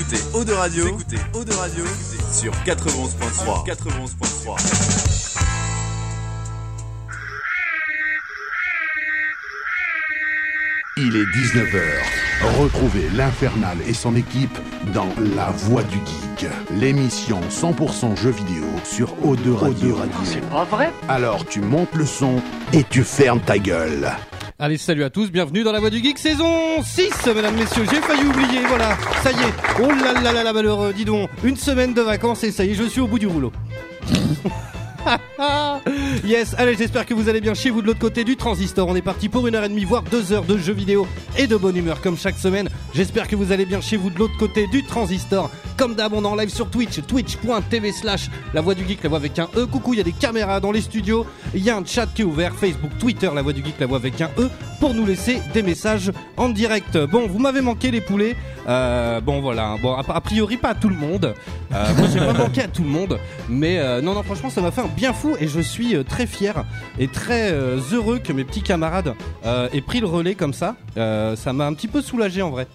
écoutez Eau de Radio, vous écoutez Eau de Radio sur 91.3. 91.3. Il est 19h. Retrouvez l'Infernal et son équipe dans La Voix du Geek, l'émission 100% jeux vidéo sur O2 Radio. C'est pas vrai? Alors tu montes le son et tu fermes ta gueule. Allez, salut à tous, bienvenue dans la Voix du Geek saison 6, mesdames, messieurs. J'ai failli oublier, voilà, ça y est. Oh là là là là, malheureux, dis donc. Une semaine de vacances et ça y est, je suis au bout du rouleau. yes, allez, j'espère que vous allez bien chez vous de l'autre côté du transistor. On est parti pour une heure et demie, voire deux heures de jeux vidéo et de bonne humeur comme chaque semaine. J'espère que vous allez bien chez vous de l'autre côté du transistor. Comme d'hab, on est en live sur Twitch, twitch.tv slash la voix du geek, la voix avec un E. Coucou, il y a des caméras dans les studios. Il y a un chat qui est ouvert, Facebook, Twitter, la voix du geek, la voix avec un E, pour nous laisser des messages en direct. Bon, vous m'avez manqué les poulets. Euh, bon, voilà. Bon, a, a priori, pas à tout le monde. Euh, moi, j'ai pas manqué à tout le monde. Mais euh, non, non, franchement, ça m'a fait un bien fou et je suis euh, très fier et très euh, heureux que mes petits camarades euh, aient pris le relais comme ça. Euh, ça m'a un petit peu soulagé en vrai.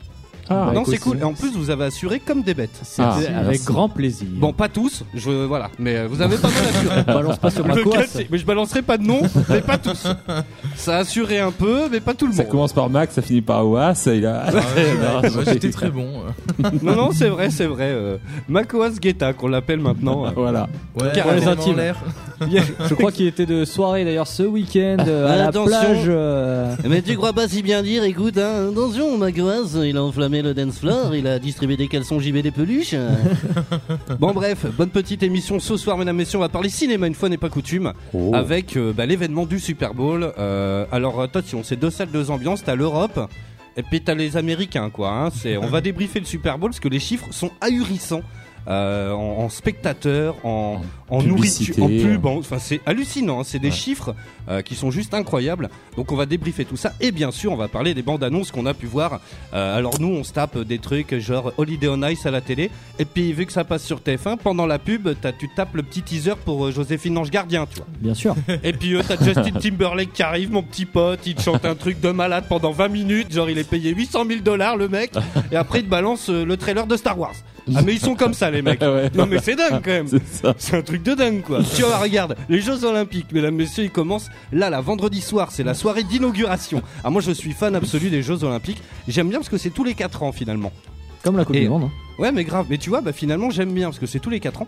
Ah, non, écoute, c'est cool. Et en plus, vous avez assuré comme des bêtes. Ah, avec merci. grand plaisir. Bon, pas tous, je voilà, mais euh, vous avez pas mal assuré. balance pas sur ma mais je balancerai pas de nom, mais pas tous. Ça a assuré un peu, mais pas tout le Ça monde. commence par Max, ça finit par Oas, il a... Ouais, J'étais très bon. euh. Non, non, c'est vrai, c'est vrai. Euh, Makoas Guetta, qu'on l'appelle maintenant. Voilà. Ouais, vraiment Les intimes. Je crois qu'il était de soirée d'ailleurs ce week-end euh, à la Attention. plage. euh, Mais tu crois pas si bien dire, écoute, hein, attention, Makoas, il a enflammé le dance floor, il a distribué des caleçons JB des peluches. bon, bref, bonne petite émission ce soir, mesdames, messieurs, on va parler cinéma une fois n'est pas coutume, Oh. avec euh, bah, l'événement du Super Bowl. Euh, alors, attention, c'est deux salles, deux ambiances, t'as l'Europe. Et puis t'as les Américains, quoi. Hein. C'est, on va débriefer le Super Bowl parce que les chiffres sont ahurissants. Euh, en, en spectateurs, en, en nourriture, en pub, en- enfin c'est hallucinant, hein. c'est des Ouais. chiffres euh, qui sont juste incroyables. Donc on va débriefer tout ça et bien sûr on va parler des bandes annonces qu'on a pu voir. Euh, alors nous on se tape des trucs genre Holiday on Ice à la télé et puis vu que ça passe sur TF1 pendant la pub t'as- tu tapes le petit teaser pour euh, Joséphine Ange Gardien tu vois. Bien sûr. Et puis euh, t'as Justin Timberlake qui arrive mon petit pote, il te chante un truc de malade pendant 20 minutes, genre il est payé 800 000 dollars le mec et après il te balance euh, le trailer de Star Wars. Ah mais ils sont comme ça les mecs. Ouais. Non mais c'est dingue quand même. C'est ça. C'est un truc de dingue quoi. tu vois, regarde, les Jeux Olympiques, mesdames, messieurs, ils commencent là, là, vendredi soir, c'est la soirée d'inauguration. Ah, moi je suis fan absolu des Jeux Olympiques. J'aime bien parce que c'est tous les 4 ans finalement. Comme la Coupe Et- du Monde. hein. Ouais, mais grave. Mais tu vois, bah finalement, j'aime bien parce que c'est tous les 4 ans.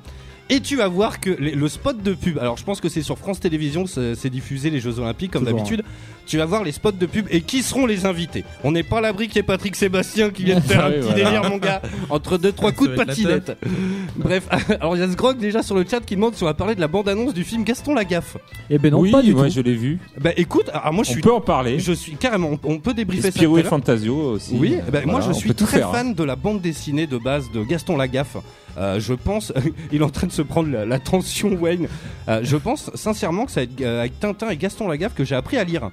Et tu vas voir que les- le spot de pub. Alors, je pense que c'est sur France Télévisions, que c'est diffusé les Jeux Olympiques comme d'habitude. Tu vas voir les spots de pub et qui seront les invités. On n'est pas à l'abri qu'il y ait Patrick Sébastien qui vient de faire Ah un petit voilà. délire, mon gars, entre deux trois coups de Ça patinette. Bref, alors il y a ce grog déjà sur le chat qui demande si on va parler de la bande annonce du film Gaston Lagaffe. Eh ben non, oui, pas du moi tout. je l'ai vu. Bah écoute, alors moi je On suis, peut en parler. je suis carrément, on- on peut débriefer ça. Spirou tout à et. Fantasio aussi. Oui, ben, moi je on suis très faire, hein. fan de la bande dessinée de base de Gaston Lagaffe. Euh, je pense, il est en train de se prendre la, la tension Wayne. Euh, je pense sincèrement que c'est avec, euh, avec Tintin et Gaston Lagaffe que j'ai appris à lire.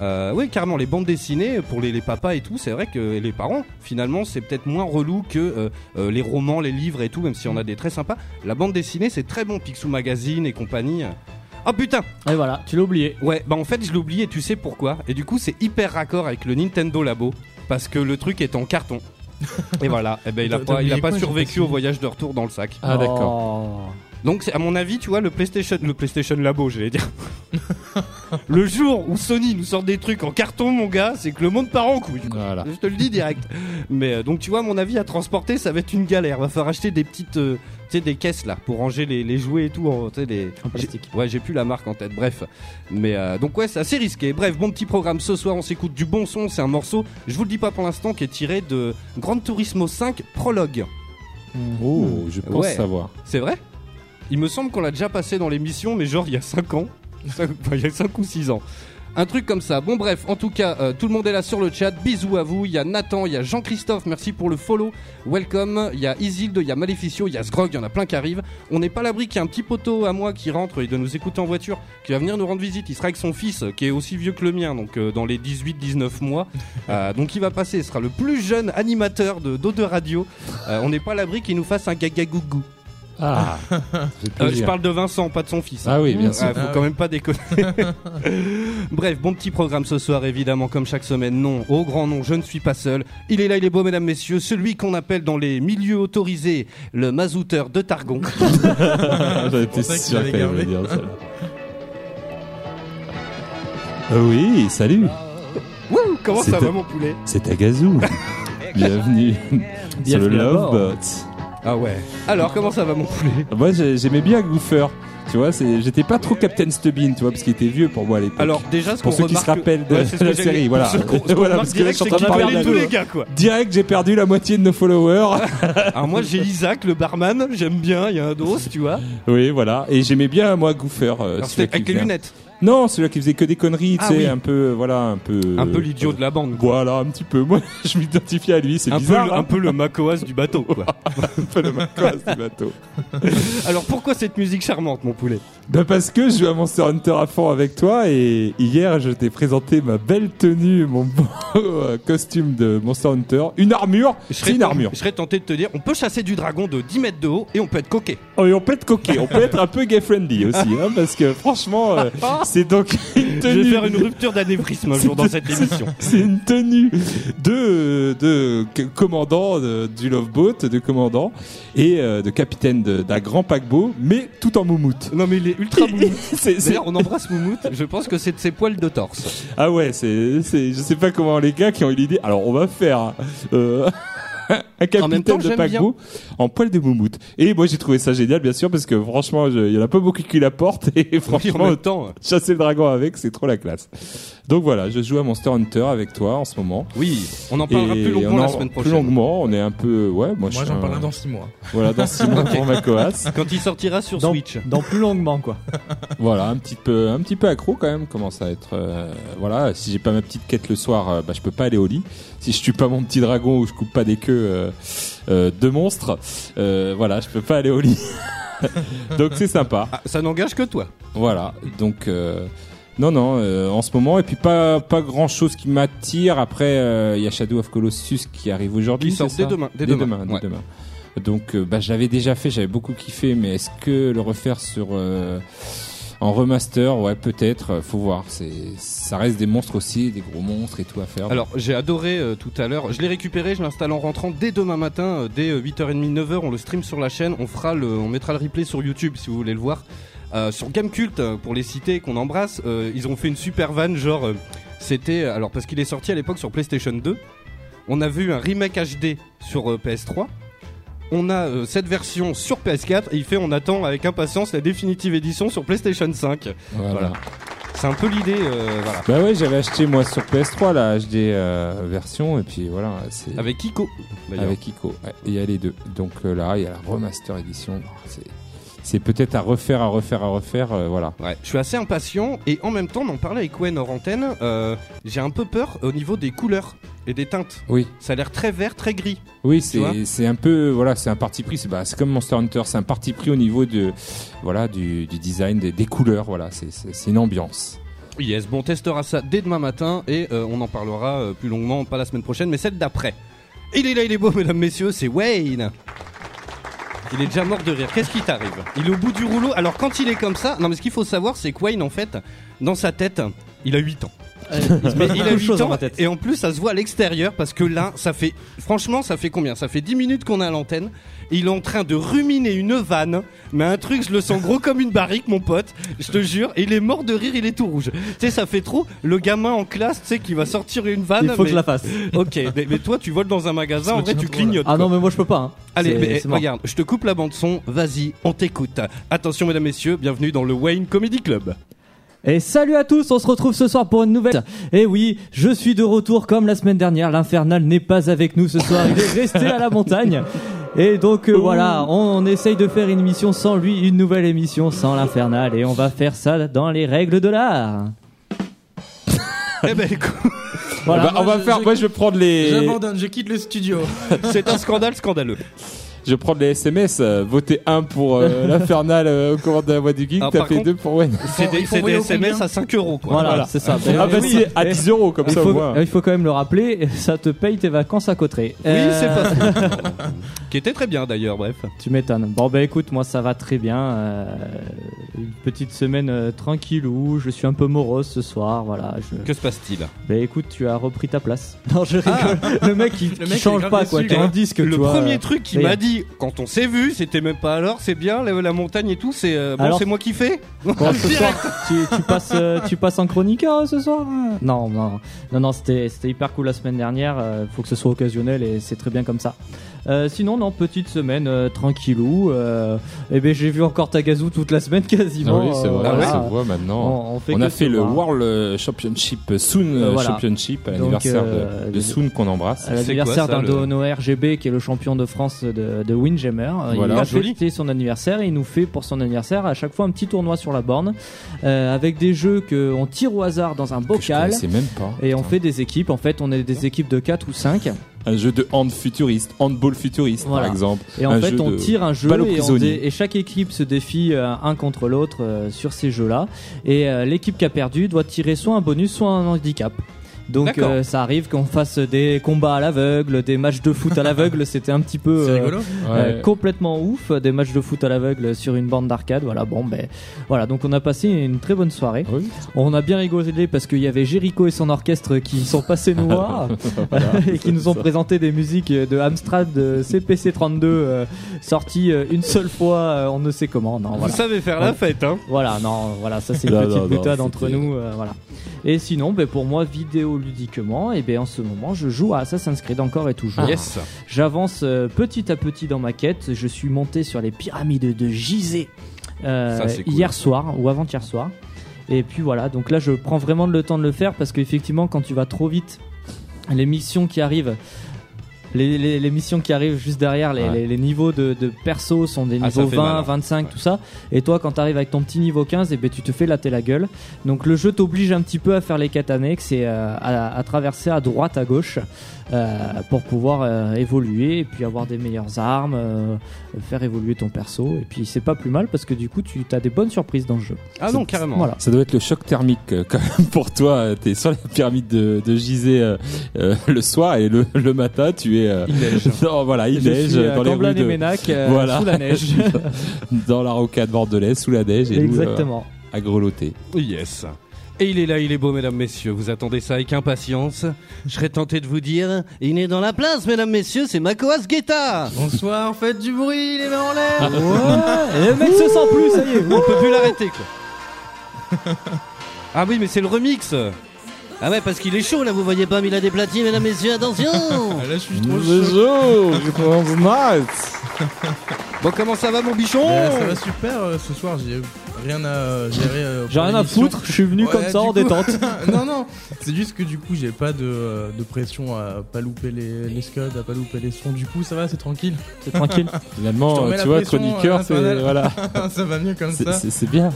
Ah. Oui, carrément, les bandes dessinées pour les, les papas et tout, c'est vrai que et les parents, finalement, c'est peut-être moins relou que les romans, les livres et tout, même si on a des très sympas. La bande dessinée, c'est très bon, Picsou Magazine et compagnie. Oh putain Et voilà, tu l'as oublié. Ouais, bah en fait je l'ai oublié, tu sais pourquoi? Et du coup c'est hyper raccord avec le Nintendo Labo parce que le truc est en carton. Et voilà, et ben il a T'as- pas, il a pas survécu au voyage de retour dans le sac. Ah d'accord. Oh. Donc à mon avis, tu vois, le PlayStation, le PlayStation Labo, j'allais dire. le jour où Sony nous sort des trucs en carton, mon gars, c'est que le monde part en couille. Voilà. Je te le dis direct. Mais euh, donc tu vois, à mon avis, à transporter, ça va être une galère. Va falloir acheter des petites, euh, tu sais, des caisses là pour ranger les, les jouets et tout. En, les... En plastique. Ouais, j'ai plus la marque en tête. Bref, mais euh, donc ouais, c'est assez risqué. Bref, bon petit programme ce soir. On s'écoute du bon son. C'est un morceau. Je vous le dis pas pour l'instant, qui est tiré de Gran Turismo 5 Prologue. Oh, je pense Ouais. savoir. C'est vrai? Il me semble qu'on l'a déjà passé dans l'émission, mais genre il y a 5 ans. Cinq- enfin, il y a 5 ou 6 ans. Un truc comme ça. Bon bref, en tout cas, euh, tout le monde est là sur le chat. Bisous à vous. Il y a Nathan, il y a Jean-Christophe, merci pour le follow. Welcome. Il y a Isilde, il y a Maleficio, il y a Sgrog, il y en a plein qui arrivent. On n'est pas à l'abri qu'il y a un petit poteau à moi qui rentre et de nous écouter en voiture, qui va venir nous rendre visite. Il sera avec son fils, qui est aussi vieux que le mien, donc euh, dans les 18-19 mois. Euh, donc il va passer, ce sera le plus jeune animateur de d'eau de radio. On n'est pas à l'abri qu'il nous fasse un gaga gougou. Ah, fait Euh, je parle de Vincent, pas de son fils. Ah oui, bien sûr. Ah, faut Ah quand oui. même pas déconner. Bref, bon petit programme ce soir, évidemment, comme chaque semaine. Non, au grand nom, je ne suis pas seul. Il est là, il est beau, mesdames, messieurs. Celui qu'on appelle dans les milieux autorisés le mazouteur de Targon. Qu'il sûr allait allait garder. dire ça. Ah oui, salut, Wouh, comment ça va, mon poulet? c'est Tagazou. Bienvenue sur le Bienvenue Ah ouais. Alors, comment ça va, mon poulet? Moi, j'ai- j'aimais bien Goofer. Tu vois, j'étais pas trop Captain Stubbin, tu vois, parce qu'il était vieux pour moi à l'époque. Alors, déjà, ce pour ceux qui se rappellent de Ouais, la série, voilà. Ce ce Voilà, parce que là, je direct, suis en c'est train qu'il de parler parlait de- tous les gars, quoi. Direct, j'ai perdu la moitié de nos followers. Alors, moi, j'ai Isaac, le barman. J'aime bien. Il y a un dos, tu vois. oui, voilà. Et j'aimais bien, moi, Goofer. euh, avec les lunettes. Non, celui-là qui faisait que des conneries, tu Ah sais, oui. un peu, voilà, un peu. Un peu l'idiot de la bande. Voilà, un petit peu. Moi, je m'identifiais à lui, c'est Un peu, bizarre. le- hein. un peu le Macoas du bateau, quoi. un peu le macoas du bateau. Alors pourquoi cette musique charmante, mon poulet? Bah parce que je joue à Monster Hunter à fond avec toi et hier je t'ai présenté ma belle tenue, mon beau euh, costume de Monster Hunter, une armure, c'est une armure. Je serais tenté de te dire, on peut chasser du dragon de 10 mètres de haut et on peut être coquet. Oh, et on peut être coquet, on peut être un peu gay friendly aussi, hein, parce que franchement euh, c'est donc une Je tenue. vais faire une rupture d'anévrisme un jour dans cette émission. C'est une tenue de, de commandant de- du Love Boat, de commandant et euh, de capitaine d'un grand paquebot, mais tout en moumoute. Non mais il est ultra moumoute. On embrasse Moumoute, je pense que c'est de ses poils de torse. Ah ouais, c'est, c'est, je sais pas comment les gars qui ont eu l'idée. Alors on va faire euh, un capitaine temps, de paquebot en poil de moumoute. Et moi j'ai trouvé ça génial, bien sûr, parce que franchement, je- il y en a pas beaucoup qui la portent et franchement, temps. chasser le dragon avec, c'est trop la classe. Donc voilà, je joue à Monster Hunter avec toi en ce moment. Oui, on en parlera et plus longuement on en- la semaine Plus prochaine. longuement, on est un peu, ouais, moi, je Moi j'en un- parlerai dans 6 mois. Voilà, dans six mois pour ma coasse. Quand il sortira sur Dans, Switch. dans plus longuement, quoi. Voilà, un petit peu, un petit peu accro quand même. Commence à être, euh, voilà. Si j'ai pas ma petite quête le soir, euh, bah je peux pas aller au lit. Si je tue pas mon petit dragon ou je coupe pas des queues euh, euh, de monstres, euh, voilà, je peux pas aller au lit. Donc c'est sympa. Ah, ça n'engage que toi. Voilà. Donc euh, non, non, euh, en ce moment et puis pas pas grand chose qui m'attire. Après, euh, il y a Shadow of Colossus qui arrive aujourd'hui. Qui sort dès demain, dès Dès demain, demain. dès ouais. demain. Donc bah, j'avais déjà fait, j'avais beaucoup kiffé, mais est-ce que le refaire sur en remaster, ouais peut-être, euh, faut voir. Ça reste des monstres aussi, des gros monstres et tout à faire. Alors, j'ai adoré euh, tout à l'heure. Je l'ai récupéré, je l'installe en rentrant dès demain matin, euh, dès euh, 8h30, 9h. On le stream sur la chaîne. On fera le, on mettra le replay sur YouTube si vous voulez le voir. Euh, sur Gamecult, pour les citer qu'on embrasse, ils ont fait une super vanne, genre, c'était, alors parce qu'il est sorti à l'époque sur PlayStation 2. On a vu un remake HD sur euh, PS3. On a euh, cette version sur PS4 et il fait on attend avec impatience la définitive édition sur PlayStation 5. voilà. voilà. C'est un peu l'idée, euh, voilà. Bah ouais, j'avais acheté moi sur PS3 la HD euh, version et puis voilà, c'est Avec Kiko. avec. Ouais, et il y a les deux. Donc euh, là, il y a la remaster édition. C'est c'est peut-être à refaire, à refaire, à refaire. euh, voilà. Ouais, je suis assez impatient et en même temps, on en parlait avec Gwen hors antenne. euh, J'ai un peu peur au niveau des couleurs et des teintes. Oui. Ça a l'air très vert, très gris. Oui, c'est un peu voilà, c'est un parti pris. C'est bah, comme Monster Hunter, c'est un parti pris au niveau de voilà du, du design, des, des couleurs. Voilà, c'est une ambiance. Yes, bon, on testera ça dès demain matin et euh, on en parlera plus longuement, pas la semaine prochaine, mais celle d'après. Il est là, il est beau, mesdames, messieurs, c'est Wayne. Il est déjà mort de rire. Qu'est-ce qui t'arrive? Il est au bout du rouleau. Alors, quand il est comme ça, non, mais ce qu'il faut savoir, c'est que Wayne, en fait, dans sa tête, il a 8 ans. Mais il a beaucoup de 8 choses dans ans ma tête. et en plus ça se voit à l'extérieur parce que là ça fait franchement ça fait combien? Ça fait 10 minutes qu'on est à l'antenne et il est en train de ruminer une vanne mais un truc je le sens gros comme une barrique mon pote je te jure et il est mort de rire il est tout rouge tu sais ça fait trop le gamin en classe tu sais qui va sortir une vanne Il faut que je la fasse. ok mais, mais toi tu voles dans un magasin en vrai tu clignotes Ah quoi. non, mais moi je peux pas. hein. Allez, mais, regarde, je te coupe la bande son, vas-y, on t'écoute. Attention mesdames, messieurs, bienvenue dans le Wayne Comedy Club. Et salut à tous, on se retrouve ce soir pour une nouvelle. Et oui, je suis de retour comme la semaine dernière. L'Infernal n'est pas avec nous ce soir, il est resté à la montagne. Et donc euh, voilà, on, on essaye de faire une émission sans lui, une nouvelle émission sans l'Infernal. Et on va faire ça dans les règles de l'art. eh ben écoute, Voilà. on va, on va je- faire. je- moi, je vais prendre les. J'abandonne, je quitte le studio. c'est un scandale scandaleux. Je vais prendre les SMS. euh, voter 1 pour euh, l'Infernal euh, aux commandes de la voix du geek, par taper contre, 2 pour Wen. C'est des, c'est au SMS à 5 euros, quoi. Voilà, Voilà. c'est ça. Ah bah si, à et- 10 euros comme il ça faut, au moins. il faut quand même le rappeler, ça te paye tes vacances à Cotteret. Oui, Euh, c'est pas faux. Qui était très bien d'ailleurs, bref. Tu m'étonnes. Bon bah écoute, moi ça va très bien. euh, une petite semaine euh, tranquillou. Je suis un peu morose ce soir. Voilà. Je... Que se passe-t-il? Bah écoute, tu as repris ta place. Non, je rigole. Le mec il, Le qui mec, il est change grave pas quoi. déçu, Tu quoi. un disque. Le tu vois, premier truc qu'il m'a dit quand on s'est vu, c'était même pas alors, c'est bien la, la montagne et tout, c'est euh, bon, Alors- c'est moi qui fais. Bon, ce soir, tu, tu passes, euh, tu passes en chroniqueur ce soir Non, non, non, non, c'était, c'était hyper cool la semaine dernière. euh, faut que ce soit occasionnel et c'est très bien comme ça. Euh, sinon, non, petite semaine euh, tranquillou. Euh, et ben, j'ai vu encore Tagazu toute la semaine Ah quasiment. oui, c'est vrai, voilà. ça se voit maintenant. On, on fait On a fait le voir. World euh, Championship, Soon voilà. Championship, à l'anniversaire euh, de, Soon qu'on embrasse. à l'anniversaire d'un le- de nos RGB qui est le champion de France de, de Windjammer. Voilà. il a Joli. fêté son anniversaire et il nous fait pour son anniversaire à chaque fois un petit tournoi sur la borne euh, avec des jeux qu'on tire au hasard dans un Que je bocal. même pas. Et on fait des équipes. En fait, on est des équipes de 4 ou 5. Un jeu de hand futuriste, handball futuriste Voilà. par exemple. Et en Un fait, on tire un jeu on dé- et chaque équipe se défie euh, un contre l'autre euh, sur ces jeux-là. Et euh, l'équipe qui a perdu doit tirer soit un bonus, soit un handicap. Donc euh, ça arrive qu'on fasse des combats à l'aveugle, des matchs de foot à l'aveugle. C'était un petit peu euh, rigolo. euh, Ouais. complètement ouf, des matchs de foot à l'aveugle sur une bande d'arcade. Voilà, bon, ben voilà. Donc on a passé une très bonne soirée. Oui. On a bien rigolé parce qu'il y avait Jericho et son orchestre qui sont passés nous voir et qui nous ont présenté des musiques de Amstrad de CPC 32 euh, sorties euh, une seule fois, euh, on ne sait comment. Non, Vous voilà. savez faire la fête, hein Voilà, non, voilà, ça c'est une petite boutade entre nous, euh, voilà. Et sinon, ben, pour moi, vidéoludiquement, et ben en ce moment, je joue à Assassin's Creed encore et toujours. Yes. J'avance euh, petit à petit dans ma quête. Je suis monté sur les pyramides de Gizeh euh, Ça, c'est cool. hier soir ou avant-hier soir. Et puis voilà, donc là je prends vraiment le temps de le faire parce qu'effectivement quand tu vas trop vite, les missions qui arrivent, les, les- les missions qui arrivent juste derrière, les, Ouais. les- les niveaux de, de perso sont des Ah, niveaux fait 20, mal, hein. 25, Ouais. tout ça. Et toi quand tu arrives avec ton petit niveau 15, et ben, tu te fais latter la gueule. Donc le jeu t'oblige un petit peu à faire les quêtes annexes et euh, à, à traverser à droite, à gauche. euh, pour pouvoir euh, évoluer et puis avoir des meilleures armes, euh, faire évoluer ton perso. Et puis c'est pas plus mal parce que du coup tu as des bonnes surprises dans le jeu. Ah non, carrément. Voilà. Ça doit être le choc thermique quand même pour toi. T'es sur la pyramide de, de Gizeh euh, euh, le soir et le, le matin tu es. Euh, Il neige. non, voilà, il Je neige suis à dans les rues de, Ménac, euh, Voilà. sous la neige. dans la rocade bordelaise sous la neige et nous euh, Exactement. à grelotter. Yes. Et il est là, il est beau, mesdames, messieurs. Vous attendez ça avec impatience. Je serais tenté de vous dire, il est dans la place, mesdames, messieurs, c'est Makoas Guetta. Bonsoir, faites du bruit, les mains en l'air. Ouais, et le mec se sent plus, ça y est. On peut plus l'arrêter, quoi. ah oui, mais c'est le remix. Ah ouais, parce qu'il est chaud, là, vous voyez pas, mais il a des platines, mesdames, messieurs, attention. Ah, Là, je suis trop chaud. Bon, comment ça va, mon bichon Euh, ça va super euh, ce soir, j'ai rien à gérer. euh, J'ai rien à foutre, je suis venu Ouais, comme ça en coup- détente. non, non, c'est juste que du coup, j'ai pas de, euh, de pression à pas louper les, les scuds, à pas louper les sons. Du coup, ça va, c'est tranquille. C'est tranquille. Finalement, euh, tu vois, chroniqueur, euh, c'est voilà, ça va mieux comme c'est- ça. c'est c'est bien.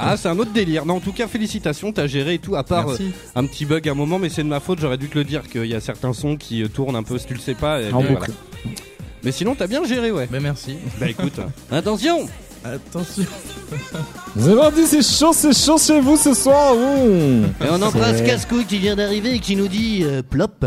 Ah, c'est un autre délire. Non, en tout cas, félicitations, t'as géré et tout, à part Merci. un petit bug à un moment, mais c'est de ma faute, j'aurais dû te le dire qu'il y a certains sons qui tournent un peu, si tu le sais pas. et En bien, boucle. voilà. Mais sinon, t'as bien géré, ouais. Bah, merci. Bah écoute, attention Attention. C'est mardi, c'est chaud, c'est chaud chez vous ce soir. Et on embrasse Cascouille qui vient d'arriver et qui nous dit euh, plop.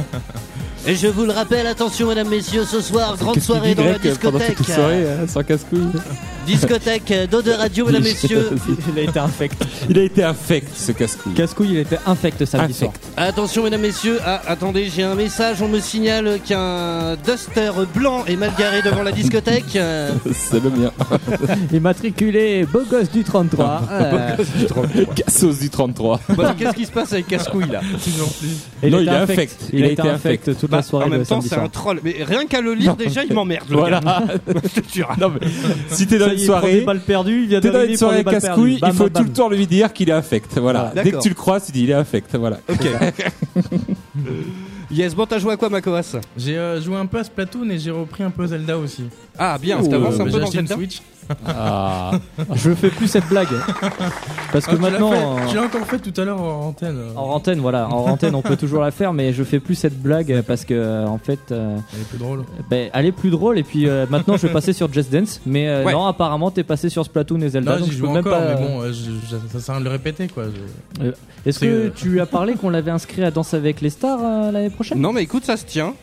et je vous le rappelle, attention mesdames, messieurs, ce soir, grande soirée dit, dans la toute discothèque. la soirée, hein, sans casse-couille Discothèque euh, d'eau de radio, mesdames, messieurs. Il a été infect. Il a été infect ce casse-couille. Casse-couille, il était infect samedi soir. Infect. Attention mesdames, messieurs. Ah, attendez, j'ai un message. On me signale qu'un Duster blanc est mal garé devant la discothèque. C'est le mien. Immatriculé, beau gosse du 33. euh, Cassos du 33. bon, Qu'est-ce qui se passe avec Cascouille là il Non, était il est infect. Il, a été infect toute Bah, la soirée En même de temps, samedi c'est soir. un troll. Mais rien qu'à le lire, déjà, il m'emmerde. le Voilà. gars. Je te jure. Non, mais si t'es dans une soirée, balles perdues, il vient t'es dans une soirée casse-couille, il faut tout le temps lui dire qu'il est affect. Voilà. Voilà. Dès que D'accord. tu le croises, tu dis il est affect. Voilà. Ok. Yes, bon, t'as joué à quoi, Makoas? J'ai euh, joué un peu à Splatoon et j'ai repris un peu Zelda aussi. Ah, bien, Ouh, t'avances euh, un peu dans Zelda. Switch. Ah. Je fais plus cette blague. Parce que Ah, tu l'as maintenant, fait- en- tu l'as encore fait tout à l'heure en antenne. en antenne, voilà, en antenne, on peut toujours la faire, mais je fais plus cette blague parce que, euh, en fait, euh, Elle est plus drôle. ben, elle est plus drôle. Et puis euh, maintenant, je vais passer sur Just Dance, mais euh, Ouais. non, apparemment, t'es passé sur Splatoon et Zelda, Là, donc j'y je joue peux même encore, pas. mais bon, euh, je- je- ça sert à rien de le répéter quoi. Je- Est-ce c'est, que euh, tu as parlé qu'on l'avait inscrit à Danse avec les stars euh, l'année prochaine? Non, mais écoute, ça se tient.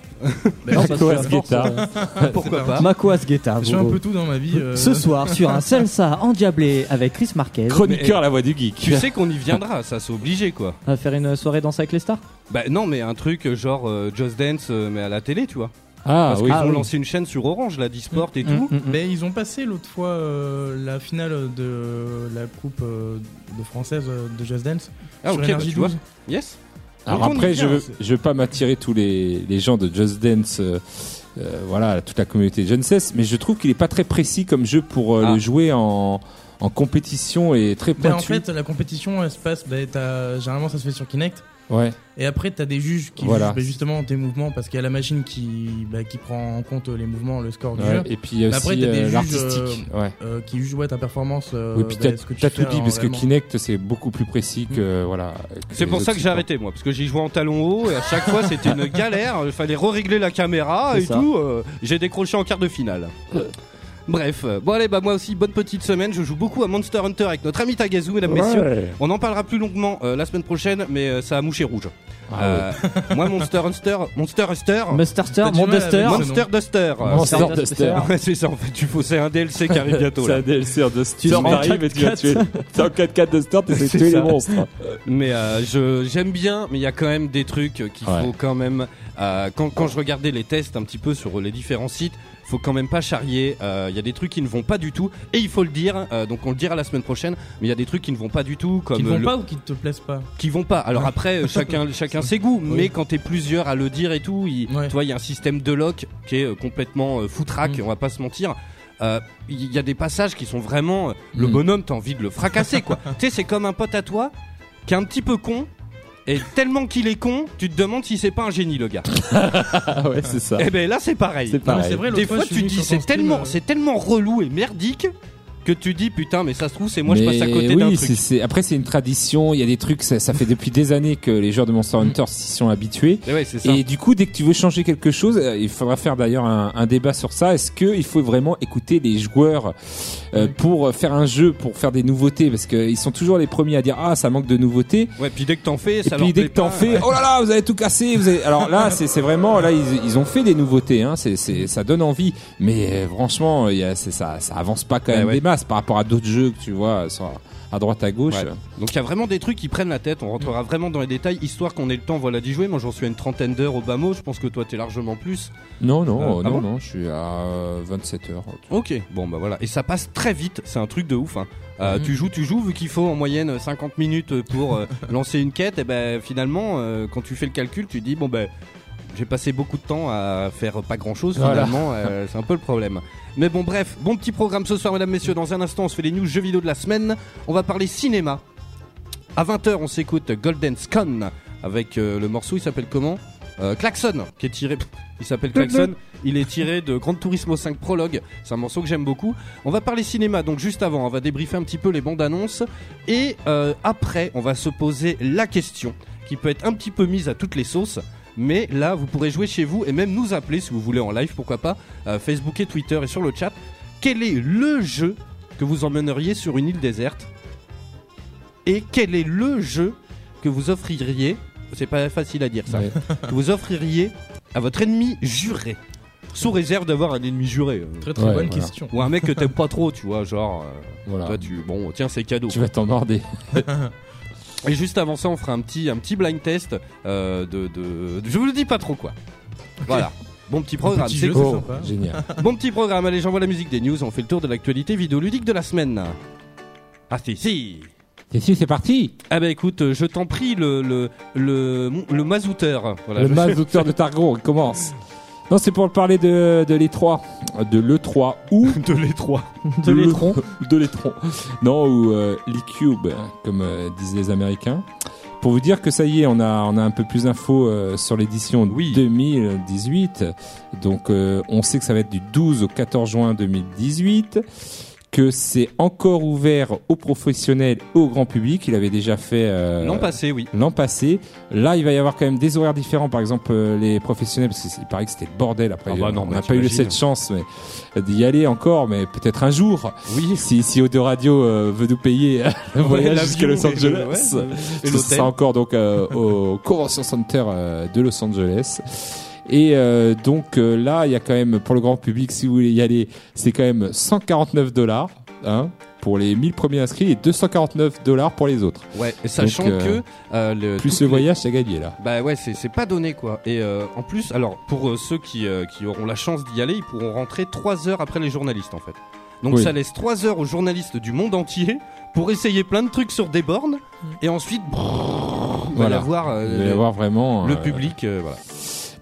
Guitare euh, Pourquoi pas Makoas Guetta. Je fais un peu tout dans ma vie. euh, Ce soir sur un salsa endiablé avec Chris Marquez. Chroniqueur la voix du geek. Tu sais qu'on y viendra, ça c'est obligé quoi. On va faire une soirée danse avec les stars? Bah non, mais un truc euh, genre euh, Just Dance, euh, mais à la télé, tu vois. Ah Parce oui. qu'ils Ah ont oui. lancé une chaîne sur Orange, la Disport et Mm, tout. mm, mm. Mais ils ont passé l'autre fois euh, la finale de la coupe euh, de française euh, de Just Dance Ah sur ok, bah, tu vois. 12. Yes. Alors Donc, après, je vient, veux, veux pas m'attirer tous les, les gens de Just Dance, euh, euh, voilà, toute la communauté Cesse, mais je trouve qu'il est pas très précis comme jeu pour euh, Ah. le jouer en, en compétition et très Mais en pointu. fait, la compétition, elle se passe. t'as- généralement, ça se fait sur Kinect. Ouais. Et après, t'as des juges qui Voilà. jugent bah, justement tes mouvements parce qu'il y a la machine qui, bah, qui prend en compte les mouvements, le score du ouais. jeu. Et puis aussi après, t'as des euh, juges, l'artistique. ouais. euh, qui juge ouais, ta performance. euh, oui, puis bah, t'as ce que tu t'as tout dit en parce que. Kinect c'est beaucoup plus précis que voilà. que C'est pour ça que j'ai arrêté moi, parce que j'y jouais en talon haut et à chaque fois c'était une galère. Il fallait régler la caméra C'est et ça. tout. euh, j'ai décroché en quart de finale. Bref, euh, bon allez, bah moi aussi, bonne petite semaine. Je joue beaucoup à Monster Hunter avec notre ami Tagazu, mesdames, messieurs. On en parlera plus longuement euh, la semaine prochaine, mais euh, ça a mouché rouge. Ah Euh, moi, Monster Hunter, Monster Hunter, Duster. Monster Duster. euh, Monster Monster Duster. Duster. Ouais, c'est ça en fait, tu faut, c'est un DLC qui arrive bientôt C'est un DLC de Tu Star sors en t'arrives et tu vas 4-4. tuer. T'es en 4-4 de Star, t'essaies de C'est tuer les monstres. Mais euh, je j'aime bien, mais il y a quand même des trucs qu'il Ouais. faut quand même. euh, quand, quand je regardais les tests un petit peu sur les différents sites, faut quand même pas charrier. euh, Il y a des trucs qui ne vont pas du tout, et il faut le dire. euh, donc on le dira la semaine prochaine. Mais il y a des trucs qui ne vont pas du tout, comme Qui ne vont le- pas ou qui ne te plaisent pas? Qui vont pas. Alors après, euh, chacun chacun ses goûts. Oui. Mais quand t'es plusieurs à le dire et tout, il, Ouais. vois, il y a un système de lock qui est euh, complètement euh, foutraque. Mm. On va pas se mentir. Euh, Il y a des passages qui sont vraiment euh, le Mm. bonhomme, t'as envie de le fracasser quoi. tu sais, c'est comme un pote à toi qui est un petit peu con. Et tellement qu'il est con, tu te demandes si c'est pas un génie le gars. Ah ouais, c'est ça. Et ben là c'est pareil. C'est pareil. c'est vrai, Des fois, tu venu dis c'est tellement euh, c'est tellement relou et merdique que tu dis putain mais ça se trouve c'est moi je Mais passe à côté oui, d'un truc. c'est- après c'est une tradition, il y a des trucs, ça, ça fait depuis des années que les joueurs de Monster Hunter s'y sont habitués. Et ouais ça. Et du coup, dès que tu veux changer quelque chose, euh, il faudra faire d'ailleurs un, un débat sur ça. Est-ce qu'il faut vraiment écouter les joueurs euh, pour faire un jeu, pour faire des nouveautés? Parce qu'ils sont toujours les premiers à dire ah ça manque de nouveautés. Ouais puis dès que t'en fais Et ça puis leur dès que t'en fais, oh là là, vous avez tout cassé. Vous avez... Alors là, c'est c'est vraiment là ils, ils ont fait des nouveautés. Hein, c'est ça donne envie. Mais euh, franchement, il y a, ça ça avance pas quand Ouais, même ouais. Par rapport à d'autres jeux que tu vois à droite à gauche. Ouais. Donc il y a vraiment des trucs qui prennent la tête, on rentrera vraiment dans les détails, histoire qu'on ait le temps voilà, d'y jouer. Moi j'en suis à une trentaine d'heures au bas mot, je pense que toi t'es largement plus. Non non Euh, ah non bon non, je suis à euh, 27 heures. Ok, bon bah voilà. Et ça passe très vite, c'est un truc de ouf. Hein. Euh. Tu joues, tu joues, vu qu'il faut en moyenne 50 minutes pour euh, lancer une quête, et ben finalement, euh, quand tu fais le calcul, tu dis bon ben j'ai passé beaucoup de temps à faire pas grand chose Voilà. finalement, euh, c'est un peu le problème. Mais bon bref, bon petit programme ce soir mesdames, messieurs, dans un instant on se fait les news jeux vidéo de la semaine, on va parler cinéma. À 20h on s'écoute Golden Scone avec euh, le morceau, il s'appelle comment? Euh, Klaxon, qui est tiré, il s'appelle Klaxon, il est tiré de Grand Turismo 5 Prologue, c'est un morceau que j'aime beaucoup. On va parler cinéma, donc juste avant, on va débriefer un petit peu les bandes annonces, et euh, après on va se poser la question, qui peut être un petit peu mise à toutes les sauces, mais là vous pourrez jouer chez vous et même nous appeler si vous voulez en live, pourquoi pas, euh, Facebook et Twitter et sur le chat. Quel est le jeu que vous emmèneriez sur une île déserte Et quel est le jeu que vous offririez C'est pas facile à dire ça. Ouais. Que vous offririez à votre ennemi juré Sous réserve d'avoir un ennemi juré. euh, Très très Ouais, bonne voilà. question. Ou un mec que t'aimes pas trop, tu vois, genre. euh, Voilà. toi, tu. Bon, tiens, c'est cadeau. Tu vas t'emmerder. Et juste avant ça, on fera un petit, un petit blind test euh, de, de, Je vous le dis pas trop, quoi. Voilà. Bon petit programme, c'est cool. sympa. génial. Bon petit programme, allez, j'envoie la musique des news, on fait le tour de l'actualité vidéoludique de la semaine. Ah si, si Et si c'est parti. Ah bah écoute, je t'en prie, le, le, le, le mazouteur. Voilà, le je- mazouteur de Targon, il commence. Non, c'est pour parler de, de l'E3. De l'E3 ou de l'étroit. De l'étron. de l'étron. Non, ou euh, l'E-Cube, comme euh, disent les Américains. Pour vous dire que ça y est, on a, on a un peu plus d'infos euh, sur l'édition Oui. 2018. Donc, euh, on sait que ça va être du 12 au 14 juin 2018. Que c'est encore ouvert aux professionnels et au grand public. Il avait déjà fait euh, L'an passé, oui. l'an passé. Là, il va y avoir quand même des horaires différents. Par exemple, euh, les professionnels, parce qu'il paraît que c'était le bordel. Après, Ah bah non, on bah n'a pas eu cette chance mais, d'y aller encore, mais peut-être un jour. Oui. Si, si Audio Radio euh, veut nous payer le voyage l'avion jusqu'à Los Angeles, ouais, et ce sera encore donc euh, au Convention Center euh, de Los Angeles. Et euh, donc euh, là, il y a quand même pour le grand public, si vous voulez y aller, c'est quand même 149 dollars hein, pour les 1000 premiers inscrits et 249 dollars pour les autres. Ouais, et sachant Donc, euh, que euh, le, Plus le voyage, c'est gagné là. Bah ouais, c'est pas donné quoi. Et euh, en plus, alors pour ceux qui, qui auront la chance d'y aller, ils pourront rentrer 3 heures après les journalistes en fait. Donc Oui. ça laisse 3 heures aux journalistes du monde entier pour essayer plein de trucs sur des bornes et ensuite brrr, il va y Voilà. avoir va y avoir vraiment le public. voilà.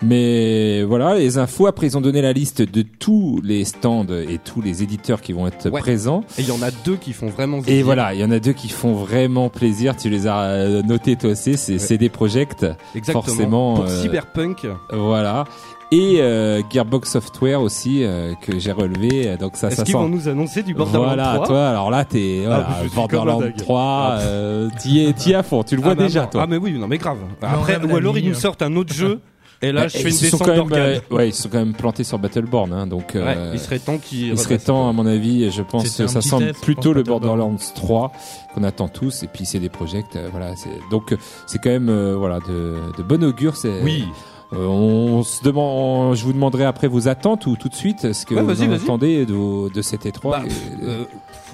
Mais voilà, les infos. Après, ils ont donné la liste de tous les stands et tous les éditeurs qui vont être Ouais. présents. Et il y en a deux qui font vraiment. Et zizir. voilà, il y en a deux qui font vraiment plaisir. Tu les as euh, notés toi aussi. C'est Ouais. CD Projekt. Exactement. forcément, Pour euh, Cyberpunk. Voilà. Et euh, Gearbox Software aussi euh, que j'ai relevé. Donc ça, Est-ce ça qu'ils sent. vont nous annoncer du Borderlands Voilà, 3 toi, alors là, t'es voilà, Ah, comme un Borderlands dingue. 3, euh, t'y es, t'y es à fond, tu le vois Ah bah déjà, toi. Ah mais oui, non mais grave. Après, ou alors ils nous sortent un autre jeu. Et là, Bah, je fais ils une descente quand même, d'organes. euh, ouais, ils sont quand même plantés sur Battleborn, hein, donc Ouais, euh, il serait temps qu'ils. il serait temps, à mon avis, je pense que ça semble test, plutôt le. Borderlands 3 qu'on attend tous, et puis c'est des projects, euh, voilà. Donc euh, c'est quand même, euh, voilà, de, de bon augure. C'est, Oui. Euh, on se demande, je vous demanderai après vos attentes ou tout de suite ce que Ouais, vous en attendez de, de cet E3. Bah, et- euh,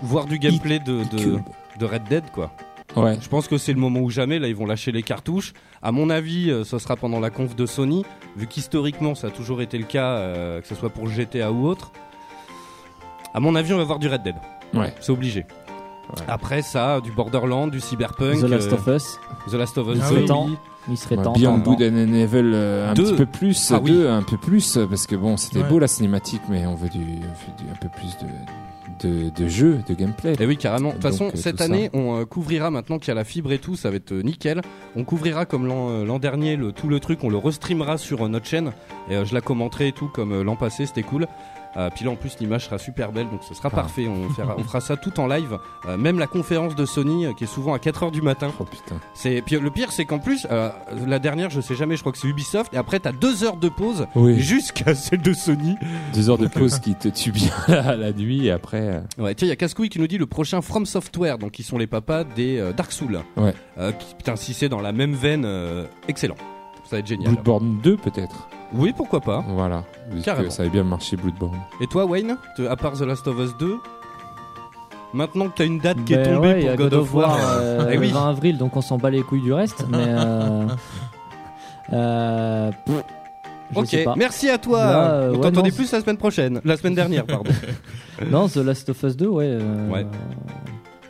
voir du gameplay de, de, de Red Dead quoi. Ouais. Je pense que c'est le moment ou jamais. Là, ils vont lâcher les cartouches. À mon avis, euh, ce sera pendant la conf de Sony, vu qu'historiquement, ça a toujours été le cas, euh, que ce soit pour GTA ou autre. À mon avis, on va voir du Red Dead. Ouais. C'est obligé. Ouais. Après ça, du Borderland, du Cyberpunk, The Last euh, of Us. The Last of Us Il Ah serait oui. temps. Il serait temps. Beyond Good and Evil euh, un Deux. petit peu plus, Ah oui. deux, un peu plus, parce que bon, c'était Ouais. beau la cinématique, mais on veut du, on veut du- un peu plus de, de, de jeu, de gameplay. Et oui, carrément. De toute façon, euh, cette ça. année, on euh, couvrira maintenant qu'il y a la fibre et tout, ça va être euh, nickel. On couvrira comme l'an l'an dernier le, tout le truc, on le restreamera sur notre chaîne et je la commenterai et tout comme l'an passé, c'était cool. Euh, puis là en plus l'image sera super belle donc ce sera Ah. parfait. On fera, on fera ça tout en live. Euh, même la conférence de Sony euh, qui est souvent à 4h du matin. Oh putain. C'est puis le pire c'est qu'en plus euh, la dernière je sais jamais je crois que c'est Ubisoft et après t'as deux heures de pause Oui. jusqu'à celle de Sony. Deux heures de pause qui te tue bien la, la nuit et après. euh, Ouais, tiens, il y a Cascouille qui nous dit le prochain From Software, donc qui sont les papas des euh, Dark Souls. Ouais. Euh, qui- putain, si c'est dans la même veine, euh, excellent. Ça va être génial. Bloodborne 2 peut-être. Oui, pourquoi pas. Voilà. Vu Carrément. que ça avait bien marché Bloodborne. Et toi, Wayne, à part The Last of Us 2, maintenant que t'as une date qui est Ben tombée ouais, il y pour a God, of War, euh, Eh oui. le 20 avril, donc on s'en bat les couilles du reste. Mais euh, euh, pff, je ok, pas. merci à toi. Là, euh, On ouais, t'entendait non, plus la semaine prochaine, la semaine dernière, pardon. Non, The Last of Us 2, ouais. euh, Ouais.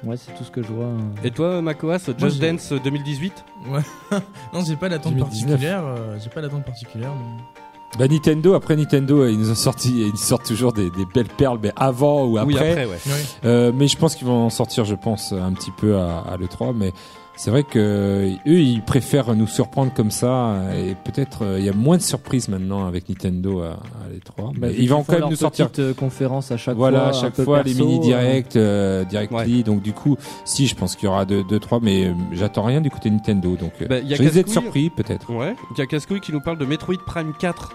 Ouais, c'est tout ce que je vois. Et toi, Makoas, Just Dance 2018 Ouais. non, j'ai pas d'attente 2019. particulière. euh, j'ai pas d'attente particulière. mais- Bah Nintendo, après Nintendo, euh, ils nous ont sorti, ils sortent toujours des, des belles perles, mais avant ou après. Oui, après, ouais. Ouais. Euh, mais je pense qu'ils vont en sortir, je pense, un petit peu à, à l'E3. Mais c'est vrai que euh, eux, ils préfèrent nous surprendre comme ça. Et peut-être euh, il y a moins de surprises maintenant avec Nintendo à, à l'E3. Bah, ils vont quand même nous sortir. petite, euh, conférence à chaque Voilà, fois. à un chaque fois perso, les mini euh, directs, euh, directly. Donc du coup, si je pense qu'il y aura deux, deux trois, mais euh, j'attends rien du côté Nintendo. Donc euh, Bah, il y a je d'être Cascouille. surpris peut-être. Ouais. Il y a Cascouille qui nous parle de Metroid Prime 4.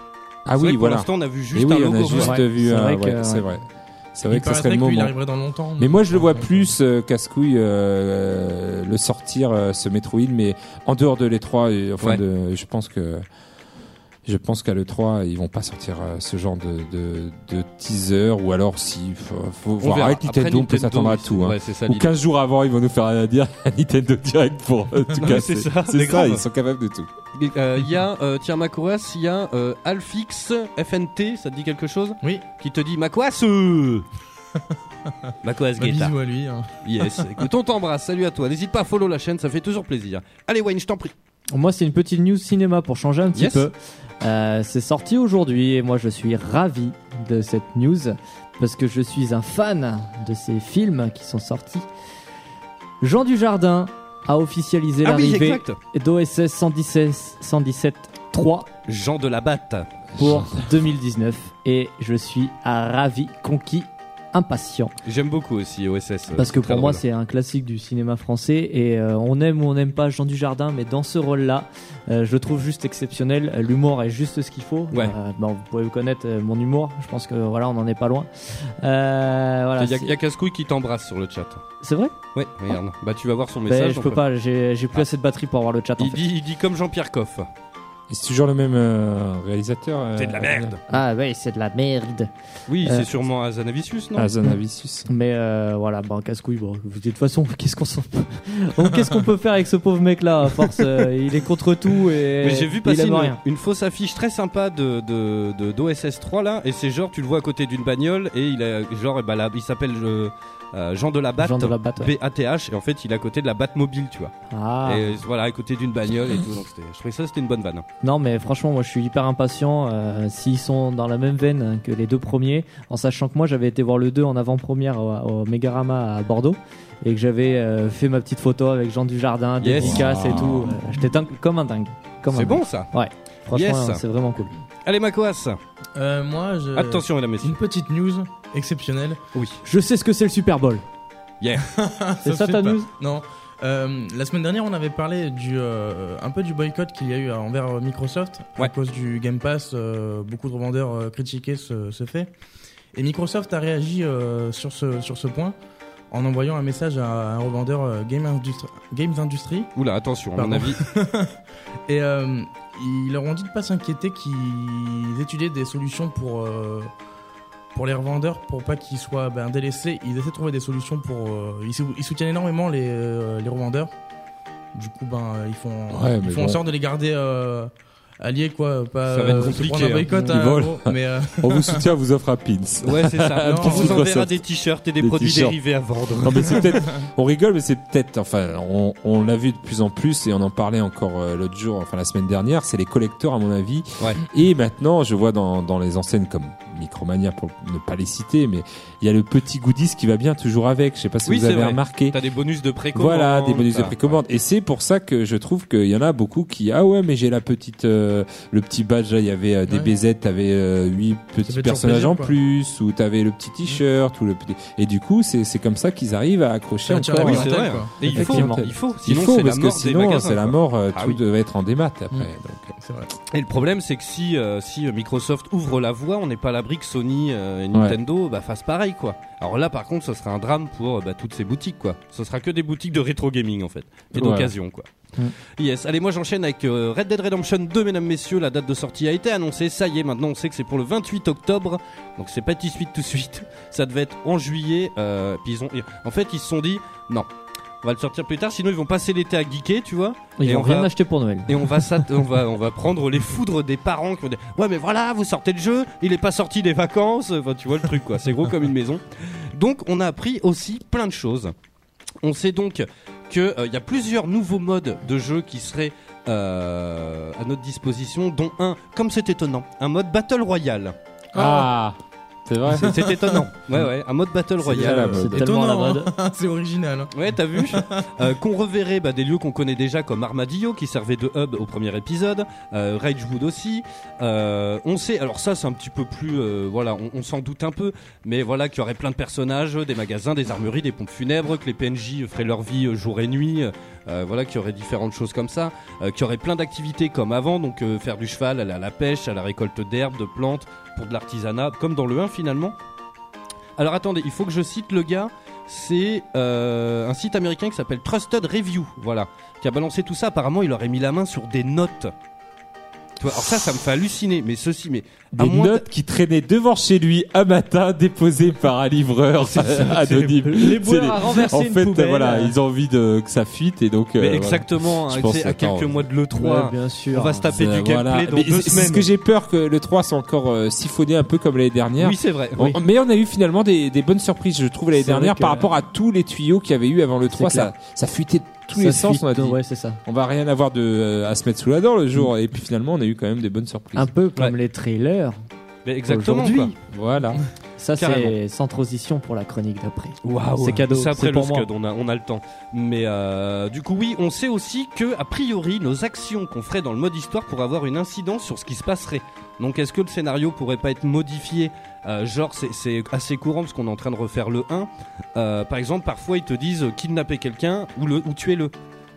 Ah vrai oui, que voilà. Pour l'instant, on a vu juste oui, un on logo. a juste ouais. vu C'est un. vrai ouais, que- c'est vrai. Il que ça serait le moment. arriverait dans longtemps. Mais moi, je le vois plus euh, casse-couille euh, le sortir euh, ce Metroid, mais en dehors de l'E3. et, Enfin, Ouais. de, je pense que je pense qu'à l'E3, ils vont pas sortir euh, ce genre de, de, de teaser, ou alors si faut, faut voir. verra. Avec Après, Nintendo, on peut s'attendre à tout. Hein. Ouais, ça Ou l'idée. 15 jours avant, ils vont nous faire dire Nintendo Direct pour euh, tout casser. c'est ça, ça, grave. ils sont capables de tout. Euh, Il y a, euh, tiens, Makoas, il y a euh, Alfix FNT, ça te dit quelque chose? Oui. Qui te dit Makoas Makoas Bah, Guetta. bisous à lui. hein. Yes, écoute, on t'embrasse, salut à toi. N'hésite pas à follow la chaîne, ça fait toujours plaisir. Allez, Wayne, je t'en prie. Moi, c'est une petite news cinéma pour changer un petit Yes. peu. Euh, c'est sorti aujourd'hui et moi, je suis ravi de cette news parce que je suis un fan de ces films qui sont sortis. Jean Dujardin a officialisé Ah l'arrivée d'OSS 117 117 3 Jean de la Batte. pour 2019 et je suis ravi, conquis impatient. J'aime beaucoup aussi OSS. euh, Parce que pour moi, c'est un classique du cinéma français et euh, on aime ou on n'aime pas Jean Dujardin, mais dans ce rôle-là, euh, je le trouve juste exceptionnel. L'humour est juste ce qu'il faut. Ouais. Euh, bon, vous pouvez connaître mon humour. Je pense que voilà, on n'en est pas loin. Euh, voilà. Il y a, il y a Cascouille qui t'embrasse sur le chat. C'est vrai? Ouais, regarde. Bah tu vas voir son Ben, message. Je on peux pas. J'ai plus assez de batterie pour avoir le chat. En Il fait. dit, il dit comme Jean-Pierre Coff. C'est toujours le même euh, réalisateur. euh, C'est de la merde. Ah ouais, c'est de la merde. Oui, Euh, c'est sûrement Azanavicius, non? Azanavicius. Mais euh, voilà, bon, casse-couille. Bon, de toute façon, qu'est-ce qu'on s'en- Bon, qu'est-ce qu'on peut faire avec ce pauvre mec-là? À force, euh, il est contre tout et Mais j'ai vu il passer aime une, rien. une fausse affiche très sympa de, de, de- d'OSS 3 là, et c'est genre tu le vois à côté d'une bagnole et il a genre eh ben, là, il s'appelle euh, euh, Jean de la Batte, ouais. B-A-T-H, et en fait il est à côté de la Batte mobile, tu vois. Ah. Et voilà, à côté d'une bagnole et tout, donc je trouvais ça c'était une bonne vanne. Non, mais franchement, moi, je suis hyper impatient. euh, S'ils sont dans la même veine que les deux premiers, en sachant que moi, j'avais été voir le 2 en avant-première au, au Megarama à Bordeaux et que j'avais euh, fait ma petite photo avec Jean Dujardin, Yes. dédicace et tout. J'étais comme un dingue. C'est bon ça Franchement, Yes. c'est vraiment cool. Allez Makoas, Euh, moi, je... attention mesdames messieurs. Une petite news exceptionnelle. Oui. Je sais ce que c'est le Super Bowl. C'est ça ta news Non. Euh, la semaine dernière, on avait parlé du, euh, un peu du boycott qu'il y a eu envers euh, Microsoft à Ouais. cause du Game Pass. euh, beaucoup de revendeurs euh, critiquaient ce, ce fait. Et Microsoft a réagi euh, sur, ce, sur ce point en envoyant un message à un revendeur euh, Game Industri- Games Industry. Oula, attention, à mon avis. Et euh, ils leur ont dit de pas s'inquiéter, qu'ils étudiaient des solutions pour, euh, pour les revendeurs, pour pas qu'ils soient ben, délaissés. Ils essaient de trouver des solutions pour. euh, ils, sou- ils soutiennent énormément les, euh, les revendeurs. Du coup, ben, ils font, Ouais, ils font bon. en sorte de les garder alliés, quoi. Pas, Ça va être euh, compliqué, un hein. boycott, hein, volent. gros, mais euh, On vous soutient, on vous offre un pins. Ouais, c'est ça. Non, on vous enverra des t-shirts et des, Des produits dérivés à vendre. Non mais c'est peut-être, on rigole, mais c'est peut-être, enfin, on, on l'a vu de plus en plus et on en parlait encore euh, l'autre jour, enfin la semaine dernière, c'est les collecteurs à mon avis. Ouais. Et maintenant, je vois dans, dans les enseignes comme Micromania pour ne pas les citer, mais il y a le petit goodies qui va bien toujours avec. Je sais pas si Oui, vous c'est avez vrai. remarqué. T'as des bonus de précommande. Voilà, des bonus de t'as- précommande. Et c'est pour ça que je trouve qu'il y en a beaucoup qui, ah ouais, mais j'ai la petite, euh, le petit badge là, il y avait euh, des Ouais. BZ, t'avais euh, huit petits personnages plaisir, en plus, ou t'avais le petit t-shirt, ou le petit, et du coup, c'est, c'est comme ça qu'ils arrivent à accrocher encore. Oui, euh, c'est vrai. quoi. Et il faut, il faut. Il faut, parce que sinon, c'est la mort, Ah tout devait être en démat après. Mm. Et le problème, c'est que si, si Microsoft ouvre la voie, on n'est pas à l'abri que Sony euh, et Nintendo bah, fassent pareil, quoi. Alors là, par contre, ce sera un drame pour bah, toutes ces boutiques, quoi. Ce sera que des boutiques de rétro gaming, en fait, et d'occasion, quoi. Mm. Yes. Allez, moi j'enchaîne avec euh, Red Dead Redemption 2, mesdames, messieurs. La date de sortie a été annoncée. Ça y est, maintenant on sait que c'est pour le 28 octobre. Donc c'est pas tout de suite, tout de suite. Ça devait être en juillet. Euh, puis ils ont, en fait, ils se sont dit non. On va le sortir plus tard, sinon ils vont passer l'été à geeker, tu vois. Ils Et vont on rien va- acheter pour Noël. Et on va, on va, on va prendre les foudres des parents qui vont dire Ouais, mais voilà, vous sortez le jeu, il est pas sorti des vacances. Enfin, tu vois le truc, quoi. C'est gros comme une maison. Donc, on a appris aussi plein de choses. On sait donc qu'il y a plusieurs nouveaux modes de jeu qui seraient euh, à notre disposition, dont un, comme c'est étonnant, un mode Battle Royale. Ah, c'est vrai. C'est étonnant. Ouais, ouais, un mode Battle Royale. C'est la Étonnant, mode. hein. c'est original. hein. Ouais, t'as vu Euh, Qu'on reverrait bah, des lieux qu'on connaît déjà comme Armadillo qui servait de hub au premier épisode, euh, Ragewood aussi. Euh, on sait, alors ça c'est un petit peu plus, euh, voilà, on, on s'en doute un peu, mais voilà qu'il y aurait plein de personnages, des magasins, des armureries, des pompes funèbres, que les PNJ feraient leur vie euh, jour et nuit. Euh, voilà, qu'il y aurait différentes choses comme ça, euh, qu'il y aurait plein d'activités comme avant, donc euh, faire du cheval, aller à la pêche, à la récolte d'herbes, de plantes, pour de l'artisanat, comme dans le 1 finalement. Alors attendez, il faut que je cite le gars. C'est euh, un site américain qui s'appelle Trusted Review, voilà, qui a balancé tout ça. Apparemment, il aurait mis la main sur des notes. Vois, alors ça, ça me fait halluciner. Mais ceci, mais Des notes qui traînaient devant chez lui un matin, déposées par un livreur anonyme. Les à renverser En une fait, poubelle. voilà, ils ont envie de, que ça fuite et donc. euh, mais voilà. exactement, Je hein, à quelques mois de l'E3, Ouais, bien sûr. on va se taper C'est- du gameplay voilà. dans Mais deux semaines. ce que j'ai peur que le 3 soit encore euh, siphonné un peu comme l'année dernière. Oui, c'est vrai. Oui. Mais on a eu finalement des, des bonnes surprises, je trouve, l'année dernière par rapport à tous les tuyaux qu'il y avait eu avant le 3. Ça, ça fuitait de tous Ça les sens, fuite, on a dit. Ouais, c'est ça. On va rien avoir de, euh, à se mettre sous la dent le jour. Et puis finalement, on a eu quand même des bonnes surprises. Un peu comme Ouais. les trailers. Mais exactement. Quoi. Voilà. Ça, c'est sans transition pour la chronique d'après. Waouh, C'est cadeau, C'est après c'est le pour moi. scud, on a, on a le temps. Mais euh, du coup, oui, on sait aussi que, a priori, nos actions qu'on ferait dans le mode histoire pourraient avoir une incidence sur ce qui se passerait Donc est-ce que le scénario pourrait pas être modifié? Euh, Genre c'est- assez courant parce qu'on est en train de refaire le 1. Euh, par exemple, parfois ils te disent euh, kidnapper quelqu'un ou, le, ou tuer-le.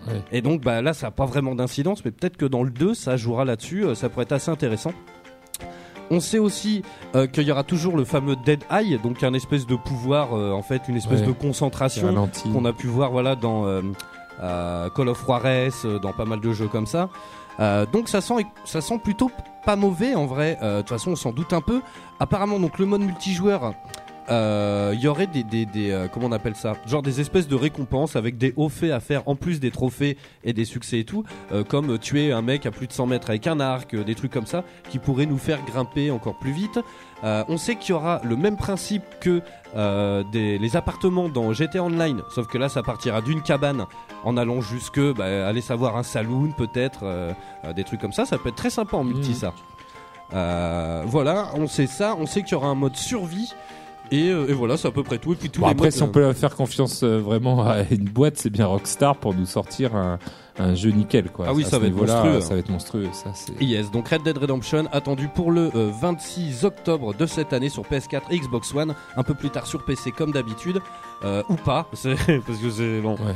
Ouais. Et donc bah, là ça n'a pas vraiment d'incidence, mais peut-être que dans le 2 ça jouera là-dessus, ça pourrait être assez intéressant. On sait aussi euh, qu'il y aura toujours le fameux Dead Eye, donc un espèce de pouvoir, euh, en fait, une espèce Ouais. de concentration qu'on a pu voir voilà dans euh, Call of Juarez, dans pas mal de jeux comme ça. Euh, donc ça sent ça sent plutôt pas mauvais en vrai. Euh, De toute façon on s'en doute un peu. Apparemment donc le mode multijoueur. euh, Il y aurait des, des, des, euh, comment on appelle ça? Genre des espèces de récompenses avec des hauts faits à faire en plus des trophées et des succès et tout euh, comme euh, tuer un mec à plus de 100 mètres avec un arc euh, des trucs comme ça qui pourraient nous faire grimper encore plus vite Euh, on sait qu'il y aura le même principe que euh, des, les appartements dans GTA Online, sauf que là ça partira d'une cabane en allant jusque, bah, aller savoir un saloon peut-être, euh, euh, des trucs comme ça, ça peut être très sympa en multi Mhm. ça. Euh, voilà, on sait ça, on sait qu'il y aura un mode survie. Et, euh, et voilà, c'est à peu près tout. Et puis tous Bon, les après, modes, si on euh, peut faire confiance euh, vraiment à une boîte, c'est bien Rockstar pour nous sortir un, un jeu nickel. Quoi. Ah oui, À ça va être monstrueux. Ça va être monstrueux. Ça, c'est... Yes, donc Red Dead Redemption attendu pour le euh, 26 octobre de cette année sur PS4 et Xbox One, un peu plus tard sur PC comme d'habitude, euh, ou pas, c'est- parce que c'est bon. Ouais.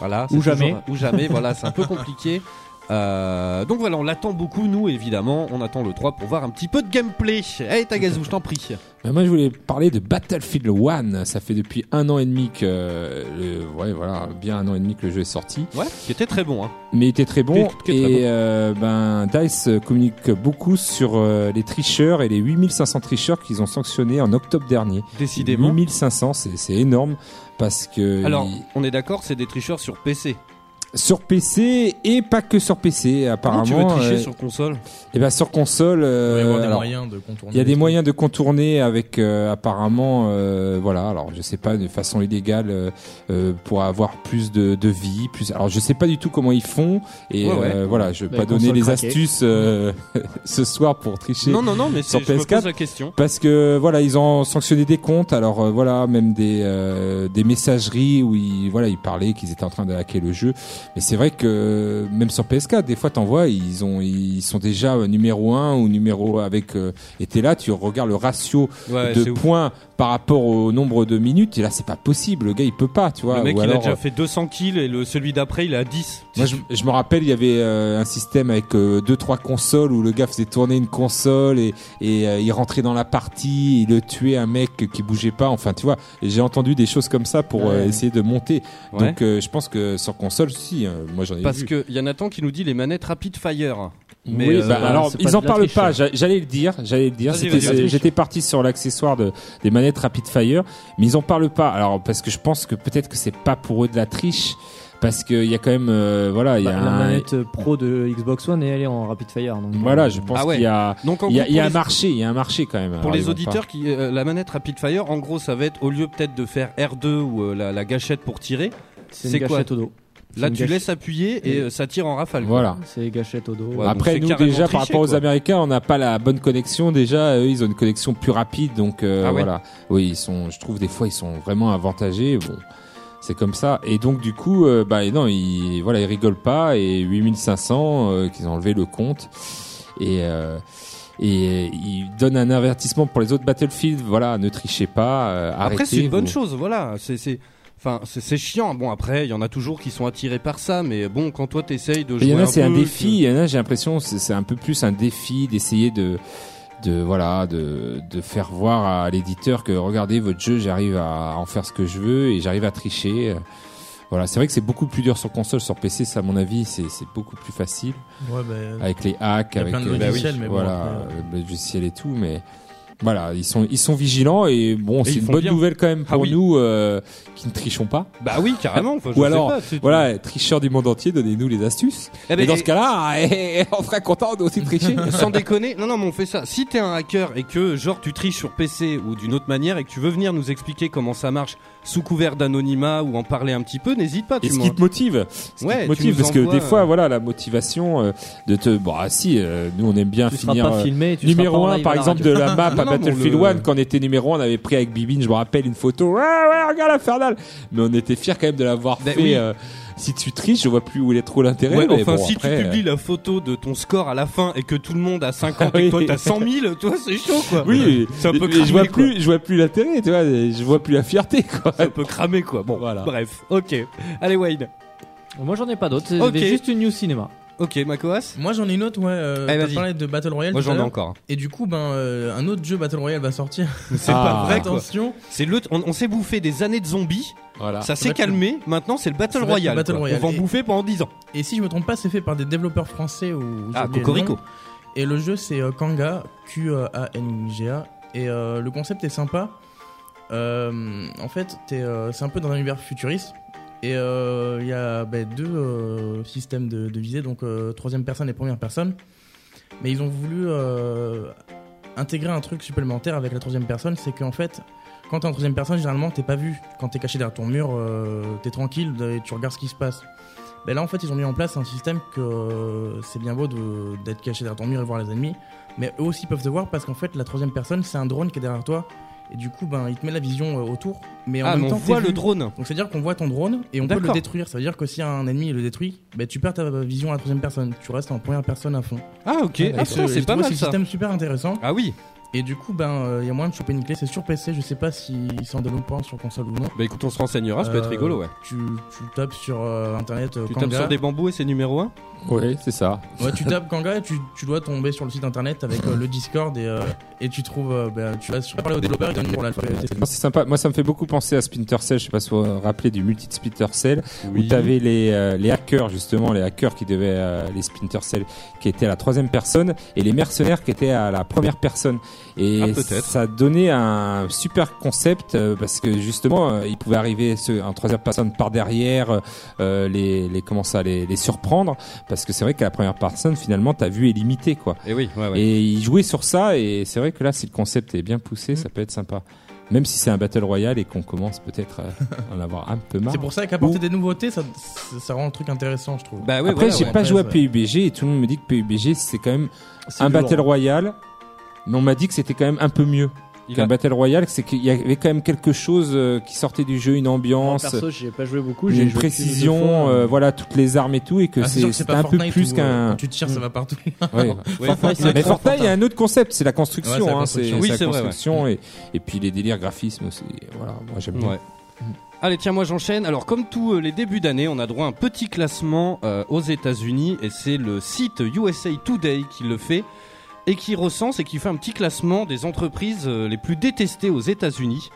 Voilà, Ou jamais. toujours- Ou jamais, voilà, c'est un peu compliqué. Euh, donc voilà, on l'attend beaucoup, nous évidemment. On attend le 3 pour voir un petit peu de gameplay. Hey Tagazu, je t'en prie. Moi, je voulais parler de Battlefield 1. Ça fait depuis un an et demi que, euh, le- ouais, voilà, bien un an et demi que le jeu est sorti. Ouais, qui était très bon. Hein. Mais il était très bon. Très et bon. euh, ben, Dice communique beaucoup sur les tricheurs et les 8500 tricheurs qu'ils ont sanctionnés en octobre dernier. Décidément. 8500, c'est, c'est énorme parce que Alors, il- on est d'accord, c'est des tricheurs sur PC. Sur PC et pas que sur PC Comment apparemment. tu veux tricher euh, sur console? Et ben sur console, Il euh, va y avoir des moyens de contourner. il y a des moyens de contourner avec euh, apparemment, euh, voilà. Alors je sais pas de façon illégale euh, pour avoir plus de, de vie, plus. Alors je sais pas du tout comment ils font et Ouais, ouais. euh, voilà, je vais Bah, pas donner les craquée. astuces euh, ce soir pour tricher. Non, non, non, mais sur c'est- je me PS4. pose la question. Parce que voilà, ils ont sanctionné des comptes. Alors euh, voilà, même des euh, des messageries où ils voilà, ils parlaient qu'ils étaient en train de hacker le jeu. Mais c'est vrai que même sur PS4, des fois t'envoies, ils ont ils sont déjà euh, numéro 1 ou numéro avec euh, et t'es là, tu regardes le ratio Ouais, de ouf. points par rapport au nombre de minutes et là c'est pas possible. Le gars il peut pas, tu vois. Le mec, Ou il a déjà euh, fait 200 kills et le, celui d'après, il à 10. moi, je, je me rappelle, il y avait euh, un système avec euh, deux trois consoles où le gars faisait tourner une console et, et euh, il rentrait dans la partie, il le tuait un mec qui bougeait pas. Enfin, tu vois, j'ai entendu des choses comme ça pour Ouais. essayer de monter. Ouais. Donc, euh, je pense que sur console, si, moi j'en ai Parce que y a Nathan qui nous dit les manettes rapid fire. Mais oui, euh, bah, bah, alors ils de en la parlent triche, pas. J'allais le dire, j'allais le dire. J'étais parti sur l'accessoire de des manettes Rapid Fire, mais ils en parlent pas. Alors parce que je pense que peut-être que c'est pas pour eux de la triche, parce qu'il y a quand même, euh, voilà, il y Bah, a la un, manette pro de Xbox One et elle est en Rapid Fire. Donc, voilà, euh, je pense Ah ouais. qu'il y a, donc en il y a, y a un les- marché, il y a un marché quand même. Pour Alors, les auditeurs, qui, euh, la manette rapid fire, en gros, ça va être au lieu peut-être de faire R2 ou euh, la, la gâchette pour tirer, c'est quoi gâchette au dos. Là tu gâche- laisses appuyer et euh, ça tire en rafale. Voilà. C'est gâchette au dos. Ouais. Après nous déjà par rapport aux. Américains, on n'a pas la bonne connexion. Déjà, eux, ils ont une connexion plus rapide, donc euh, Ah ouais voilà. Oui, ils sont. Je trouve des fois ils sont vraiment avantagés. Bon, c'est comme ça. Et donc du coup, euh, bah non, ils voilà, ils rigolent pas. Et 8500 euh, qu'ils ont enlevé le compte et euh, et ils donnent un avertissement pour les autres Battlefield. Voilà, ne trichez pas. euh, Après, c'est une bonne vous- chose, voilà. C'est, c'est, enfin, c'est, chiant. Bon, après, il y en a toujours qui sont attirés par ça, mais bon, quand toi t'essayes de Il jouer y en a, c'est un défi. Il y en a, j'ai l'impression, c'est c'est un peu plus un défi d'essayer de, de voilà, de, de faire voir à l'éditeur que regardez votre jeu, j'arrive à en faire ce que je veux et j'arrive à tricher. Voilà, c'est vrai que c'est beaucoup plus dur sur console, sur PC, ça à mon avis, c'est beaucoup plus facile Ouais, bah, avec les hacks, Il y a avec plein de euh, logiciels, mais bon, voilà, après, le logiciel et tout, mais. Voilà, ils sont ils sont vigilants et bon, c'est une bonne bien. nouvelle quand même Ah pour oui. nous euh, qui ne trichons pas. Bah oui, carrément. Enfin, je Ou sais alors, pas, Voilà, tricheurs du monde entier, donnez-nous les astuces. Eh ben, Et dans et- ce cas-là, eh, on serait content de aussi tricher. Sans déconner, non, non, mais on fait ça. Si t'es un hacker et que, genre, tu triches sur PC ou d'une autre manière et que tu veux venir nous expliquer comment ça marche sous couvert d'anonymat ou en parler un petit peu, n'hésite pas. Et Tu ce m'en- qui te motive, ce Ouais, qui te motive, parce que des fois, euh, voilà, la motivation euh, de te, bon, ah, si, euh, nous on aime bien Tu finir pas euh, filmé. Tu numéro pas en 1 live par la exemple de la map à non, Battlefield le- 1, quand on était numéro 1, on avait pris avec Bibine, je me rappelle une photo. Ouais, ouais, regarde Infernal. Mais on était fiers quand même de l'avoir Bah fait. oui. Euh, si tu triches, je vois plus où il est trop l'intérêt. Ouais, mais enfin, bon, si après, tu publies la photo de ton score à la fin et que tout le monde a 50 Ah et que toi t'as 100 000, toi c'est chaud quoi. euh, Oui, c'est un peu cramé, je vois quoi. plus, je vois plus l'intérêt, tu vois, je vois plus la fierté, quoi. C'est un peu cramé quoi. Bon, Voilà. bref, ok. Allez, Wayne. Moi j'en ai pas d'autres, c'est Ok. juste une news cinéma. Ok, Makoas Moi j'en ai une autre, ouais. Euh, Allez, t'as vas-y. parlé de Battle Royale. Moi tout à j'en ai l'heure. encore. Et du coup, ben, euh, un autre jeu Battle Royale va sortir. C'est Ah. pas vrai quoi. Attention. C'est le, on, on s'est bouffé des années de zombies, Voilà. ça s'est va être le- calmé, maintenant c'est le Battle Ça va être le Royale. Battle quoi. Royale. On va en Et- bouffer pendant 10 ans. Et si je me trompe pas, c'est fait par des développeurs français ou. j'ai Ah, oublié le Cocorico. Et le jeu c'est euh, Kanga, Q-A-N-G-A. Et euh, le concept est sympa. Euh, en fait, t'es, euh, c'est un peu dans un univers futuriste. Et euh, il y a bah, deux euh, systèmes de, visée, donc euh, troisième personne et première personne. Mais ils ont voulu intégrer un truc supplémentaire avec la troisième personne, c'est qu'en fait, quand t'es en troisième personne, généralement t'es pas vu. Quand t'es caché derrière ton mur, t'es tranquille et tu regardes ce qui se passe. Ben là, en fait, ils ont mis en place un système que c'est bien beau d'être caché derrière ton mur et voir les ennemis, mais eux aussi peuvent te voir parce qu'en fait, la troisième personne, c'est un drone qui est derrière toi, et du coup, ben, il te met la vision euh, autour, mais en Ah, même mais on temps, voit le vu. drone. Donc, c'est-à-dire qu'on voit ton drone et on peut le détruire. Ça veut dire que si un ennemi le détruit, ben, tu perds ta vision à la troisième personne. Tu restes en première personne à fond. Ah, ok. Et Ah, c'est pas mal ce ça. système super intéressant. Ah oui. Et du coup, ben, euh, il y a moyen de choper une clé. C'est sur PC. Je sais pas si c'est en développement sur console ou non. Bah écoute, on se renseignera, ça peut être Euh, rigolo, ouais. Tu, tu tapes sur euh, internet euh, Tu Kanga. tapes sur des bambous et c'est numéro 1 Oui, c'est ça. Ouais, tu tapes Kanga et tu, tu dois tomber sur le site internet avec euh, le Discord et, euh, et tu trouves. euh, ben, tu vas sur parler aux développeurs et pour l'alpha. Non, c'est sympa. Moi, ça me fait beaucoup penser à Splinter Cell. Je sais pas si vous vous rappelez du multi de Splinter Cell, où t'avais les, euh, les hackers, justement, les hackers qui devaient, euh, les Splinter Cell, qui étaient à la troisième personne, et les mercenaires qui étaient à la première personne. Et Ah, peut-être. ça donnait un super concept, euh, parce que justement, euh, ils pouvaient arriver ce- en troisième personne par derrière, euh, les, les, comment ça, les, les surprendre, parce que c'est vrai qu'à la première personne, finalement, ta vue est limitée, quoi. Et oui, ouais, ouais. Et ils jouaient sur ça, et c'est vrai que là, si le concept est bien poussé, ça peut être sympa. Même si c'est un Battle Royale et qu'on commence peut-être à en avoir un peu marre. C'est pour ça qu'apporter des nouveautés, ça, ça, ça rend le truc intéressant, je trouve. Bah oui, Après, voilà, j'ai ouais. pas Après, joué à PUBG et tout le monde me dit que PUBG c'est quand même un. Battle Royale, mais on m'a dit que c'était quand même un peu mieux Il qu'un a- Battle Royale, c'est qu'il y avait quand même quelque chose euh, qui sortait du jeu, une ambiance, perso, j'ai pas joué beaucoup. j'ai une joué précision, fois. euh, voilà, toutes les armes et tout, et que Ah, c'est un peu plus où, euh, qu'un. Quand tu te tires, ça va partout. Ouais. Ouais, Fortnite, c'est Mais Fortnite, il y a un autre concept, c'est la Ouais, construction, c'est la hein, construction. c'est Oui, c'est c'est la vrai, ouais. construction et, et puis les délires graphismes aussi. Voilà, moi j'aime bien. Ouais. Allez, tiens, moi j'enchaîne. Alors, comme tous euh, les débuts d'année, on a droit à un petit classement euh, aux États-Unis et c'est le site USA Today qui le fait et qui recense et qui fait un petit classement des entreprises euh, les plus détestées aux États-Unis.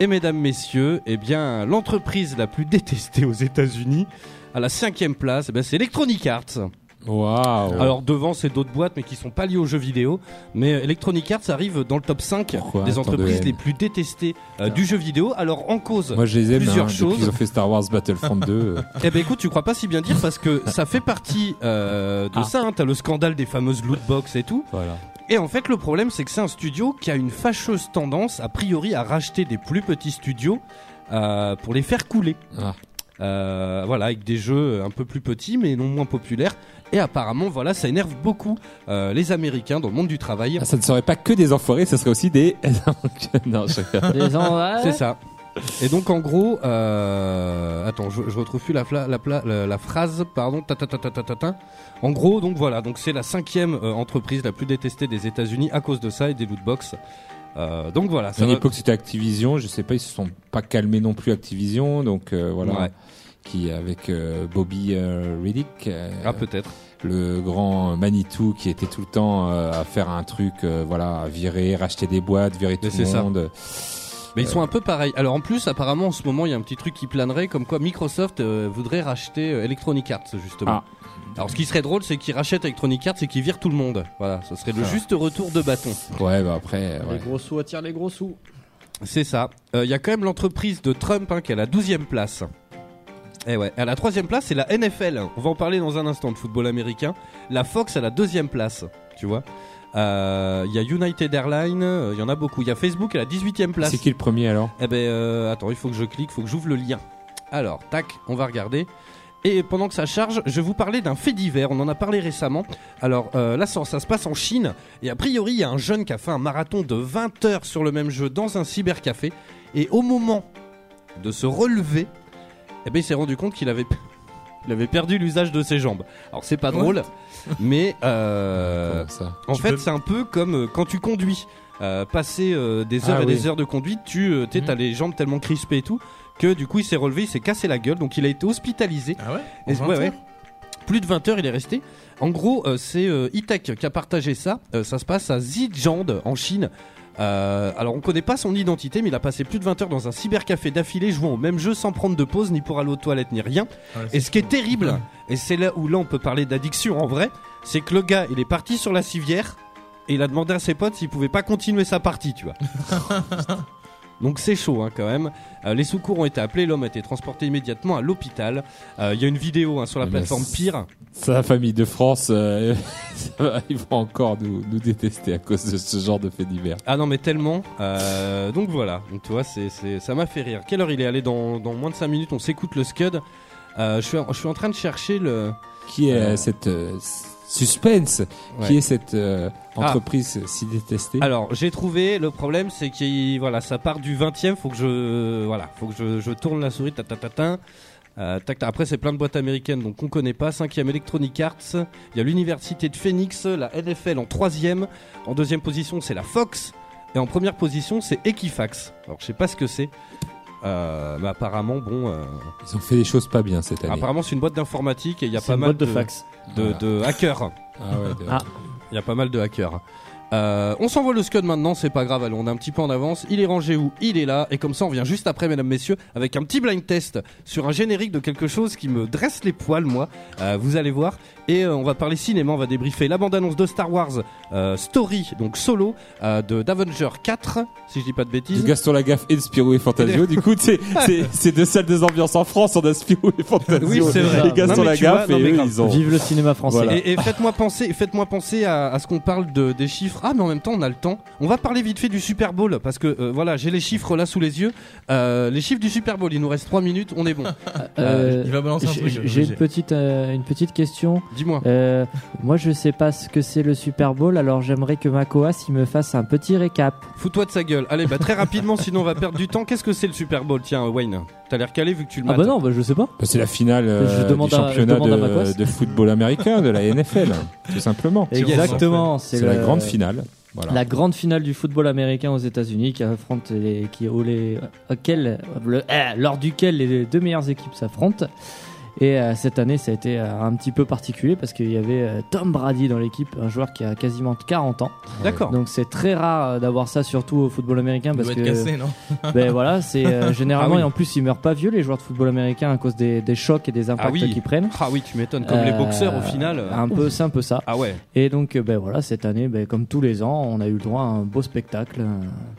Et mesdames, messieurs, eh bien, l'entreprise la plus détestée aux États-Unis, à la cinquième place, eh c'est Electronic Arts. Waouh. Alors devant, c'est d'autres boîtes, mais qui sont pas liées aux jeux vidéo. Mais Electronic Arts arrive dans le top 5 Pourquoi des de entreprises les plus détestées euh, du jeu vidéo. Alors en cause, moi je les aime, plusieurs hein, choses. qu'ils ont fait Star Wars Battlefront 2. euh, Eh ben écoute, tu crois pas si bien dire parce que ça fait partie euh, de Ah. ça. Hein, T'as le scandale des fameuses loot box et tout. voilà. Et en fait, le problème, c'est que c'est un studio qui a une fâcheuse tendance, a priori, à racheter des plus petits studios euh, pour les faire couler. Ah. Euh, voilà, avec des jeux un peu plus petits, mais non moins populaires. Et apparemment, voilà, ça énerve beaucoup euh, les Américains dans le monde du travail. Ah, ça ne serait pas que des enfoirés, ça serait aussi des. non, je... Des ouais. C'est ça. Et donc en gros, euh, attends, je, je retrouve plus la, fla- la, pla- la, la phrase, pardon. Ta, ta, ta, ta, ta, ta, ta. En gros, donc voilà, donc c'est la cinquième euh, entreprise la plus détestée des États-Unis à cause de ça et des loot box. Euh, donc voilà, À ça une va- époque, c'était Activision. Je sais pas, ils se sont pas calmés non plus Activision, donc euh, voilà. Ouais. Qui avec euh, Bobby euh, Riddick, euh, Ah peut-être. le grand Manitou, qui était tout le temps euh, à faire un truc, euh, voilà, à virer, racheter des boîtes, virer tout le c'est ça. Mais ils sont un peu pareils. Alors en plus, apparemment, en ce moment, il y a un petit truc qui planerait, comme quoi Microsoft euh, voudrait racheter euh, Electronic Arts justement. Ah. Alors ce qui serait drôle, c'est qu'ils rachètent Electronic Arts et qu'ils virent tout le monde. Voilà, ce serait le Ah. juste retour de bâton. Ouais, bah après, Les ouais. gros sous attirent les gros sous. C'est ça. Euh, Il y a quand même l'entreprise de Trump hein, qui est à la 12e place. Et ouais, à la troisième place, c'est la NFL. On va en parler dans un instant de football américain. La Fox à la deuxième place, tu vois. Euh, Il y a United Airlines, euh, il y en a beaucoup. Il y a Facebook à la 18e place. c'est qui le premier alors? Eh ben, euh, attends, il faut que je clique, il faut que j'ouvre le lien. Alors, tac, on va regarder. Et pendant que ça charge, je vais vous parler d'un fait divers. On en a parlé récemment. Alors euh, là, ça, ça se passe en Chine. Et a priori, il y a un jeune qui a fait un marathon de 20 heures sur le même jeu dans un cybercafé. Et au moment de se relever, eh ben, il s'est rendu compte qu'il avait, il avait perdu l'usage de ses jambes. Alors c'est pas drôle, mais euh, en Tu fait, peux- c'est un peu comme euh, quand tu conduis. Euh, passer euh, des Ah heures et oui. des heures de conduite, tu euh, t'es- Mhm. t'as les jambes tellement crispées et tout que du coup il s'est relevé, il s'est cassé la gueule, donc il a été hospitalisé. Ah ouais Et- En ouais, 20 ouais. heures Plus de 20 heures il est resté. En gros, euh, c'est euh, E-Tech qui a partagé ça. Euh, ça se passe à Zhejiang en Chine. Euh, alors on connaît pas son identité, mais il a passé plus de 20 heures dans un cybercafé d'affilée jouant au même jeu sans prendre de pause, ni pour aller aux toilettes, ni rien. Ouais, Et ce qui est terrible, et c'est là où là on peut parler d'addiction en vrai, c'est que le gars il est parti sur la civière et il a demandé à ses potes s'il pouvait pas continuer sa partie, tu vois. Donc c'est chaud hein, quand même. Euh, les secours ont été appelés, l'homme a été transporté immédiatement à l'hôpital. Euh, Il y a une vidéo hein, sur la Mais plateforme Pire. La famille de France, euh, ils vont encore nous, nous détester à cause de ce genre de fait divers. Ah non mais tellement. Euh, donc voilà. Donc tu vois, c'est, ça m'a fait rire. Quelle heure il est allé dans, dans moins de 5 minutes? On s'écoute le Scud. Je, suis, en- je suis en train de chercher le. Qui est cette suspense Ouais. Qui est cette euh, Ah. entreprise si détestée Alors j'ai trouvé. Le problème c'est que voilà, ça part du 20e. Faut que je voilà, faut que je, je tourne la souris. Ta, ta, ta, ta. Euh, tac, tac. Après c'est plein de boîtes américaines donc on connaît pas. Cinquième Electronic Arts. Il y a l'université de Phoenix, la NFL en troisième. En deuxième position c'est la Fox. Et en première position c'est Equifax. Alors je sais pas ce que c'est. Euh, mais apparemment bon. euh, Ils ont fait des choses pas bien cette année. Apparemment, c'est une boîte d'informatique et il y a pas mal de, fax. de, Voilà. de hackers. Ah ouais, de- Ah. Il y a pas mal de hackers. Euh, on s'envoie le Scud maintenant, c'est pas grave, allez, on est un petit peu en avance. Il est rangé où? Il est là. Et comme ça, on vient juste après, mesdames, messieurs, avec un petit blind test sur un générique de quelque chose qui me dresse les poils, moi. Euh, vous allez voir. Et euh, on va parler cinéma, on va débriefer la bande-annonce de Star Wars euh, Story, donc solo, euh, de d'Avenger 4, si je dis pas de de bêtises. Gaston Lagaffe et de Spirou et Fantasio. du coup, c'est c'est- c'est deux salles des ambiances en France. On a Spirou et Fantasio. Oui, c'est vrai. Et Gaston Lagaffe et eux, ils ont. Vive le cinéma français. Voilà. Et, et faites-moi penser, faites-moi penser à, à ce qu'on parle de, des chiffres. Ah, mais en même temps, on a le temps. On va parler vite fait du Super Bowl parce que euh, voilà, j'ai les chiffres là sous les yeux. Euh, les chiffres du Super Bowl. Il nous reste 3 minutes. On est bon. Euh, Il va balancer un j'ai- truc. J'ai une petite, euh, une petite question. Dis-moi. Euh, moi, je sais pas ce que c'est le Super Bowl, alors j'aimerais que Makoas il me fasse un petit récap. Fous-toi de sa gueule. Allez, bah très rapidement, sinon on va perdre du temps. Qu'est-ce que c'est le Super Bowl? Tiens, Wayne, t'as l'air calé vu que tu le Ah mates. bah non, bah je sais pas. Bah, c'est la finale euh, Je demande du à- championnat je demande à Macoas. de, de football américain, de la NFL, tout simplement. Exactement, C'est c'est la le- grande finale. Voilà. La grande finale du football américain aux États-Unis qui affronte les, qui, au les, auquel, le- eh, lors duquel les deux meilleures équipes s'affrontent. Et euh, cette année, ça a été euh, un petit peu particulier parce qu'il y avait euh, Tom Brady dans l'équipe, un joueur qui a quasiment 40 ans. D'accord. Donc c'est très rare euh, d'avoir ça, surtout au football américain Il parce doit que être cassé, non? ben voilà, c'est euh, généralement Ah oui. et en plus ils meurent pas vieux les joueurs de football américain à cause des, des chocs et des impacts Ah oui. qu'ils prennent. Ah oui, tu m'étonnes. Comme les boxeurs au final. euh, Un peu, c'est un peu ça. Ah ouais. Et donc, euh, ben voilà, cette année, ben, comme tous les ans, on a eu le droit à un beau spectacle euh,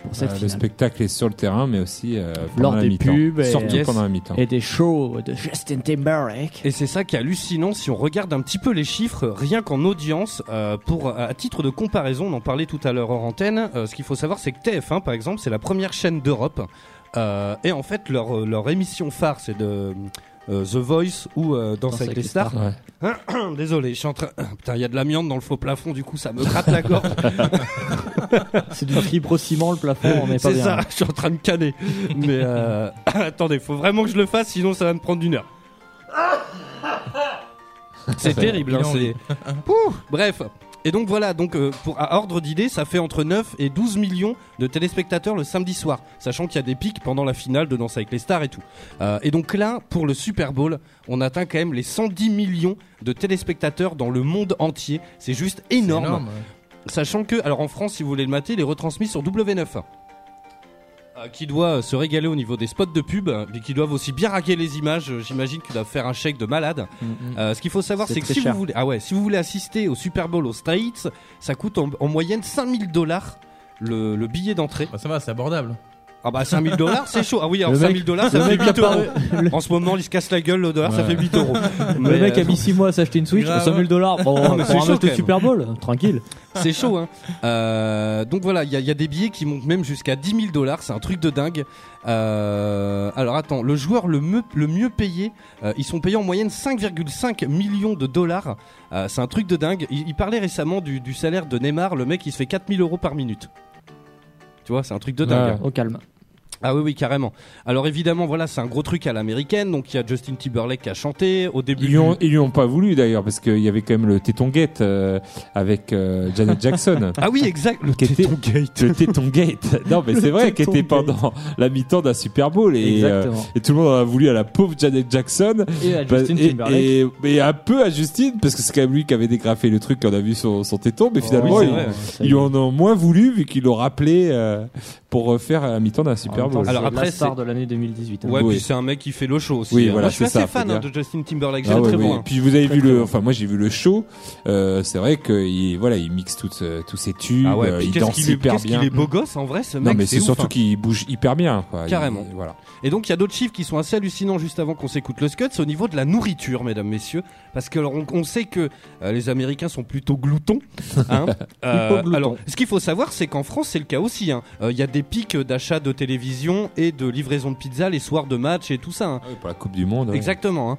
pour cette Euh, le finale. spectacle est sur le terrain, mais aussi euh, pendant Lors la des pubs et- Surtout Yes. pendant la mi-temps. Et des shows de Justin Timberlake. Et c'est ça qui est hallucinant si on regarde un petit peu les chiffres, rien qu'en audience. euh, pour à titre de comparaison, on en parlait tout à l'heure hors antenne. euh, ce qu'il faut savoir, c'est que TF1, par exemple, c'est la première chaîne d'Europe. euh, et en fait, leur, leur émission phare, c'est de euh, The Voice ou euh, Danse avec les stars. Ouais. Désolé, je suis en train. Putain, il y a de l'amiante dans le faux plafond, du coup, ça me gratte la gorge. C'est du fibrociment le plafond, on n'est pas c'est bien. ça, je suis en train de canner. Mais euh... attendez, faut vraiment que je le fasse, sinon ça va me prendre une heure. C'est terrible, hein, c'est. Pouh, Bref. Et donc voilà, donc euh, pour à ordre d'idée, ça fait entre 9 et 12 millions de téléspectateurs le samedi soir, sachant qu'il y a des pics pendant la finale de Danse avec les stars et tout. Euh, et donc là, pour le Super Bowl, on atteint quand même les 110 millions de téléspectateurs dans le monde entier. C'est juste énorme. énorme, ouais. Sachant que, alors en France, si vous voulez le mater, il est retransmis sur W9. Euh, qui doit se régaler au niveau des spots de pub, mais qui doivent aussi bien raquer les images. Euh, J'imagine qu'ils doivent faire un chèque de malade. Mm, mm. Euh, ce qu'il faut savoir, C'est que si cher. vous voulez, ah ouais, si vous voulez assister au Super Bowl aux States, ça coûte en, en moyenne 5000 dollars le, le billet d'entrée. Bah, ça va, c'est abordable. Ah bah 5000 dollars, c'est chaud. Ah oui, alors Le mec- 5000 dollars, ça fait mec qui a 8 euros. le- En ce moment, il se casse la gueule, le dollar, ça fait 8 euros. Le mec a euh, mis 6 mois à s'acheter une Switch, Grave. 100 000 dollars pour, Non, mais pour c'est chaud, quand même. Super Bowl. Tranquille. C'est chaud, hein. Euh, donc voilà, il y, a- il y a des billets qui montent même jusqu'à 10 000 dollars. C'est un truc de dingue. Euh, alors attends, le joueur le, me- le mieux payé, ils sont payés en moyenne 5,5 millions de dollars. C'est un truc de dingue. Il, il parlait récemment du, du salaire de Neymar. Le mec, il se fait 4000 euros par minute. Tu vois, c'est un truc de dingue. Au calme. Ah oui, oui, carrément. Alors évidemment, voilà, c'est un gros truc à l'américaine. Donc il y a Justin Timberlake qui a chanté au début. Ils lui ont, du- ils lui ont pas voulu d'ailleurs parce qu'il y avait quand même le Téton Gate euh, avec euh, Janet Jackson. Ah oui, exact. Le téton gate. le Téton Gate. Non mais c'est vrai, Téton était pendant la mi-temps d'un Super Bowl et, euh, et tout le monde a voulu à la pauvre Janet Jackson. Et à Bah, Justin et, un peu à Justine parce que c'est quand même lui qui avait dégrafé le truc qu'on a vu sur son téton mais finalement oui, c'est ils, vrai. Lui en ont moins voulu vu qu'ils l'ont rappelé euh, pour refaire à mi-temps d'un Super Bowl. Alors après, la star c'est- de l'année 2018. hein. Ouais, Oui. puis c'est un mec qui fait le show aussi. Oui, hein. voilà, Moi, je suis assez ça, fan hein, de Justin Timberlake. J'ai Ah ouais, très ouais. bon. hein. Puis vous avez Très, vu très le, bon. enfin moi j'ai vu le show. Euh, c'est vrai qu'il voilà, il mixe toutes, euh, tous ses tubes, Ah ouais, euh, il danse qu'il est, hyper bien. est beau gosse en vrai ce non mec. mais c'est surtout qu'il bouge hyper bien. Quoi. Il- Carrément. voilà. Et donc il y a d'autres chiffres qui sont assez hallucinants juste avant qu'on s'écoute le scud, c'est au niveau de la nourriture, mesdames, messieurs, parce que alors, on, on sait que euh, les Américains sont plutôt gloutons. Hein Euh, alors, ce qu'il faut savoir, c'est qu'en France, c'est le cas aussi. hein. Euh, Il y a des pics d'achat de télévision et de livraison de pizza les soirs de match et tout ça. hein. Ah oui, pour la Coupe du Monde. ouais. Exactement. hein.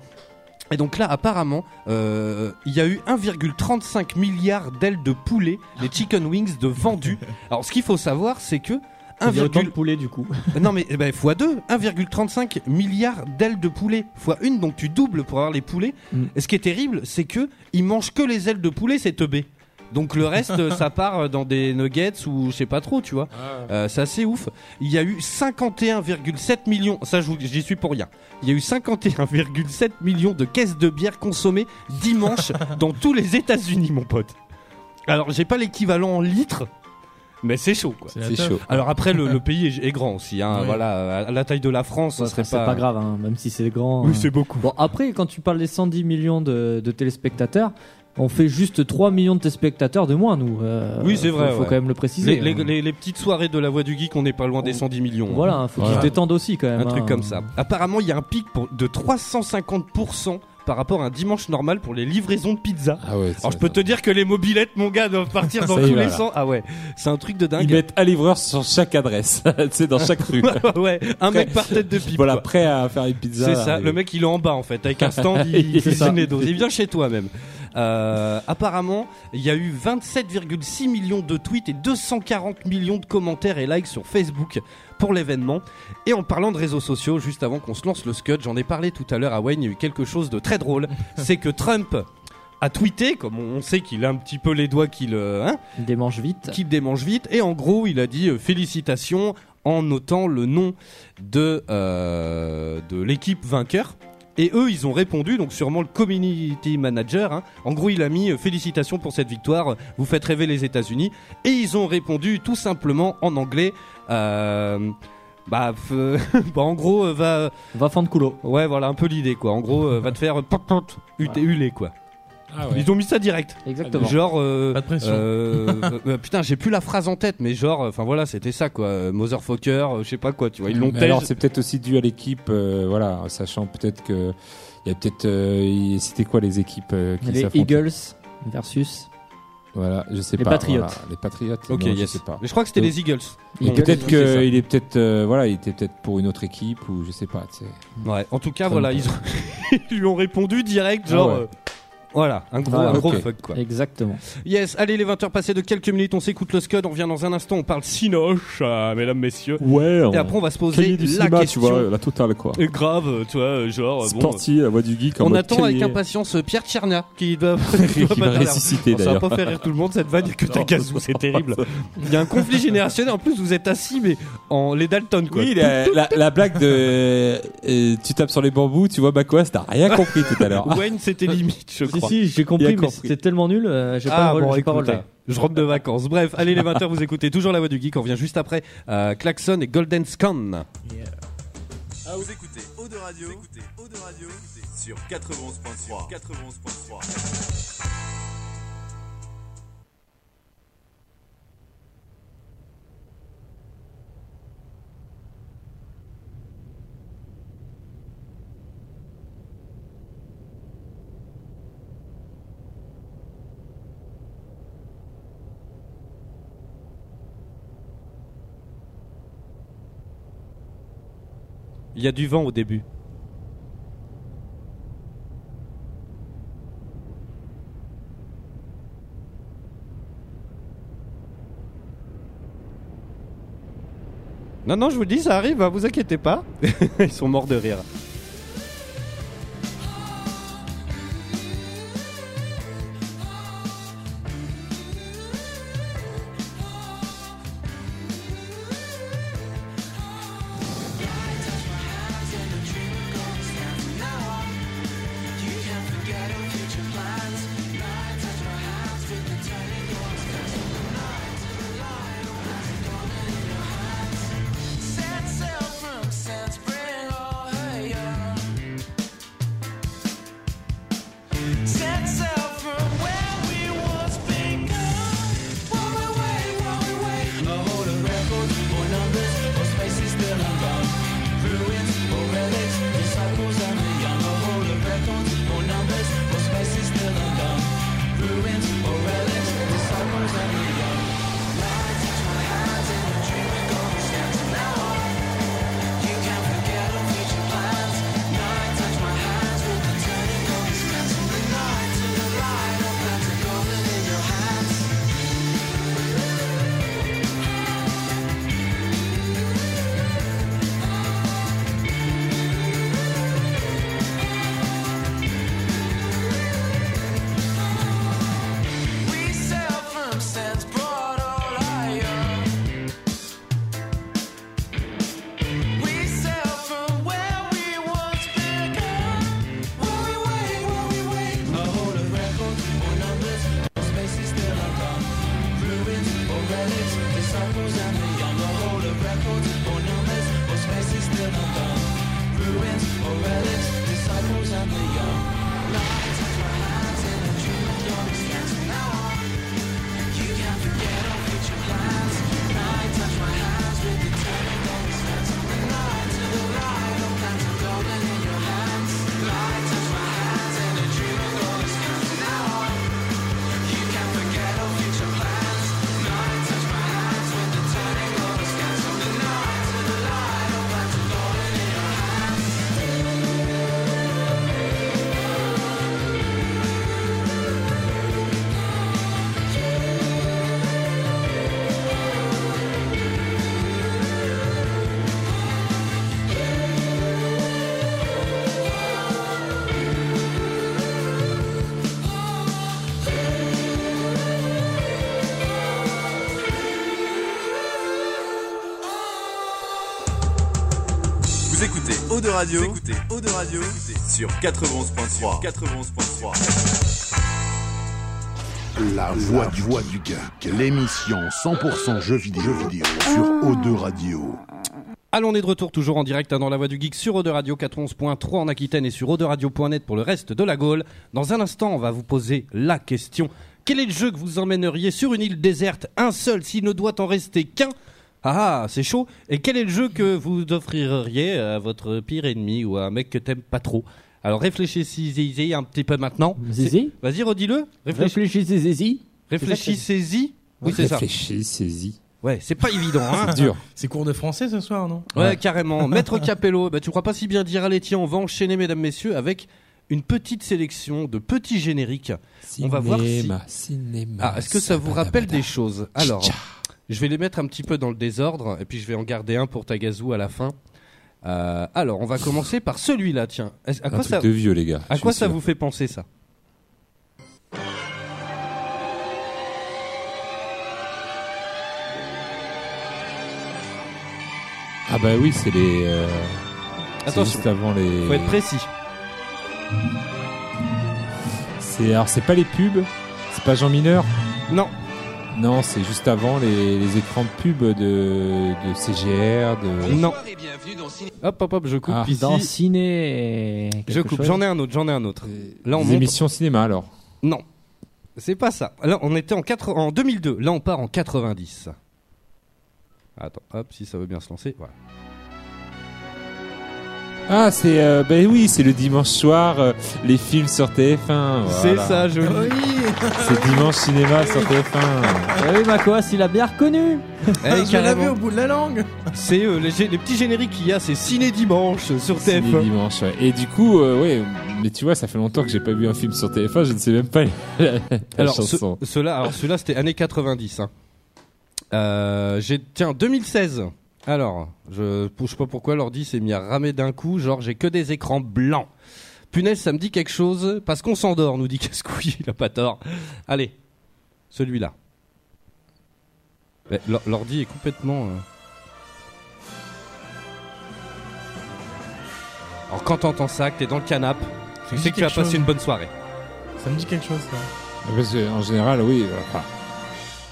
Et donc là, apparemment, euh, il y a eu 1,35 milliard d'ailes de poulet, les chicken wings de vendus. Alors, ce qu'il faut savoir, c'est que Il y a autant de 1,35 poulet du coup. non mais eh ben, fois 2, 1,35 milliard d'ailes de poulet fois une, donc tu doubles pour avoir les poulets. Mm. Et ce qui est terrible, c'est que ils mangent que les ailes de poulet, c'est teubé. Donc le reste, ça part dans des nuggets ou je sais pas trop, tu vois. Euh, c'est assez ouf. Il y a eu 51,7 millions, ça j'y suis pour rien. Il y a eu 51,7 millions de caisses de bière consommées dimanche dans tous les États-Unis, mon pote. Alors j'ai pas l'équivalent en litres, mais c'est chaud quoi. C'est chaud. Alors après le, le pays est, est grand aussi, hein, Oui. voilà, à la taille de la France, ce Ouais, serait c'est pas... pas... grave, hein, même si c'est grand. Oui euh. c'est beaucoup. Bon, après, quand tu parles des 110 millions de, de téléspectateurs, on fait juste 3 millions de téléspectateurs de moins, nous. Euh, Oui, c'est faut- vrai, Faut ouais. quand même le préciser. Les, les- hein. les- les petites soirées de la Voix du Geek, on n'est pas loin des 110 millions. hein. Voilà, faut qu'ils se détendent aussi quand même. un truc hein. comme ça. Apparemment, il y a un pic pour- de 350% par rapport à un dimanche normal pour les livraisons de pizza. Ah ouais. Alors je peux te dire que les mobilettes, mon gars, doivent partir dans tous les sens. Ah ouais, c'est un truc de Ils dingue. mettent un livreur sur chaque adresse, tu sais, dans chaque rue. ouais, un mec par tête de pipe. voilà, quoi. prêt à faire une pizza. C'est ça, Et- le mec il est en bas en fait, avec un stand, il, il C'est cuisine ça. les doses. Il vient chez toi même. Euh, apparemment, il y a eu 27,6 millions de tweets et 240 millions de commentaires et likes sur Facebook pour l'événement. Et en parlant de réseaux sociaux, juste avant qu'on se lance le scud, j'en ai parlé tout à l'heure à Wayne, il y a eu quelque chose de très drôle. C'est que Trump a tweeté, comme on sait qu'il a un petit peu les doigts qui le, hein, Ils démangent vite. qu'il démange vite. Et en gros, il a dit euh, félicitations en notant le nom de, euh, de l'équipe vainqueur. Et eux, ils ont répondu, donc sûrement le community manager. hein. En gros, il a mis euh, félicitations pour cette victoire, vous faites rêver les États-Unis. Et ils ont répondu tout simplement en anglais. euh, bah, bah, en gros, euh, va. Va fendre coulo. Ouais, voilà, un peu l'idée quoi. En gros, euh, va te faire pop, hut- huler quoi. Ah ouais. Ils ont mis ça direct. Exactement. Genre. euh, Pas de pression. euh, euh, putain, j'ai plus la phrase en tête, mais genre, enfin voilà, c'était ça quoi, euh, Motherfucker, euh, je sais pas quoi, tu vois, ils l'ont Mais alors c'est peut-être aussi dû à l'équipe, euh, voilà, sachant peut-être que il y a peut-être, euh, il- c'était quoi les équipes euh, qui Les s'affrontaient Eagles versus. Voilà, je sais Les pas. Patriots. voilà, les Patriotes. Ok, non, yes. je sais pas. Mais je crois que c'était Donc- les Eagles. Et Eagles, peut-être oui, c'est ça. qu'il est peut-être, euh, voilà, il était peut-être pour une autre équipe ou je sais pas. tu sais. Ouais. En tout cas, voilà, ils, ont- ils lui ont répondu direct, Ah genre. ouais. euh, voilà, un gros, Ah, un gros fuck quoi. Exactement. Yes, allez les 20h passées de quelques minutes, on s'écoute le scud, on revient dans un instant, on parle Sinoche, euh, mesdames, messieurs. Ouais. Et après on va se poser la question. la totale quoi. Et grave, tu vois, genre. euh, bon, Sporty, la voix du geek. en on attend avec impatience euh, Pierre Tchernia qui doit, Qui doit va ressusciter Ça va pas faire rire tout le monde cette vanne que t'as gazou, c'est terrible. Il y a un conflit générationnel. En plus, vous êtes assis, mais en les Dalton quoi. Oui, la, la, la blague de euh, tu tapes sur les bambous, tu vois Bakwas, t'as rien compris tout à l'heure. Wayne, c'était limite, je Si, crois. si, j'ai Il compris, mais c'était tellement nul, euh, j'ai Ah, pas, bon, j'ai pas écoute, relevé. je rentre de vacances. Bref, allez les 20h, vous écoutez toujours la voix du geek. On revient juste après euh, Klaxon et Golden Scan. Ah, vous écoutez Eau de Radio, vous écoutez Eau de Radio sur 91.3. 91.3. Il y a du vent au début. Non, non, je vous dis, ça arrive, hein, vous inquiétez pas. Ils sont morts de rire. Eau de Radio, vous écoutez Eau de Radio sur 91.3. 91.3. La voix du, voix du geek, l'émission 100% jeux vidéo, jeux vidéo sur O2 Radio. Allons, on est de retour toujours en direct hein, dans la voix du geek sur Eau de Radio 91.3 en Aquitaine et sur Radio.net pour le reste de la Gaule. Dans un instant, on va vous poser la question. Quel est le jeu que vous emmèneriez sur une île déserte, un seul, s'il ne doit en rester qu'un Ah, ah, c'est chaud. Et quel est le jeu que vous offririez à votre pire ennemi ou à un mec que t'aimes pas trop? Alors réfléchissez-y un petit peu maintenant. Zizi Vas-y, redis-le. Réfléch- Réfléchissez, Zizi. Réfléchissez-y. Oui, c'est ça. Réfléchissez-y. Ouais, c'est pas évident, hein. C'est dur. C'est cours de français ce soir, non? Ouais, carrément. Maître Capello, bah, tu crois pas si bien dire, allez, tiens, on va enchaîner, mesdames, messieurs, avec une petite sélection de petits génériques. On va voir si- Cinéma, cinéma. Ah, est-ce que ça vous rappelle des choses? Alors, je vais les mettre un petit peu dans le désordre, et puis je vais en garder un pour Tagazu à la fin. Euh, alors, on va commencer par celui-là, tiens. Est-ce- À Un quoi, truc ça, de vieux, les gars. à je quoi suis ça sûr. vous fait penser, ça? Ah bah oui, c'est les. euh, c'est Attention, juste avant les. faut être précis. C'est alors c'est pas les pubs, c'est pas Jean Mineur? Non, Non, c'est juste avant les, les écrans de pub de, de CGR, de. non. Hop, hop, hop, je coupe Ah, ici. Dans ciné. Je coupe, j'en ai un autre, j'en ai un autre. Là, on les monte- émissions cinéma alors. Non, c'est pas ça. Là, on était en, 4... en 2002. Là, on part en 90. Attends, hop, si ça veut bien se lancer. Voilà. Ah, c'est euh, ben oui, c'est le dimanche soir, euh, les films sur TF1. C'est ça, joli. C'est dimanche cinéma sur TF1. Eh oui, Makoas, il a bien reconnu. Eh, Je l'avais carrément. au bout de la langue. C'est euh, les, gé- les petits génériques qu'il y a, c'est Ciné Dimanche sur C'est les TF1. dimanches, ouais. Et du coup, euh, ouais, mais tu vois, ça fait longtemps que j'ai pas vu un film sur TF1, je ne sais même pas la, la Alors, ce- chanson. ceux-là, alors celui-là, c'était années 90. Hein. Euh, j'ai tiens 2016. Alors, je je sais pas pourquoi l'ordi s'est mis à ramer d'un coup. Genre, j'ai que des écrans blancs. Punaise, ça me dit quelque chose parce qu'on s'endort, nous dit Cascouille. Il a pas tort. Allez, celui-là. L'ordi est complètement. euh, Alors, quand t'entends ça, que t'es dans le canapé, tu sais que tu chose. passer une bonne soirée. Ça me dit quelque chose, ça. Parce que, en général, oui. Enfin,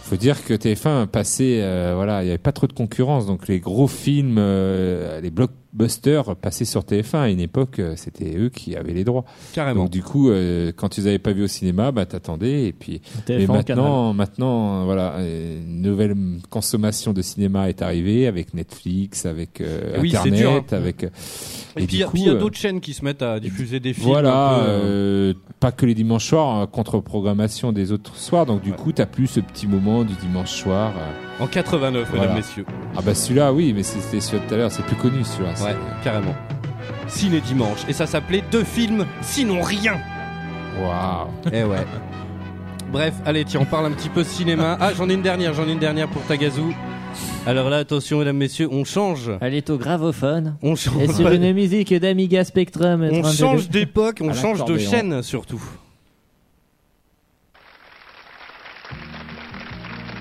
faut dire que TF1 passait, euh, voilà, il y avait pas trop de concurrence, donc les gros films, euh, les blockbusters passaient sur TF1 à une époque, euh, c'était eux qui avaient les droits. Carrément. Donc du coup, euh, quand tu les avais pas vus au cinéma, bah t'attendais et puis. Mais TF1 Canal. maintenant, maintenant, euh, voilà, une nouvelle consommation de cinéma est arrivée avec Netflix, avec euh, Oui, Internet, dur, hein. avec. Et, et puis il y a- d'autres chaînes qui se mettent à diffuser des films. voilà, euh, pas que les dimanches soirs, hein, contre-programmation des autres soirs. Donc du coup, t'as plus ce petit moment du dimanche soir. En 89, Voilà. mesdames, messieurs. Ah bah celui-là, oui, mais c'était celui de tout à l'heure, c'est plus connu celui-là. Ouais, carrément. Ciné Dimanche. Et ça s'appelait Deux films, sinon rien. Waouh. Eh ouais. Bref, allez, tiens, on parle un petit peu cinéma. Ah, j'en ai une dernière, j'en ai une dernière pour Tagazu. Alors là, attention, mesdames, messieurs, on change. Elle est au gravophone. On change, Et sur une musique d'Amiga Spectrum. on 32. change d'époque, on change de chaîne surtout.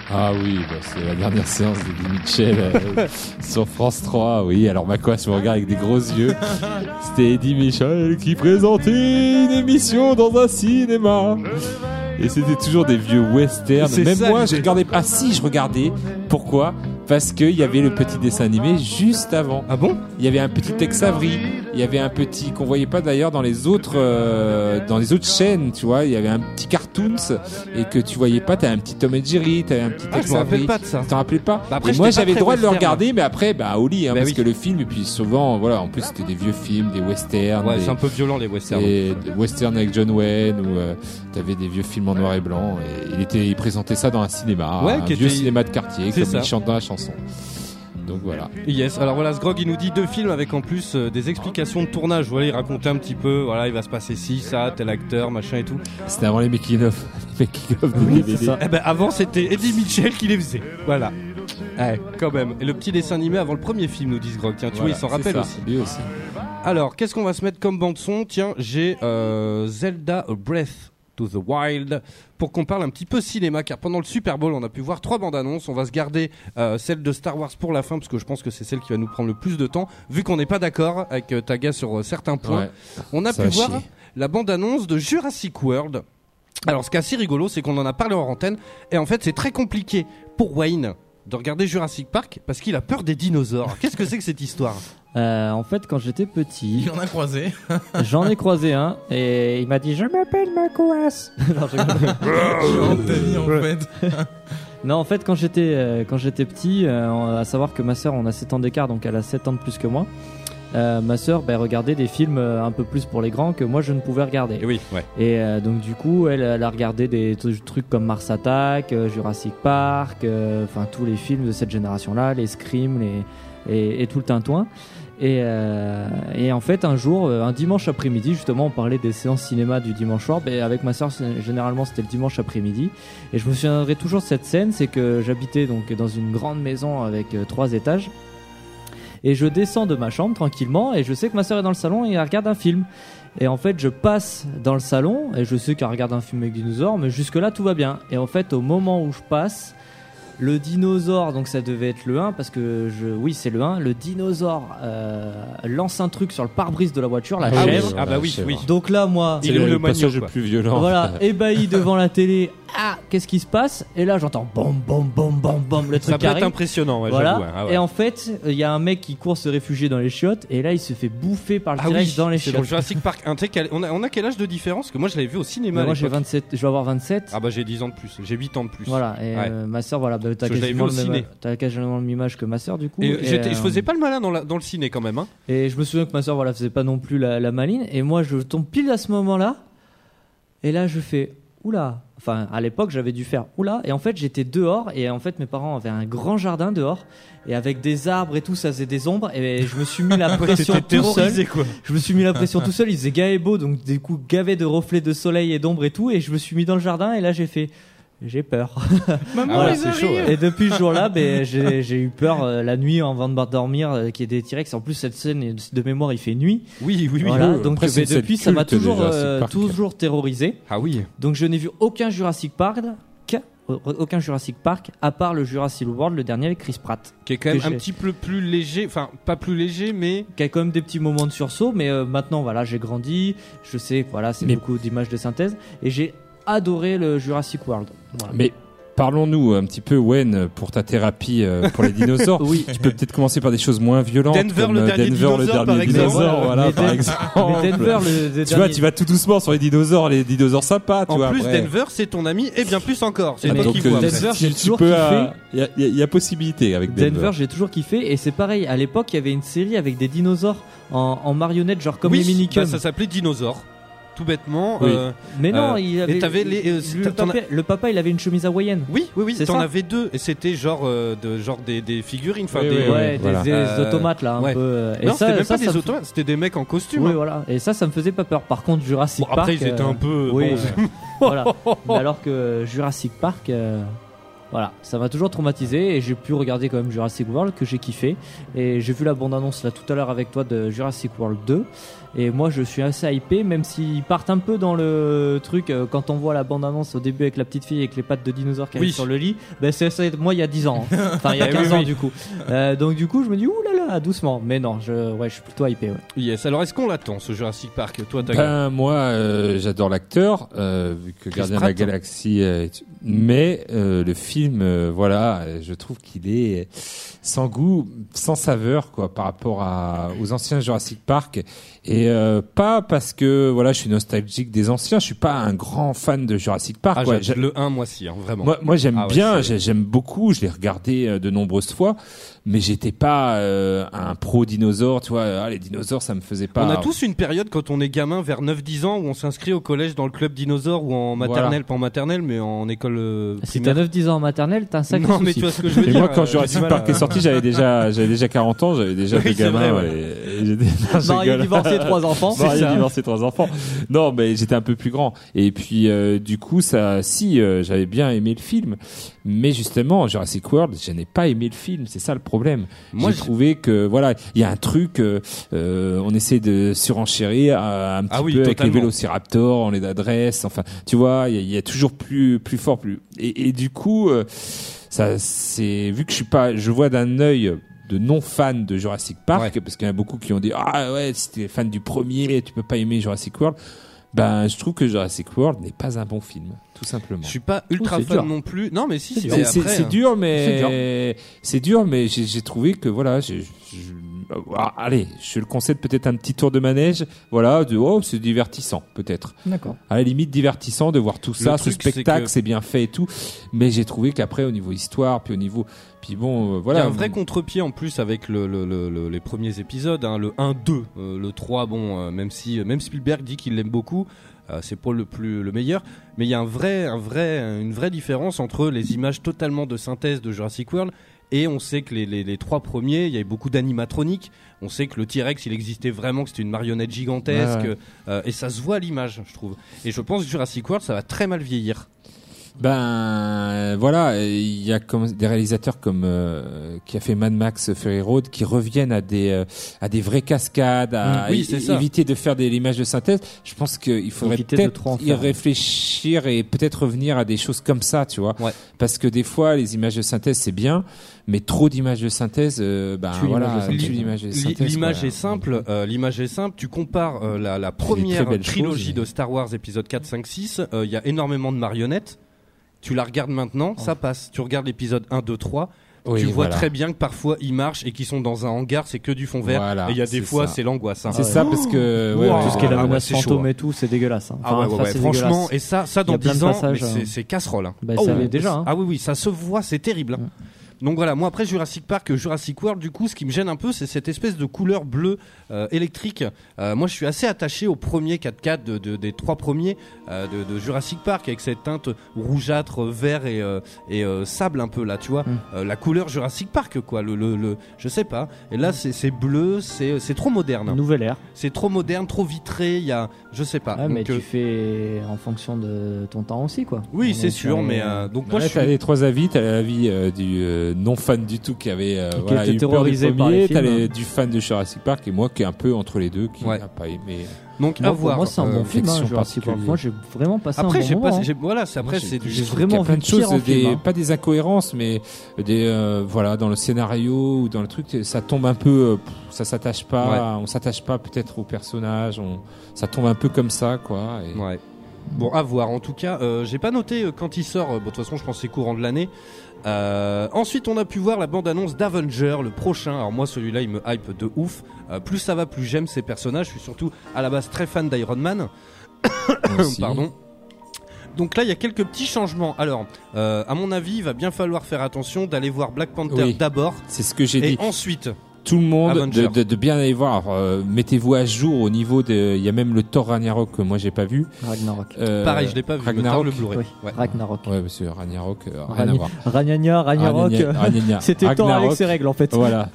Ah oui, bah, c'est la dernière séance de Guy Mitchell euh, sur France 3. Oui, alors Macoas me regarde avec des gros yeux. C'était Eddie Mitchell qui présentait une émission dans un cinéma. Et c'était toujours des vieux westerns. Même moi, je regardais. Ah si, je regardais. Pourquoi? Parce qu'il y avait le petit dessin animé juste avant. Ah bon? Il y avait un petit Tex Avery. Il y avait un petit qu'on voyait pas d'ailleurs dans les autres euh, dans les autres chaînes. Tu vois, il y avait un petit cartoons et que tu voyais pas. T'avais un petit Tom et Jerry. T'avais un petit Ah, je Tex me rappelle Avery. pas de ça. T'en rappelais pas Bah après, Et Moi, j'avais le droit de le regarder, mais après, bah au lit, hein, Bah parce oui. que le film. Et puis souvent, voilà, en plus c'était des vieux films, des westerns, Ouais, c'est un peu violent les westerns. des- westerns avec John Wayne ou euh, t'avais des vieux films en noir et blanc. Et il était, il présentait ça dans un cinéma, Ouais, un vieux était- cinéma de quartier, comme ça. il chanson. Donc voilà. Yes, alors voilà, Sgrog il nous dit deux films avec en plus euh, des explications de tournage. Voilà, il racontait un petit peu, voilà, il va se passer ci, ça, tel acteur, machin et tout. C'était avant les making of, les making of de DVD. ça. Eh ben avant c'était Eddie Mitchell qui les faisait. Voilà. Ouais, quand même. Et le petit dessin animé avant le premier film, nous dit Sgrog. Tiens, tu Voilà, vois, il s'en rappelle ça, aussi. Lui aussi. Alors, qu'est-ce qu'on va se mettre comme bande son Tiens, j'ai euh, Zelda A Breath to the Wild pour qu'on parle un petit peu cinéma car pendant le Super Bowl on a pu voir trois bandes annonces on va se garder euh, celle de Star Wars pour la fin parce que je pense que c'est celle qui va nous prendre le plus de temps vu qu'on n'est pas d'accord avec euh, Taga sur euh, certains points Ouais. on a Ça pu voir chier. la bande annonce de Jurassic World alors ce qui est assez rigolo c'est qu'on en a parlé en antenne et en fait c'est très compliqué pour Wayne de regarder Jurassic Park parce qu'il a peur des dinosaures qu'est-ce que c'est que cette histoire? Euh, en fait, quand j'étais petit, Il en a croisé. j'en ai croisé un et il m'a dit Je m'appelle Makoas. Non, je. En ta vie, en fait. Non, en fait, quand j'étais euh, quand j'étais petit, euh, à savoir que ma sœur, on a 7 ans d'écart, donc elle a 7 ans de plus que moi. Euh, ma sœur ben, regardait des films euh, un peu plus pour les grands que moi je ne pouvais regarder. Et oui ouais Et euh, donc du coup, elle, elle a regardé des trucs comme Mars Attack, euh, Jurassic Park, euh, enfin tous les films de cette génération-là, les Scream, les et, et tout le tintouin. Et, euh, et en fait, un jour, un dimanche après-midi, justement, on parlait des séances cinéma du dimanche soir. Ben, avec ma soeur, généralement, c'était le dimanche après-midi. Et je me souviendrai toujours de cette scène, c'est que j'habitais donc dans une grande maison avec trois étages. Et je descends de ma chambre tranquillement et je sais que ma soeur est dans le salon et elle regarde un film. Et en fait, je passe dans le salon et je sais qu'elle regarde un film avec dinosaures, mais jusque-là, tout va bien. Et en fait, au moment où je passe, le dinosaure, donc ça devait être le 1, parce que je, oui, c'est le 1, le dinosaure euh, lance un truc sur le pare-brise de la voiture, la Ah oui. chèvre. Ah bah oui, oui. Donc là, moi, Il est où le passage quoi le plus violent voilà, ébahi devant la télé. Ah, qu'est-ce qui se passe Et là, j'entends bom, bom, bom, bom, bom, le Ça truc peut qui être impressionnant, ouais, Voilà. hein. Ah ouais. Et en fait, il y a un mec qui court se réfugier dans les chiottes, et là, il se fait bouffer par le Ah oui, dans les c'est dans chiottes. Jurassic Park 1. Tu sais quel- on, a, on a quel âge de différence? Parce que moi je l'avais vu au cinéma. Moi, j'ai l'époque. 27, je vais avoir 27. Ah bah j'ai 10 ans de plus, j'ai 8 ans de plus. Voilà, et Ouais. euh, ma soeur, voilà, bah, t'as je quasiment, quasiment le même âge que ma sœur du coup. Et, Et, j'étais- euh, je faisais pas le malin dans, la- dans le ciné quand même. Hein. Et je me souviens que ma soeur voilà, faisait pas non plus la, la maline. Et moi, je tombe pile à ce moment-là. Et là, je fais Oula Enfin, à l'époque, j'avais dû faire Oula. Et en fait, j'étais dehors. Et en fait, mes parents avaient un grand jardin dehors. Et avec des arbres et tout, ça faisait des ombres. Et je me suis mis la pression tout seul. quoi. Je me suis mis la pression tout seul. Il faisait gavé beau. Donc, du coup, gavé de reflets de soleil et d'ombre et tout. Et je me suis mis dans le jardin. Et là, j'ai fait. J'ai peur. Maman, Ah ils c'est chaud, ouais. Et depuis ce jour-là, ben, j'ai j'ai eu peur euh, la nuit avant de dormir, euh, qu'il y ait des T-Rex. En plus, cette scène de mémoire, il fait nuit. Oui, oui, oui. Voilà, oui. donc Après, ben, depuis, ça m'a toujours, euh, toujours terrorisé. Ah oui. Donc je n'ai vu aucun Jurassic Park, qu'un- aucun Jurassic Park, à part le Jurassic World, le dernier avec Chris Pratt, Qui est quand même un petit peu plus léger. Enfin, pas plus léger, mais. qui a quand même des petits moments de sursaut. Mais euh, maintenant, voilà, j'ai grandi, je sais, que, voilà, c'est Mais- beaucoup d'images de synthèse, et j'ai adoré le Jurassic World. Voilà. Mais parlons-nous un petit peu, Wen, pour ta thérapie euh, pour les dinosaures. Oui. Tu peux peut-être commencer par des choses moins violentes. Denver, comme, le euh, dernier Denver, le dinosaure, dernier par exemple. dinosaure, voilà, Mais par Den- exemple. Mais Denver, le, le Tu vois, dernier- tu vas tout doucement sur les dinosaures, les dinosaures sympas, tu En vois. plus, après. Denver, c'est ton ami et bien plus encore. C'est Ah, toi qui Donc, vois. euh, Denver, j'ai toujours peux, kiffé. euh, Il y, a- y y possibilité avec Denver. Denver, j'ai toujours kiffé et c'est pareil. À l'époque, il y avait une série avec des dinosaures en, en marionnettes, genre comme oui, les minicums. bah, ça s'appelait Dinosaure. Tout bêtement. Oui. euh, Mais non, Euh, il avait. les- euh, le, papa, le papa, il avait une chemise hawaïenne. Oui, oui, oui. T'en avais deux et c'était genre, euh, de, genre des, des figurines. Enfin, Oui, des. oui, ouais, des, voilà. des automates là, un ouais. peu. Et Non, c'était même ça, pas ça des automates, c'était des mecs en costume. Oui, hein. voilà. Et ça, ça me faisait pas peur. Par contre, Jurassic Bon, après, Park. ils étaient un peu. Oui, bon, voilà. Mais alors que Jurassic Park, voilà, ça m'a toujours traumatisé et j'ai pu regarder quand même Jurassic World que j'ai kiffé. Et j'ai vu la bande-annonce là tout à l'heure avec toi de Jurassic World 2. Et moi je suis assez hypé, même s'ils partent un peu dans le truc euh, quand on voit la bande-annonce au début avec la petite fille avec les pattes de dinosaure qui Oui. arrive sur le lit. Ben c'est ça, moi il y a 10 ans, hein. enfin il y a Eh 15 oui, ans oui. du coup. Euh, donc du coup je me dis ouh là là doucement. Mais non, je, ouais, je suis plutôt hypé. Ouais. Yes. Alors, est-ce qu'on l'attend ce Jurassic Park Toi, t'as. Ben, moi, euh, j'adore l'acteur, euh, vu que Chris Gardien de la Pratt. Galaxie. euh, est- mais euh, le film, euh, voilà, euh, je trouve qu'il est sans goût, sans saveur, quoi, par rapport à, aux anciens Jurassic Park. Et euh, pas parce que voilà, je suis nostalgique des anciens. Je suis pas un grand fan de Jurassic Park. Ah, quoi. j'ai le 1, moi aussi, hein, vraiment. Moi, moi j'aime Ah ouais, bien, j'aime beaucoup, je l'ai regardé euh, de nombreuses fois, mais j'étais pas euh, un pro dinosaure, tu vois. Ah, les dinosaures, ça me faisait pas. On a tous une période quand on est gamin vers 9-10 ans où on s'inscrit au collège dans le club dinosaure ou en maternelle, pas en maternelle mais en école euh, Si t'as primaire. 9-10 ans en maternelle, t'as un sacré Non mais tu vois ce que je veux Et dire. moi, quand euh, Jurassic Park à- est sorti, j'avais déjà, j'avais déjà 40 ans, j'avais déjà Oui, deux c'est gamins. vrai, ouais. Non. Divorcé, trois enfants. Marié, c'est ça. divorcé, trois enfants. Non, mais j'étais un peu plus grand. Et puis, euh, du coup, ça, si, euh, j'avais bien aimé le film. Mais justement, Jurassic World, je n'ai pas aimé le film. C'est ça le problème. Moi, J'ai je- trouvé que, voilà, il y a un truc, euh, on essaie de surenchérir un petit Ah oui, peu avec les totalement. vélociraptors, on les adresse. Enfin, tu vois, il y, a- il y a toujours plus, plus fort, plus. Et, et du coup, euh, ça, c'est, vu que je suis pas, je vois d'un œil de non fan de Jurassic Park, parce qu'il y en a beaucoup qui ont dit ah ouais si t'es fan du premier tu peux pas aimer Jurassic World ben je trouve que Jurassic World n'est pas un bon film tout simplement Je suis pas ultra c'est fan dur. non plus. Non mais si C'est si, dur. mais c'est après, c'est hein. dur mais c'est dur mais j'ai j'ai trouvé que voilà j'ai- je- ah, allez je le concède peut-être un petit tour de manège voilà de oh c'est divertissant peut-être D'accord. à la limite divertissant de voir tout ça, Le ce truc, c'est spectacle, que- c'est bien fait et tout. Mais j'ai trouvé qu'après, au niveau histoire, puis au niveau, puis bon, euh, Il voilà. y a un vrai contre-pied en plus avec le, le- le- le- les premiers épisodes, hein, le 1-2, euh, le 3, bon, euh, même si même Spielberg dit qu'il l'aime beaucoup, euh, c'est pas le plus le meilleur, mais il y a un vrai, un vrai, une vraie différence entre les images totalement de synthèse de Jurassic World et on sait que les, les- les trois premiers, il y avait beaucoup d'animatroniques. On sait que le T-Rex, il existait vraiment, que c'était une marionnette gigantesque, Ouais, ouais. euh, et ça se voit à l'image, je trouve. Et je pense que Jurassic World, ça va très mal vieillir. Ben euh, voilà, il y a comme des réalisateurs comme euh, qui a fait Mad Max Fury Road qui reviennent à des euh, à des vraies cascades, à Mm, oui, éviter de faire des l'image de synthèse. Je pense qu'il faudrait peut-être y réfléchir et peut-être revenir à des choses comme ça, tu vois. Ouais. Parce que des fois les images de synthèse c'est bien, mais trop d'images de synthèse, euh, ben Tue l'image voilà, l'image de synthèse. L'image est simple. euh, L'image est simple. Tu compares la, la première trilogie mais- de Star Wars épisode 4, 5, 6. euh, Il y a énormément de marionnettes. Tu la regardes maintenant, ça passe. Tu regardes l'épisode 1, 2, 3. Oui, tu vois voilà. très bien que parfois ils marchent et qu'ils sont dans un hangar, c'est que du fond vert. Voilà, et il y a des fois, ça. c'est l'angoisse. hein. C'est ça parce que ouais, Wow. ouais, Tout ce qui est la Ah ouais, menace c'est chaud, fantôme hein. et tout, c'est dégueulasse. hein. Ah Enfin, ouais, ouais, c'est franchement, dégueulasse. et ça, ça dans a plein de 10 ans, c'est- hein. casserole. hein. Bah, Oh, ça déjà, hein. Ah oui, oui, ça se voit, c'est terrible. Donc voilà, moi après Jurassic Park, Jurassic World, du coup, ce qui me gêne un peu, c'est cette espèce de couleur bleue euh, électrique. Euh, moi, je suis assez attaché au premier 4x4 de, de- des trois premiers euh, de, de Jurassic Park avec cette teinte rougeâtre, vert et, euh, et euh, sable un peu là, tu vois. Mm. Euh, la couleur Jurassic Park, quoi. Le, le, le- je sais pas. Et là, c'est bleu, c'est c'est trop moderne. Nouvelle ère. C'est trop moderne, trop vitré. Il y a, je sais pas. Ouais, mais Donc, euh, tu fais en fonction de ton temps aussi, quoi. oui, c'est sûr, mais euh, donc moi, Moi, je suis. les trois avis. T'as l'avis euh, du euh, non fan du tout qui avait euh, Qui voilà, était eu peur du terrorisé par premier. du fan de Jurassic Park et moi qui est un peu entre les deux, qui Ouais. n'a pas aimé. Donc Moi, à voir. moi, c'est un Euh, bon film, hein, Jurassic Park. Moi, j'ai vraiment passé Après, un bon pas, moment. hein. j'ai- voilà, c'est après c'est du. j'ai vraiment qu'il y a plein de choses, des, film, hein. pas des incohérences, mais des euh, voilà dans le scénario ou dans le truc, ça tombe un peu, euh, ça s'attache pas, Ouais. on s'attache pas peut-être au personnage, on, ça tombe un peu comme ça quoi. et- Ouais. Bon, à voir. En tout cas, euh, j'ai pas noté euh, quand il sort. euh, bon, de toute façon, je pense que c'est courant de l'année. Euh, ensuite, on a pu voir la bande-annonce d'Avenger, le prochain. Alors moi, celui-là, il me hype de ouf. Euh, plus ça va, plus j'aime ces personnages. Je suis surtout à la base très fan d'Iron Man. Pardon. Donc là, il y a quelques petits changements. Alors, euh, à mon avis, il va bien falloir faire attention d'aller voir Black Panther Oui. d'abord C'est ce que j'ai et dit. ensuite. Tout le monde de, de- de bien aller voir. Euh, Mettez-vous à jour au niveau de. Il y a même le Thor Ragnarok que moi j'ai pas vu. Ragnarok. Euh, Pareil, je l'ai pas vu. Ragnarok. le Blu-ray. Oui, Ouais. Ragnarok. Ouais, parce que Ragnarok, euh, rien Ragn- à voir. Ragnagna, Ragnarok. C'était Thor avec ses règles en fait. Voilà.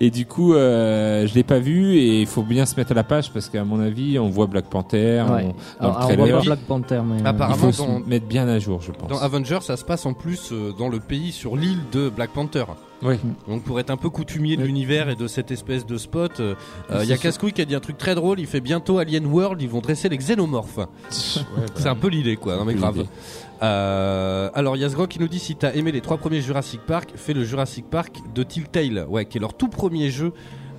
Et du coup, euh, je l'ai pas vu et il faut bien se mettre à la page parce qu'à mon avis, on voit Black Ouais. Panther on- dans Alors, le on voit Black Panther, mais. il faut dans- se mettre bien à jour, je pense. Dans Avengers, ça se passe en plus dans le pays, sur l'île de Black Panther. Oui. Donc pour être un peu coutumier de Oui. l'univers et de cette espèce de spot, euh, euh, il y a Cascouille qui a dit un truc très drôle. Il fait bientôt Alien World, ils vont dresser les xénomorphes. C'est un peu l'idée, quoi. Non mais grave. Euh, alors Yazgro qui nous dit si t'as aimé les trois premiers Jurassic Park, fais le Jurassic Park de Telltale, ouais, qui est leur tout premier jeu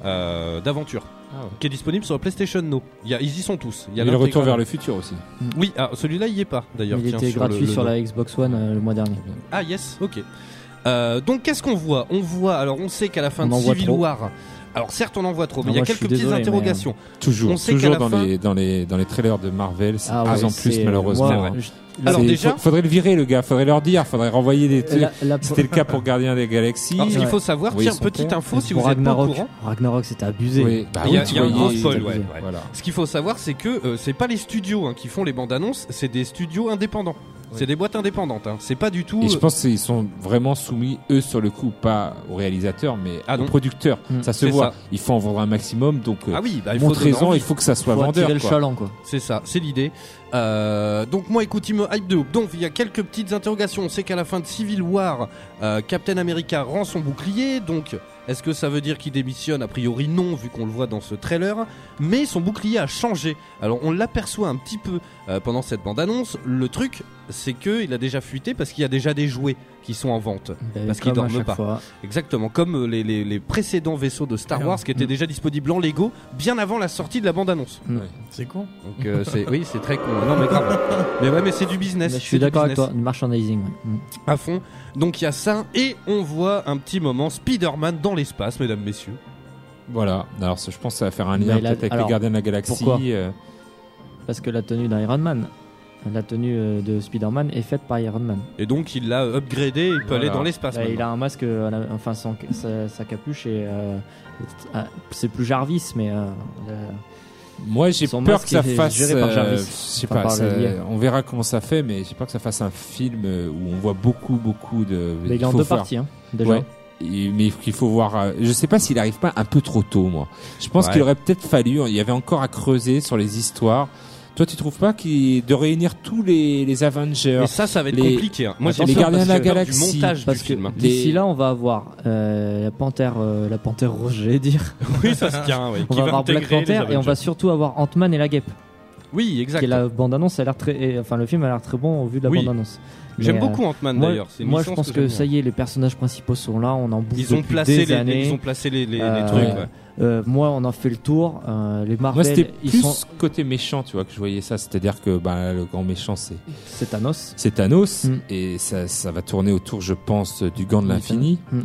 euh, d'aventure, Ah ouais. qui est disponible sur la PlayStation No. Il y a, ils y sont tous. Il y a Et le retour vers le futur aussi. Oui, alors celui-là il y est pas d'ailleurs. Il tiens, était sur gratuit le sur la Xbox One euh, le mois dernier. Ah yes, ok. Euh, donc qu'est-ce qu'on voit? On voit, alors on sait qu'à la fin On de Civil trop. War, alors certes on en voit trop, mais il y a quelques petites désolé, mais, interrogations. Toujours, On sait qu'à toujours la dans fin- les dans les dans les trailers de Marvel, c'est Ah de plus ouais, en plus malheureusement. je- Alors déjà- faudrait le virer le gars, faudrait leur dire, faudrait renvoyer des trucs. la- la- C'était le cas pour Gardien des Galaxies. Alors, ce qu'il faut savoir, tiens, petite info si vous êtes pas au Ragnarok, courant. Ragnarok c'était abusé. Oui, bah Il y a, oui, il y a un spoil, c'est ouais, abusé. ouais. Voilà. Ce qu'il faut savoir, c'est que euh, c'est pas les studios hein, qui font les bandes annonces, c'est des studios indépendants. C'est des boîtes indépendantes. Hein. C'est pas du tout. Et je euh, pense qu'ils sont vraiment soumis, eux, sur le coup, pas aux réalisateurs, mais Ah aux non. producteurs. Mm. Ça se voit. ça. Il faut en vendre un maximum, donc euh, Ah oui, bah, il faut donner montrez-en, envie. il faut que ça soit Faut vendeur. attirer le quoi. chaland quoi. C'est ça, c'est l'idée. Euh, donc moi, écoute, il me hype de ouf. Donc il y a quelques petites interrogations. On sait qu'à la fin de Civil War, euh, Captain America rend son bouclier. Donc est-ce que ça veut dire qu'il démissionne A priori non, vu qu'on le voit dans ce trailer. Mais son bouclier a changé. Alors on l'aperçoit un petit peu euh, pendant cette bande-annonce. Le truc, c'est que il a déjà fuité parce qu'il y a déjà des jouets qui sont en vente. Ben, Parce qu'ils dorment pas. fois. Exactement, comme euh, les, les- les précédents vaisseaux de Star Wars qui étaient mm. déjà disponibles en Lego bien avant la sortie de la bande-annonce. C'est con. Donc euh, c'est oui, c'est très con. Non mais grave. Mais ouais, mais c'est du business. Mais je suis d'accord avec toi, du merchandising. ouais. Mm. À fond. Donc il y a ça et on voit un petit moment Spider-Man dans l'espace, mesdames, messieurs. Voilà. Alors, je pense que ça va faire un lien peut-être avec alors, les Gardiens de la Galaxie. pourquoi euh, Parce que la tenue d'Iron Man, la tenue euh, de Spider-Man est faite par Iron Man. Et donc il l'a upgradé, il peut Voilà. aller dans l'espace. Bah, il a un masque, euh, à la- enfin son- sa, sa capuche et euh, ah, c'est plus Jarvis, mais euh, le- Moi, j'ai peur que ça fasse. géré par euh, Jarvis. je sais Enfin, pas. ça- on verra comment ça fait, mais j'ai peur que ça fasse un film où on voit beaucoup, beaucoup de. mais il est en deux parties hein, déjà. Ouais. Et- mais qu'il faut voir. je sais pas s'il arrive pas un peu trop tôt, moi. Je pense Ouais. qu'il aurait peut-être fallu. Il y avait encore à creuser sur les histoires. Toi, tu trouves pas qu'il de réunir tous les, les Avengers Et ça, ça va être les- compliqué. hein. Moi, les Gardiens de la Galaxie, du montage Parce du que film. hein. d'ici là, on va avoir euh, la panthère, euh, la panthère rouge, j'allais dire. Oui, ça se tient. oui. On Qui va avoir Black Panther et on va surtout avoir Ant-Man et la guêpe. Oui, Qui exact. est la bande-annonce, a l'air très, et- enfin le film a l'air très bon au vu de la Oui. bande-annonce. J'aime euh, beaucoup Ant-Man moi, d'ailleurs. C'est une moi je pense que, ça y est, les personnages principaux sont là, on en bouffe Ils ont depuis placé des les, années. ils ont placé les, les, les Euh, trucs. ouais. ouais. Euh, moi, on en fait le tour. Euh, les Moi, Marvel, c'était ils plus sont. côté méchant, tu vois, que je voyais ça. C'est-à-dire que bah, le grand méchant, c'est C'est Thanos. c'est Thanos, Mm. et ça, ça va tourner autour, je pense, du gant de Oui, l'infini, Mm.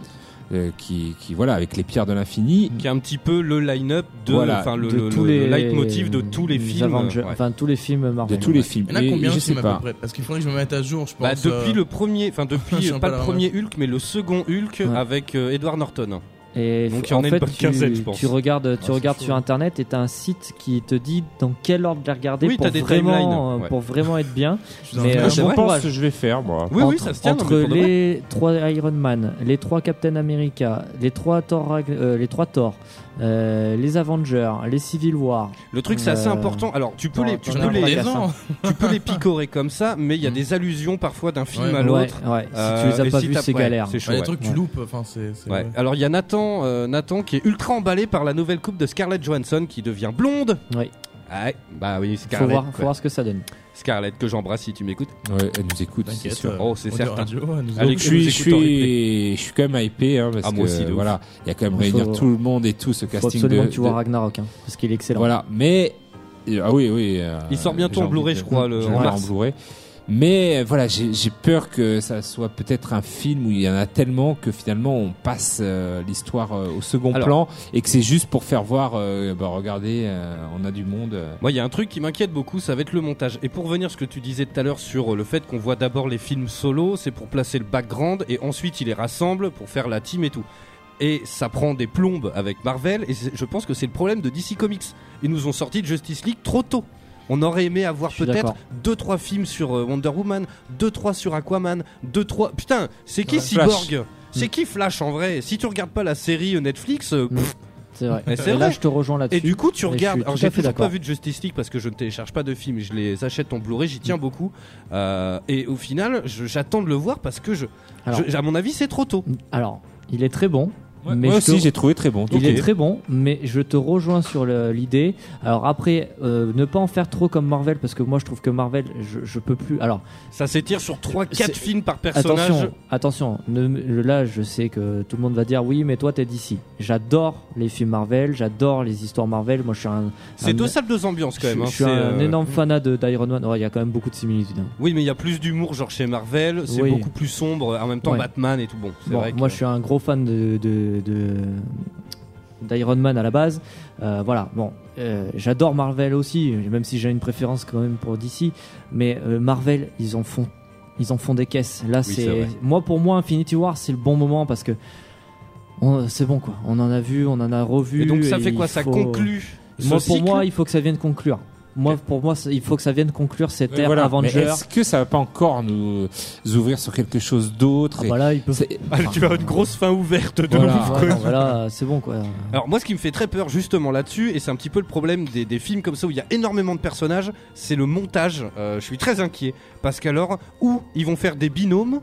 Euh, qui, qui, voilà, avec les pierres de l'infini. Qui est un petit peu le line-up de, Voilà, enfin le, de le, tous le les leitmotiv de tous les films. Avengers, ouais. enfin tous les films Marvel. De tous les films. Il y en a combien je de sais pas. près? Parce qu'il faudrait que je me mette à jour, je pense. Bah, depuis euh, le premier, enfin depuis pas le premier Hulk, mais le second Hulk Ouais. avec euh, Edward Norton. Et Donc, en fait, tu, quinzaine, je pense. tu regardes, tu c'est regardes sur internet et t'as un site qui te dit dans quel ordre les regarder Oui, pour, des vraiment, euh, ouais. pour vraiment être bien. Mais, euh, je bon pense que je vais faire, moi. Oui, oui, entre, ça se tient. entre de les trois Iron Man, les trois Captain America, les trois Thor, euh, les trois Thor, euh, les Avengers, les Civil War. Le truc c'est assez Euh, important. Alors tu peux les, tu peux les, tu peux les picorer comme ça, mais il y a Mm. des allusions parfois d'un film Ouais. à l'autre. Ouais, ouais. Euh, si tu les as pas si vus, c'est galère. C'est chaud. Les trucs que tu loupes, enfin c'est. c'est- Ouais. Alors il y a Nathan, euh, Nathan qui est ultra emballé par la nouvelle coupe de Scarlett Johansson qui devient blonde. Oui. Ouais, bah oui, Faut Scarlett. voir, faut voir ce que ça donne. Scarlett que j'embrasse si tu m'écoutes. Ouais, elle nous écoute, c'est sûr. euh, Oh, c'est certain. Radio, elle nous Allez, Donc je nous suis, je suis, je suis quand même hypé, hein, parce Ah, moi que aussi, voilà, il y a quand même faut- réunir tout le monde et tout ce Faut casting absolument de, que tu vois de- Ragnarok, hein, parce qu'il est excellent. Voilà, mais euh, ah oui, oui. euh, Il sort bientôt en Blu-ray, je crois, le- en mars. en Blu-ray. Mais euh, voilà, j'ai peur que ça soit peut-être un film où il y en a tellement que finalement on passe euh, l'histoire euh, au second Alors- plan et que c'est juste pour faire voir, euh, bah regardez, on a du monde. Moi, il y a un truc qui m'inquiète beaucoup, ça va être le montage. Et pour revenir à ce que tu disais tout à l'heure sur le fait qu'on voit d'abord les films solo, c'est pour placer le background et ensuite il les rassemble pour faire la team et tout. Et ça prend des plombes avec Marvel et je pense que c'est le problème de DC Comics. Ils nous ont sorti de Justice League trop tôt. On aurait aimé avoir peut-être d'accord. deux trois films sur euh, Wonder Woman, deux trois sur Aquaman, deux trois putain, c'est qui Ouais. Cyborg C'est qui Flash en vrai? Si tu regardes pas la série euh, Netflix, euh, Mm. pff, C'est vrai. Et là, je te rejoins et là-dessus. du coup, tu Et regardes. Alors, j'ai toujours pas vu de Justice League parce que je ne télécharge pas de films. Je les achète en Blu-ray. J'y tiens beaucoup. Euh, et au final, j'attends de le voir parce que je, Alors- je- à mon avis, c'est trop tôt. Alors, il est très bon. Ouais, mais moi aussi, j'ai trouvé très bon. Il est très bon, mais je te rejoins sur l'idée. Alors après, euh, ne pas en faire trop comme Marvel, parce que moi je trouve que Marvel, je, je peux plus. Alors Ça s'étire sur 3-4 C'est- films par personnage. attention, attention. Ne, là, je sais que tout le monde va dire oui, mais toi t'es d'ici. J'adore les films Marvel, j'adore les histoires Marvel. Moi, je suis un. C'est deux salles, deux ambiances quand même. hein. je suis un euh, énorme fanat de d'Iron Man. Ouais, Il y a quand même beaucoup de similitudes. hein. Oui, mais il y a plus d'humour, genre chez Marvel. C'est Oui. beaucoup plus sombre. En même temps, Ouais. Batman et tout. Bon, c'est Bon, vrai. que- moi, je suis un gros fan de, de, de- d'Iron Man à la base. Euh, voilà, bon, euh, j'adore Marvel aussi, même si j'ai une préférence quand même pour DC. Mais euh, Marvel, ils en font, ils en font des caisses. Là, c'est moi pour moi, Infinity War, c'est le bon moment parce que c'est bon quoi. On en a vu, on en a revu. Et donc, ça fait quoi? Ça conclut. Moi, pour moi, il faut que ça vienne conclure. Moi, pour moi, il faut que ça vienne conclure cette ère voilà. Avenger. Est-ce que ça va pas encore nous ouvrir sur quelque chose d'autre Ah et- bah là, il peut. c'est- Ah, tu as une grosse fin ouverte de Voilà. voilà, c'est bon quoi. Alors moi ce qui me fait très peur justement là-dessus, et c'est un petit peu le problème des, des films comme ça où il y a énormément de personnages, c'est le montage. Euh, je suis très inquiet parce qu'alors, où ils vont faire des binômes,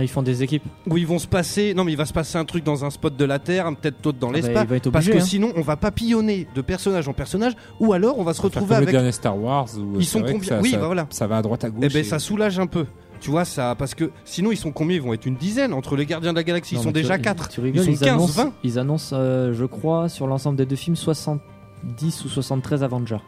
Ils font des équipes. où ils vont se passer, non mais il va se passer un truc dans un spot de la Terre, peut-être d'autres dans Ah bah, l'espace, parce que hein. sinon on va papillonner de personnage en personnage, ou alors on va se retrouver comme le avec... dernier Star Wars où Ils sont combien ça, Oui, ça- bah voilà. ça va à droite à gauche. Eh ben et- ça soulage un peu. Tu vois ça, parce que sinon ils sont combien? Ils vont être une dizaine entre les Gardiens de la Galaxie. Non, Ils sont déjà 4 Tu rigoles, Ils ils, sont 15, annoncent, 20. ils annoncent euh, je crois, sur l'ensemble des deux films, 70 ou 73 Avengers.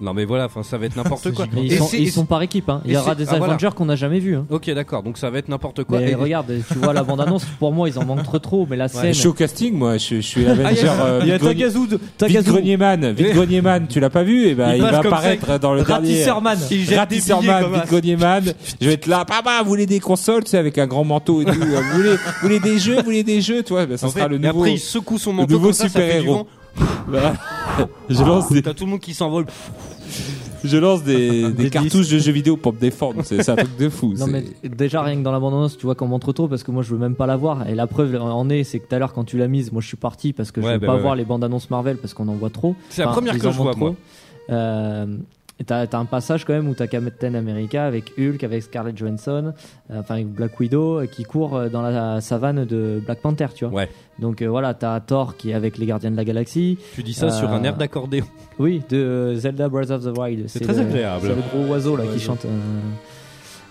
Non mais voilà, enfin ça va être n'importe quoi. Ils, Et sont, ils par équipe. Hein. Il y aura des ah, voilà. Avengers qu'on n'a jamais vus. Hein. Ok d'accord, donc ça va être n'importe quoi. Mais Et- regarde, tu vois la bande-annonce, pour moi, ils en montrent trop. Mais la Je scène. suis au casting, moi. Je, je suis l'Avenger. euh, Il y a Vite Grenier- Tagazu, Vite Tagazu, Grenier-Man, Vite Grenier-Man, tu l'as pas vu? Et ben Il va apparaître dans le dernier. Ratisserman. Ratisserman, Vite. Je vais être là, papa, vous voulez des consoles, tu sais, avec un grand manteau et tout. vous, voulez, vous voulez des jeux, vous voulez des jeux, toi ben, Ça sera le nouveau. après il secoue son manteau nouveau comme ça, je lance des, T'as tout le monde qui s'envole. je lance des, des Des cartouches de jeux vidéo pour me défendre. C'est c'est un truc de fou. Non mais déjà rien que dans la bande-annonce, tu vois qu'on montre trop parce que moi je veux même pas la voir. Et la preuve en est, c'est que tout à l'heure quand tu l'as mise, moi je suis parti parce que je Ouais, veux bah pas ouais, voir ouais. les bandes-annonces Marvel parce qu'on en voit trop. C'est la première que je vois montrent moi. trop. Euh, Et T'as t'as un passage quand même où t'as Captain America avec Hulk, avec Scarlett Johansson, euh, enfin avec Black Widow, euh, qui court euh, dans la savane de Black Panther, tu vois. Ouais. Donc euh, voilà, t'as Thor qui est avec les Gardiens de la Galaxie. Tu dis ça sur un air d'accordéon. Oui, de euh, Zelda Breath of the Wild. C'est très le- agréable. C'est le gros oiseau là qui chante. euh,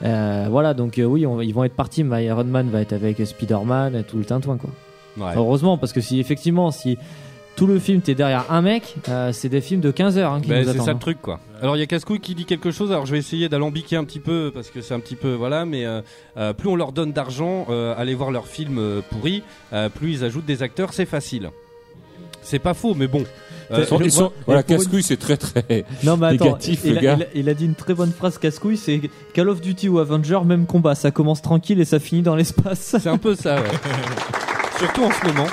euh, voilà, donc euh, oui, on- ils vont être partis. mais Iron Man va être avec Spider-Man, et tout le tintouin quoi. Ouais. Heureusement, parce que si effectivement, si tout le film t'es derrière un mec, euh, c'est des films de 15 heures hein, qui Ben, nous c'est ça le hein. truc quoi. Alors il y a Cascouille qui dit quelque chose, alors je vais essayer d'alambiquer un petit peu parce que c'est un petit peu voilà, mais euh, euh, plus on leur donne d'argent, euh, aller voir leurs films pourris, euh, plus ils ajoutent des acteurs, c'est facile. C'est pas faux, mais bon. Euh, Ils sont- ils voilà, casse-couille, c'est très très. Non mais attends, Négatif, il, le a, gars. il a- il a dit une très bonne phrase casse-couille, c'est Call of Duty ou Avenger, même combat, ça commence tranquille et ça finit dans l'espace. c'est un peu ça, ouais. Surtout en ce moment.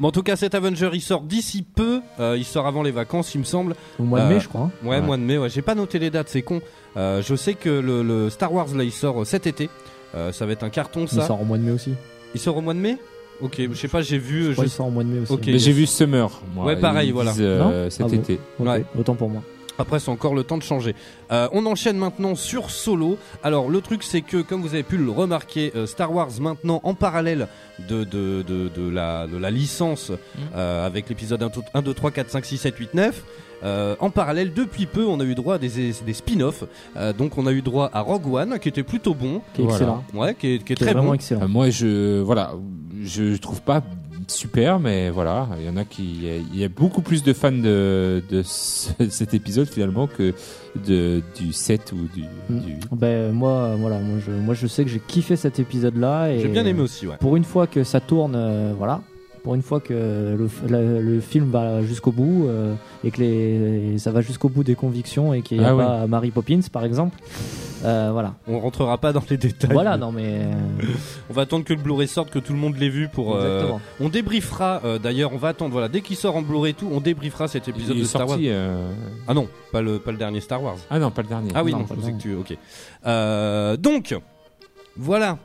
Mais en tout cas, cet Avenger il sort d'ici peu, euh, il sort avant les vacances, il me semble. Au mois de Euh, mai, je crois. hein. Ouais, Ouais. mois de mai, ouais. J'ai pas noté les dates, c'est con. Euh, je sais que le, le Star Wars là il sort euh, cet été. Euh, ça va être un carton Il ça. sort au mois de mai aussi. Il sort au mois de mai? Ok, je sais pas, j'ai vu. Je crois je- sort au mois de mai aussi. Ok. Mais j'ai vu Summer. moi. Ouais, pareil, voilà. disent, euh, cet Ah bon été. Ouais. Autant pour moi. Après, c'est encore le temps de changer. Euh, on enchaîne maintenant sur Solo. Alors, le truc, c'est que, comme vous avez pu le remarquer, euh, Star Wars maintenant en parallèle de, de, de, de la, de la licence euh, avec l'épisode 1, 1, 2, 3, 4, 5, 6, 7, 8, 9. euh, en parallèle, depuis peu, on a eu droit à des, des spin-offs. Euh, donc, on a eu droit à Rogue One, qui était plutôt bon. Qui est Voilà. excellent. Ouais, qui est, qui est Qui est très vraiment bon. excellent. Euh, moi, je voilà, je trouve pas super, mais voilà, il y en a qui, il y a- il y a beaucoup plus de fans de, de ce- cet épisode finalement que de du 7 ou du. Mm. du- Ben moi, voilà, moi je, moi je sais que j'ai kiffé cet épisode-là J'ai bien aimé aussi, ouais. pour une fois que ça tourne, euh, voilà, pour une fois que le, le film va jusqu'au bout euh, et que les, ça va jusqu'au bout des convictions et qu'il n'y a Ah pas Mary Poppins par exemple, euh, voilà. On rentrera pas dans les détails. Voilà, non mais euh, On va attendre que le Blu-ray sorte, que tout le monde l'ait vu pour. euh, exactement. On débriefera euh, d'ailleurs, on va attendre, voilà, dès qu'il sort en Blu-ray et tout, on débriefera cet épisode il de Star Wars. sorti. euh, Ah non, pas le, pas le dernier Star Wars. Ah non, pas le dernier. Ah oui, Non, non, pas je le sais que tu. Ok. Euh, donc, voilà.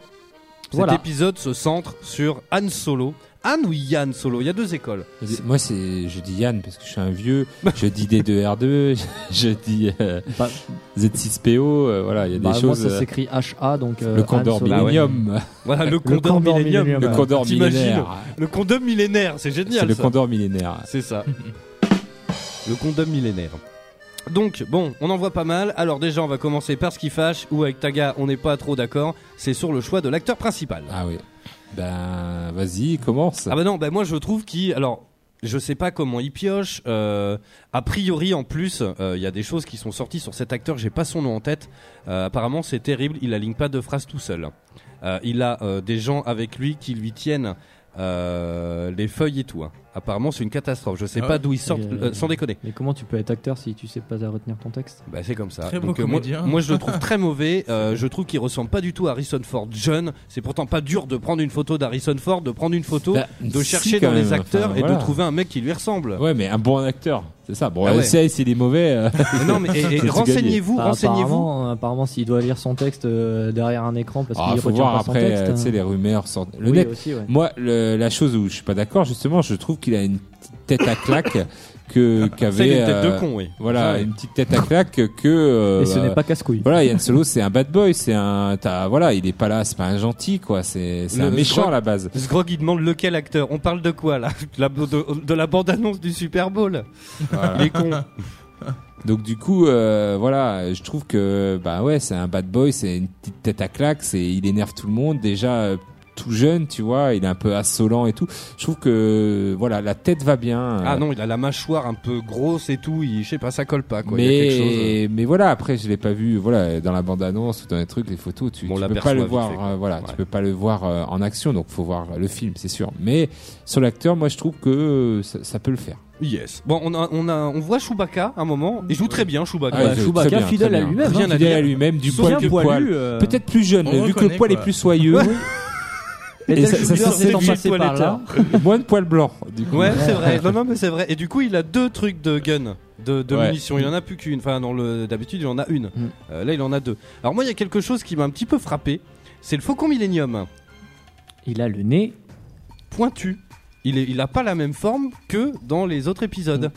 Cet Voilà. épisode se centre sur Han Solo. Han ou Yann Solo? Il y a deux écoles. Moi, c'est, je dis Yann parce que je suis un vieux. je dis D2R2, je dis euh, Bah, Z6PO. euh, voilà, il y a bah, des moi choses. ça euh, s'écrit HA donc euh, le Condor. Millennium, Voilà, le Le Condor Condor Millennium. Le Ouais. Condor millénaire. Le condom millénaire, c'est C'est génial le ça. Condor millénaire. C'est ça. le condom millénaire. Donc, bon, on en voit pas mal. Alors, déjà, on va commencer par ce qui fâche, où avec Taga, on n'est pas trop d'accord. C'est sur le choix de l'acteur principal. Ah oui. Ben, vas-y, commence. Ah bah non, bah moi je trouve qu'il... Alors, je sais pas comment il pioche. euh, a priori, en plus, euh, il y a des choses qui sont sorties sur cet acteur, j'ai pas son nom en tête. Euh, apparemment, c'est terrible, il aligne pas de phrases tout seul. Il a des gens avec lui qui lui tiennent les feuilles et tout. hein. Apparemment, c'est une catastrophe. Je sais Ah pas ouais d'où il sort, Et, euh, sans déconner. Mais comment tu peux être acteur si tu sais pas retenir ton texte? Bah c'est comme ça. Très beau euh, moi, comédien. moi, je le trouve très mauvais. Euh, je trouve qu'il ressemble pas du tout à Harrison Ford jeune. C'est pourtant pas dur de prendre une photo d'Harrison Ford, de prendre une photo, Bah, de chercher dans les acteurs Enfin, et voilà. de trouver un mec qui lui ressemble. Ouais, mais un bon acteur, c'est ça. Bon, Ah euh, ouais. c'est- s'il est mauvais. euh, non, mais renseignez-vous, Bah, renseignez-vous. apparemment, apparemment s'il doit lire son texte euh, derrière un écran parce ah, qu'il faut retient voir pas son après, texte. euh, tu sais, hein. les rumeurs sortent. Le Oui, net, aussi, ouais. Moi, le- la chose où je suis pas d'accord, justement, je trouve qu'il a une tête à claque que Ça, il a qu'avait. une tête de euh, con, oui. Voilà, Ouais. une petite tête à claque que. euh, Et ce bah, n'est pas casse-couille. Voilà, Yann Solo, c'est un bad boy, c'est un, t'as, voilà, il est pas là, c'est pas un gentil, quoi, c'est, un méchant à la base. Sgrog, il demande lequel acteur. On parle de quoi, là? De la, de, de la bande-annonce du Super Bowl. Voilà. Il est con. Donc du coup, euh, voilà, je trouve que, bah ouais, c'est un bad boy, c'est une petite tête à claque, c'est, il énerve tout le monde, déjà, euh, tout jeune, tu vois, il est un peu assolant et tout. Je trouve que, voilà, la tête va bien. Ah euh, non, il a la mâchoire un peu grosse et tout. Il, je sais pas, ça colle pas, quoi. Il y a quelque chose. mais, mais voilà, après, je l'ai pas vu, voilà, dans la bande-annonce ou dans les trucs, les photos, tu, Bon, on tu peux pas le voir, fait, euh, voilà, Ouais. tu peux pas le voir euh, en action, donc faut voir le film, c'est sûr. Mais sur l'acteur, moi, je trouve que euh, ça, ça peut le faire. Yes. Bon, on a, on a, on voit Chewbacca un moment. Il joue très bien, Chewbacca. Ah, Bah, Chewbacca, bien, fidèle à lui-même. Rien hein. à Fidèle dire. à lui-même, du poil, poil. euh, Peut-être plus jeune, On vu que le poil est plus soyeux, Et ça- ça, ça par là. moins de poil blanc. Du coup. Ouais, c'est vrai. Non, non, mais c'est vrai. Et du coup, il a deux trucs de gun, de, de Ouais. munitions. Il en a plus qu'une. Enfin, dans le d'habitude, il en a une. Mm. Euh, là, il en a deux. Alors moi, il y a quelque chose qui m'a un petit peu frappé. C'est le Faucon Millennium Il a le nez. pointu. Il, est, il a pas la même forme que dans les autres épisodes.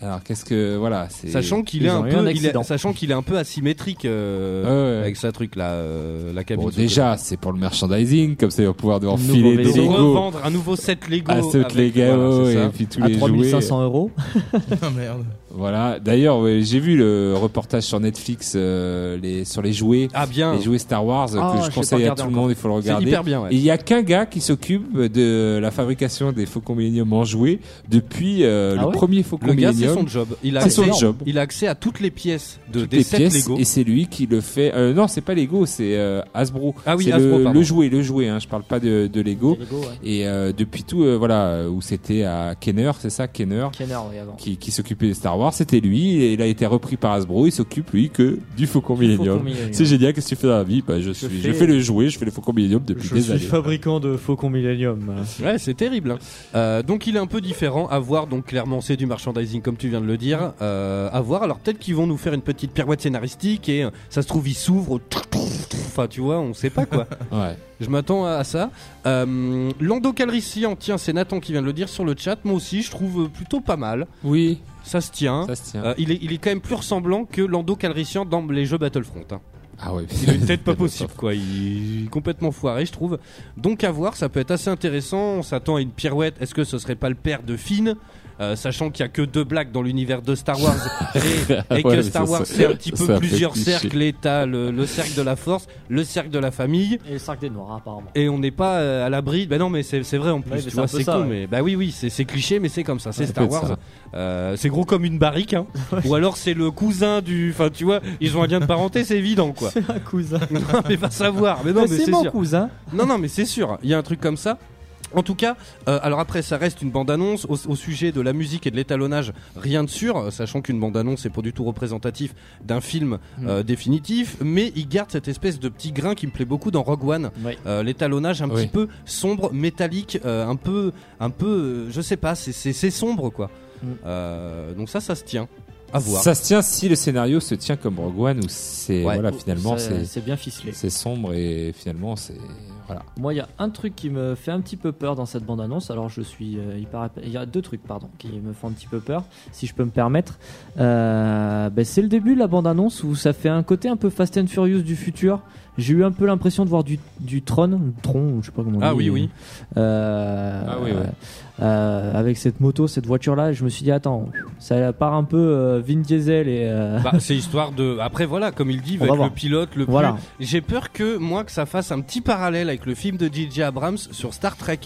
Alors qu'est-ce que voilà, c'est Sachant qu'il est un peu, un il est- accident. sachant qu'il est un peu asymétrique euh, Ouais, ouais. avec sa truc là, euh, la cabine. Bon, déjà, c'est pour le merchandising, comme ça, il va pouvoir devoir filer des Lego revendre un nouveau set Lego. les avec- voilà, Lego et puis tous à les jouets. 3500 euros. Ah merde. Voilà. D'ailleurs, ouais, j'ai vu le reportage sur Netflix euh, les, sur les jouets, Ah bien, les jouets Star Wars Ah, que je je conseille à tout le monde. Il faut le regarder. hyper bien. Et Ouais. il y a qu'un gars qui s'occupe de la fabrication des Faucons Millennium en jouets depuis euh, Ah le ouais premier Faucon Le c'est son job. Il a son accès, job. il a accès à toutes les pièces de Toutes des les sets pièces Lego. et c'est lui qui le fait. Euh, non, c'est pas Lego, c'est euh, Hasbro. Ah oui, Hasbro, le, jouet, le jouet. Hein, je parle pas de, de Lego. Et euh, depuis tout, voilà, où c'était à Kenner, c'est ça, Kenner, Kenner, oui, avant. qui, qui s'occupait des Star Wars, c'était lui. Et il a été repris par Hasbro. Il s'occupe lui que du Faucon Millennium. Faucon Millennium. C'est génial. Qu'est-ce que tu fais dans la vie? Bah, je, suis, je fais- fais le jouet, je fais les Faucons Millennium depuis Je des suis années. fabricant de Faucon Millennium. Ouais, c'est terrible. hein. Euh, donc il est un peu différent à voir. Donc clairement, c'est du merchandising comme tu viens de le dire. Euh, à voir. Alors peut-être qu'ils vont nous faire une petite pirouette scénaristique et ça se trouve il s'ouvre. Enfin, tu vois, on sait pas quoi. Ouais. Je m'attends à ça. Euh, Lando Calrissian, tiens, c'est Nathan qui vient de le dire sur le chat. Moi aussi, je trouve plutôt pas mal. Oui, Ça se tient. ça se tient. Euh, il, est, il est quand même plus ressemblant que Lando Calrissian dans les jeux Battlefront. hein. ah ouais. Il a une tête pas possible, quoi. Il est complètement foiré, je trouve. Donc à voir, ça peut être assez intéressant. On s'attend à une pirouette. Est-ce que ce serait pas le père de Finn? Euh, sachant qu'il y a que deux blagues dans l'univers de Star Wars et, et que Ouais, Star Wars c'est un petit peu plusieurs cercles et t'as le, le cercle de la force, le cercle de la famille Et le sac des noirs, apparemment. et on n'est pas euh, à l'abri. Bah non, mais c'est vrai en plus. Ouais, tu c'est vois, c'est con, ouais. mais bah oui, oui, c'est cliché, mais c'est comme ça. C'est Star Wars. Euh, c'est gros comme une barrique, hein. ou alors c'est le cousin du. Enfin, tu vois, ils ont un lien de parenté, c'est évident, quoi. C'est un cousin. non, mais va savoir. Mais non, mais, c'est c'est mon sûr. cousin. Non, non, mais c'est sûr. Il y a un truc comme ça. En tout cas, euh, alors après, ça reste une bande-annonce au, au sujet de la musique et de l'étalonnage, rien de sûr, euh, sachant qu'une bande-annonce n'est pas du tout représentatif d'un film euh, définitif, mais il garde cette espèce de petit grain qui me plaît beaucoup dans Rogue One. Euh, l'étalonnage un Oui. petit peu sombre, métallique, un peu, un peu, je sais pas, c'est- sombre quoi. Mm. Donc ça, ça se tient. À voir. Ça se tient si le scénario se tient comme Rogue One où c'est Ouais. voilà finalement C'est- c'est bien ficelé. c'est sombre et finalement c'est voilà. Moi, il y a un truc qui me fait un petit peu peur dans cette bande-annonce. Alors, je suis. euh, il y a deux trucs, pardon, qui me font un petit peu peur, si je peux me permettre. Euh, ben, c'est le début de la bande-annonce où ça fait un côté un peu Fast and Furious du futur. J'ai eu un peu l'impression de voir du, du Tron, Tron, je sais pas comment on Ah dit. oui, oui. Euh, Ah oui, ouais. Euh, avec cette moto, cette voiture-là, je me suis dit, attends, ça part un peu euh, Vin Diesel et. euh, Bah, c'est histoire de. Après, voilà, comme il dit, avec le pilote, le plus- Voilà. J'ai peur que, moi, que ça fasse un petit parallèle avec le film de J.J. Abrams sur Star Trek,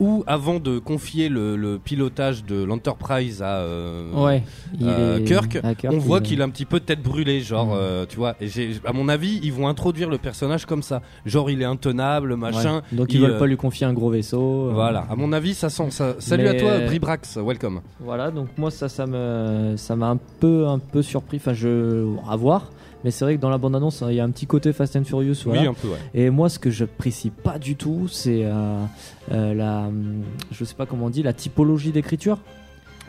où, avant de confier le, le pilotage de l'Enterprise à. euh, Ouais. il euh, est- Kirk, à Kirk, on voit il- qu'il a un petit peu tête brûlée, genre, Mm. euh, tu vois. Et à mon avis, ils vont introduire le personnage comme ça. Genre, il est intenable, machin. Ouais. Donc ils il, veulent euh, pas lui confier un gros vaisseau. euh, Voilà, à mon avis, ça sent ça. Salut Mais- à toi, Bribrax, welcome. Voilà, donc moi ça, ça me, ça m'a un peu, un peu surpris. Enfin, je, à voir. Mais c'est vrai que dans la bande annonce, il y a un petit côté Fast and Furious. Voilà. Oui, un peu, ouais. Et moi, ce que j'apprécie pas du tout, c'est euh, euh, la, hum, je sais pas comment on dit, la typologie d'écriture.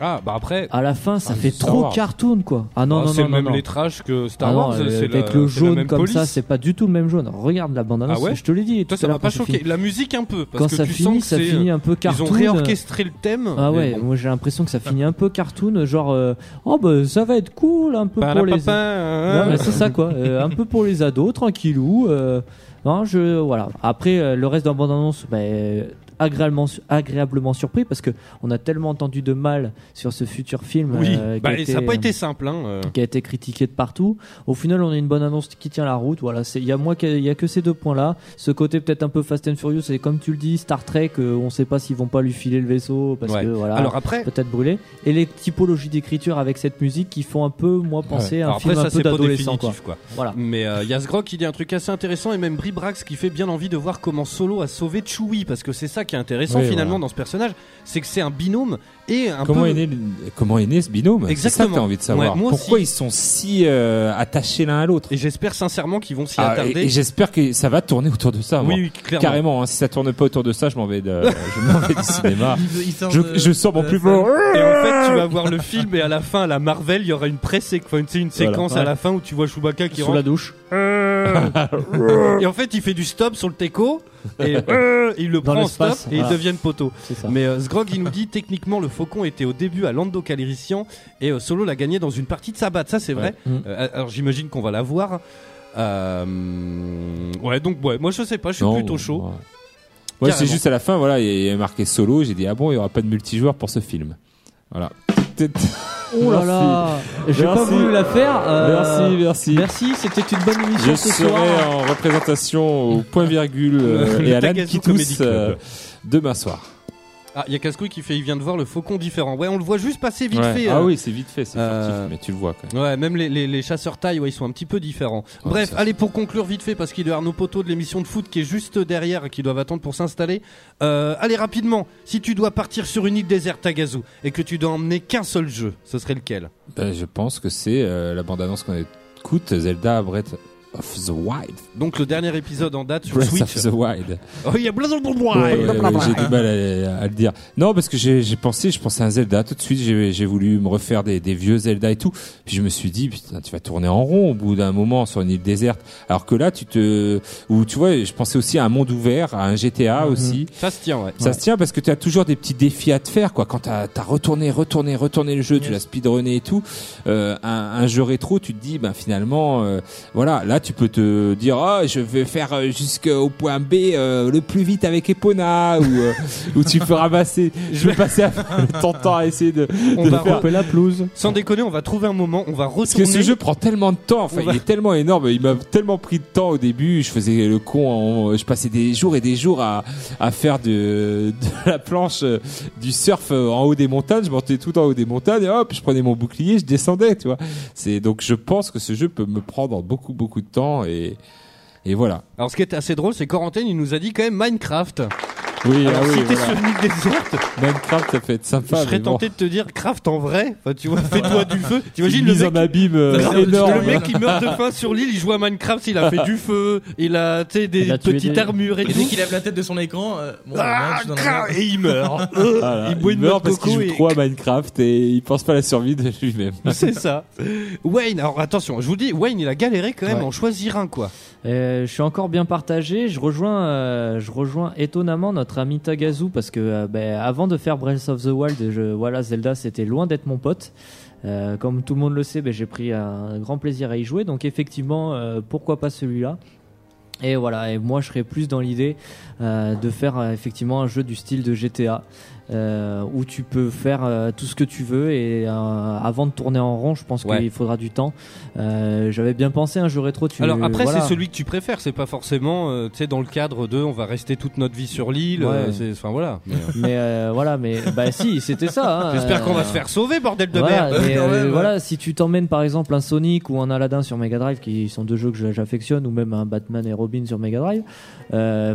Ah, bah après. À la fin, ça Ah, fait trop Wars. cartoon, quoi. Ah non, non, c'est non, le non, même non. lettrage que Star Ah Wars. euh, c'est la- avec le c'est jaune comme police. ça, c'est pas du tout le même jaune. Regarde la bande annonce, Ah ouais je te l'ai dit. Toi, ça m'a pas choqué. La musique un peu, parce Quand que ça tu finit, sens ça c'est. finit un peu Ils cartoon. ont réorchestré le thème. Ah ouais, bon. moi j'ai l'impression que ça finit un peu cartoon, genre euh, oh bah ça va être cool un peu Bah, pour les. hein. C'est ça quoi, euh, un peu pour les ados, tranquillou. euh, non, je voilà. Après euh, le reste de la bande annonce, bah, euh, agréablement agréablement surpris parce que on a tellement entendu de mal sur ce futur film. Oui, euh, qui bah, a été, ça n'a pas euh, été simple. Hein. euh. qui a été critiqué de partout. Au final, on a une bonne annonce qui tient la route. Voilà, il y a moi qu'il y a que ces deux points-là. Ce côté peut-être un peu Fast and Furious et comme tu le dis, Star Trek, euh, on sait pas s'ils vont pas lui filer le vaisseau parce Ouais. que voilà. Alors après, peut-être brûlé et les typologies d'écriture avec cette musique qui font un peu moi penser à un alors après film ça un peu d'adolescent quoi. quoi. Voilà. Mais Yasgrok il dit un truc assez intéressant et même Bribrax qui fait bien envie de voir comment Solo a sauvé Chewie parce que c'est ça qui est intéressant Oui, finalement voilà. dans ce personnage, c'est que c'est un binôme et un Comment peu est né le- comment est né ce binôme? C'est ça que Exactement. t'as envie de savoir. Ouais, moi Pourquoi aussi. ils sont si euh, attachés l'un à l'autre? Et j'espère sincèrement qu'ils vont s'y Ah, attarder. Et, et j'espère que ça va tourner autour de ça. oui, oui, clairement. Carrément, hein, si ça tourne pas autour de ça, je m'en vais, de, je m'en vais du cinéma. Il- il sort Je, de- je sors mon plus beau. Et en fait, tu vas voir le film et à la fin, à la Marvel, il y aura une presse, enfin, une, séquence Voilà. à la fin où tu vois Chewbacca qui Sous rentre. la douche. et en fait, il fait du stop sur le teco et euh, il le Dans prend en stop et voilà. ils deviennent poteaux. Mais euh, Sgrog, il nous dit techniquement le faucon était au début à Lando Calrissian et euh, Solo l'a gagné dans une partie de Sabat. Ça, c'est vrai. Ouais. Mm. Euh, alors, j'imagine qu'on va la voir. Euh, Ouais, donc, ouais, moi, je sais pas, je suis Non, plutôt chaud. ouais. Ouais, c'est juste à la fin, voilà, il y a marqué solo. J'ai dit ah bon, il y aura pas de multijoueur pour ce film. Voilà. Oh là là J'ai pas voulu la faire. euh, Merci, merci. Merci, c'était une bonne émission Je ce serai soir. en représentation au point virgule euh, et à Tagazu qui euh, demain soir. Ah, il y a Cascouille qui fait, il vient de voir le faucon différent. Ouais, on le voit juste passer vite Ouais. fait. Ah euh, oui, c'est vite fait, c'est euh, furtif, mais tu le vois quand même. Ouais, même les, les, les chasseurs taille, ouais, ils sont un petit peu différents. Ouais, Bref, ça, allez pour conclure vite fait parce qu'il y avoir nos poteaux de l'émission de foot qui est juste derrière, qui doivent attendre pour s'installer. Euh, allez rapidement, si tu dois partir sur une île déserte Tagazu et que tu dois emmener qu'un seul jeu, ce serait lequel? Ben, je pense que c'est euh, la bande-annonce qu'on écoute, Zelda Breath of the Wild. Donc le dernier épisode en date sur Breath Switch. of the Wild. Oh, il y a Blablabla. Ouais, ouais, ouais, j'ai du mal à, à le dire. Non, parce que j'ai j'ai pensé, je pensais à un Zelda tout de suite. J'ai j'ai voulu me refaire des, des vieux Zelda et tout. Puis je me suis dit, putain, tu vas tourner en rond au bout d'un moment sur une île déserte. Alors que là, tu te, ou tu vois, je pensais aussi à un monde ouvert, à un GTA aussi. Ça se tient, ouais. Ça se tient parce que tu as toujours des petits défis à te faire, quoi. Quand t'as as retourné, retourné, retourné le jeu, tu l'as speedrunné et tout. Euh, un, un jeu rétro, tu te dis, ben finalement, euh, voilà, là tu peux te dire, ah, je vais faire euh, jusqu'au point B euh, le plus vite avec Epona, ou euh, ou tu peux ramasser, je vais passer à de temps à essayer de. On de va faire- re- la pelouse. Sans déconner, on va trouver un moment, on va Parce retourner. que ce jeu prend tellement de temps, enfin On va- il est tellement énorme, il m'a tellement pris de temps au début, je faisais le con, en- je passais des jours et des jours à, à faire de, de la planche euh, du surf euh, en haut des montagnes, je montais tout en haut des montagnes et hop, je prenais mon bouclier, je descendais, tu vois. C'est donc je pense que ce jeu peut me prendre beaucoup beaucoup de et voilà. Alors ce qui est assez drôle, c'est Corentin, il nous a dit quand même Minecraft. Oui, Alors ah si oui, t'es voilà. sur une île déserte, Minecraft ça peut être je sympa. serais mais bon. tenté de te dire craft en vrai. Enfin, tu vois, fais-toi du feu. Une T'imagines le mise mec, en abîme euh, le énorme. mec qui meurt de faim sur l'île, il joue à Minecraft, il a fait du feu, il a tu sais, des Il a tué petites des- armures et Et tout. dès qu'il lève la tête de son écran, euh, bon, Ah, là, je suis dans la cra- merde. et il meurt. Voilà, il boit une meurt noix de parce qu'il coco joue et- trop à Minecraft et il pense pas à la survie de lui-même. C'est ça. Wayne, alors attention, je vous dis, Wayne, il a galéré quand même Ouais. en choisir un quoi. Euh, je suis encore bien partagé. Je rejoins, euh, je rejoins étonnamment notre ami Tagazu parce que euh, ben, avant de faire Breath of the Wild, je, voilà, Zelda c'était loin d'être mon pote. Euh, comme tout le monde le sait, ben, j'ai pris un grand plaisir à y jouer. Donc effectivement, euh, pourquoi pas celui-là? Et voilà. Et moi, je serais plus dans l'idée de faire effectivement un jeu du style de GTA. Euh, où tu peux faire euh, tout ce que tu veux et euh, avant de tourner en rond je pense Ouais. qu'il faudra du temps Euh, j'avais bien pensé un jeu rétro tu Alors après, voilà. c'est celui que tu préfères, c'est pas forcément, euh, tu sais, dans le cadre de, on va rester toute notre vie sur l'île. Ouais. euh, Enfin voilà. Mais, Mais voilà, mais bah si, c'était ça. hein. J'espère qu'on va se faire sauver, bordel de voilà, merde. mais, ouais. voilà, si tu t'emmènes par exemple un Sonic ou un Aladdin sur Mega Drive, qui sont deux jeux que j'affectionne, ou même un Batman et Robin sur Mega Drive, euh,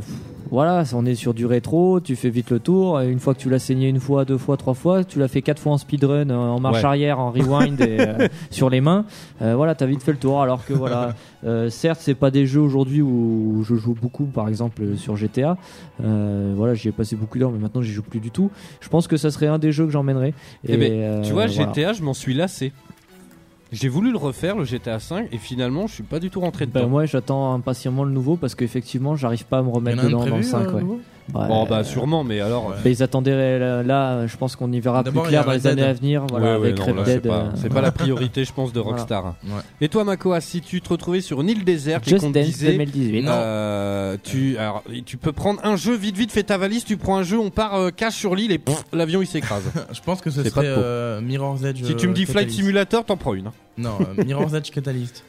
voilà, on est sur du rétro, tu fais vite le tour. Une fois que tu l'as saigné une fois, deux fois, trois fois, tu l'as fait quatre fois en speedrun, euh, en marche Ouais. arrière, en rewind et euh, sur les mains, euh, voilà, t'as vite fait le tour. Alors que voilà, euh, certes, c'est pas des jeux aujourd'hui où je joue beaucoup, par exemple sur GTA. Euh, voilà, j'y ai passé beaucoup d'heures, mais maintenant j'y joue plus du tout. Je pense que ça serait un des jeux que j'emmènerais. Eh ben, tu vois, voilà. GTA, je m'en suis lassé. J'ai voulu le refaire, le GTA 5, et finalement, je suis pas du tout rentré Ben, dedans. moi j'attends impatiemment le nouveau parce qu'effectivement j'arrive pas à me remettre dedans de dans le prévu, 5 euh, ouais. Bon, bah sûrement, mais alors. Ouais. Ben, ils attendaient euh, là, je pense qu'on y verra plus clair a dans les années Dead. à venir voilà, Ouais, ouais, avec non, Red là, c'est Dead. pas, euh, c'est pas la priorité, je pense, de Voilà. Rockstar. Ouais. Et toi, Makoa, si tu te retrouvais sur une île déserte et Just qu'on te Dance disait, 2018. euh, tu, alors, tu peux prendre un jeu vite, vite, fais ta valise, tu prends un jeu, on part euh, cash sur l'île et l'avion il s'écrase. Je pense que ce serait euh, Mirror's Edge. si tu me dis euh, Flight. Simulator, t'en prends une. hein. Non, euh, Mirror's Edge Catalyst.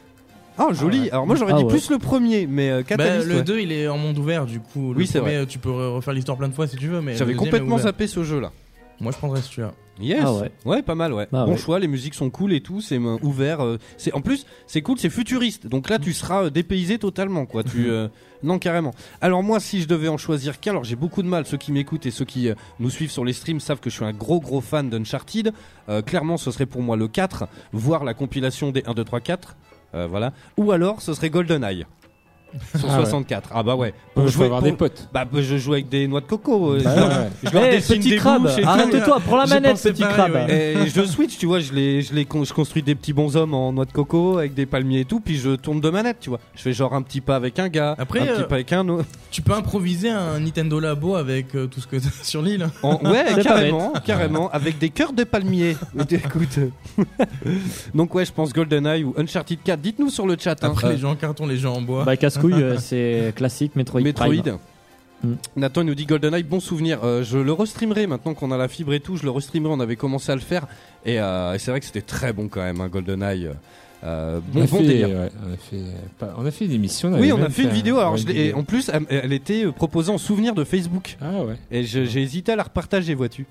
Ah, joli. ouais. Alors moi j'aurais Ah dit ouais. plus le premier, mais euh, Bah, Catalyst, le ouais. 2 il est en monde ouvert du coup. Le Oui, c'est premier, vrai. Tu peux re- refaire l'histoire plein de fois si tu veux. mais J'avais le deuxième complètement ouvert. zappé ce jeu-là. Moi je prendrais celui-là. Yes. Ah ouais. pas mal, ouais. Ah bon ouais. choix, les musiques sont cool et tout, c'est euh, ouvert. euh, c'est en plus, c'est cool, c'est futuriste. Donc là, tu seras euh, dépaysé totalement, quoi. Tu euh, non carrément. Alors moi, si je devais en choisir qu'un, alors j'ai beaucoup de mal. Ceux qui m'écoutent et ceux qui euh, nous suivent sur les streams savent que je suis un gros gros fan d'Uncharted. Euh, clairement, ce serait pour moi le 4, voire la compilation des 1, 2, 3, 4. Euh, voilà. Ou alors, ce serait GoldenEye. Sur Ah ouais. 64. Ah bah ouais. Pour jouer- avoir pour- des potes. Bah bah, je joue avec des noix de coco. euh, Bah je leur- ouais. je leur Eh, dessine petit des crabe, arrête-toi, prends la manette, petit pareil, crabe. ouais. Et je switch, tu vois, je les, je les, con- je construis des petits bonshommes en noix de coco avec des palmiers et tout, puis je tourne de manette, tu vois. Je fais genre un petit pas avec un gars, Après, un petit euh, pas avec un autre. Tu peux improviser un Nintendo Labo avec euh, tout ce que t'as sur l'île. En- ouais, carrément, carrément, avec des cœurs de palmiers. Mais écoute. Donc ouais, je pense GoldenEye ou Uncharted 4. Dites-nous sur le chat. hein. Après, Euh, les jeux en carton, les jeux en bois. Bah, casse-couille, euh, c'est classique Metroid. Metroid. Prime. Mm. Nathan nous dit GoldenEye, bon souvenir. Euh, je le restreamerai maintenant qu'on a la fibre et tout. Je le restreamerai. On avait commencé à le faire et, euh, et c'est vrai que c'était très bon quand même, hein, GoldenEye. Euh, On bon, a bon fait, délire. ouais, on, a fait, pas- on a fait une émission. Oui, avait on a fait une vidéo. Alors, je et en plus, elle, elle était proposée en souvenir de Facebook. Ah ouais. Et j'ai hésité à la repartager, vois-tu.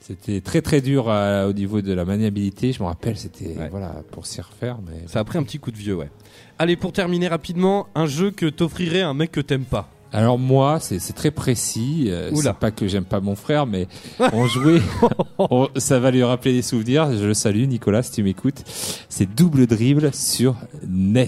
C'était très très dur au niveau de la maniabilité. Je me rappelle, c'était Ouais. voilà pour s'y refaire. Mais Ça a pris un petit coup de vieux, ouais. Allez, pour terminer rapidement, un jeu que t'offrirait un mec que t'aimes pas. Alors moi, c'est très précis. Euh, c'est pas que j'aime pas mon frère, mais on jouait. on- ça va lui rappeler des souvenirs. Je le salue, Nicolas, si tu m'écoutes. C'est double dribble sur NES.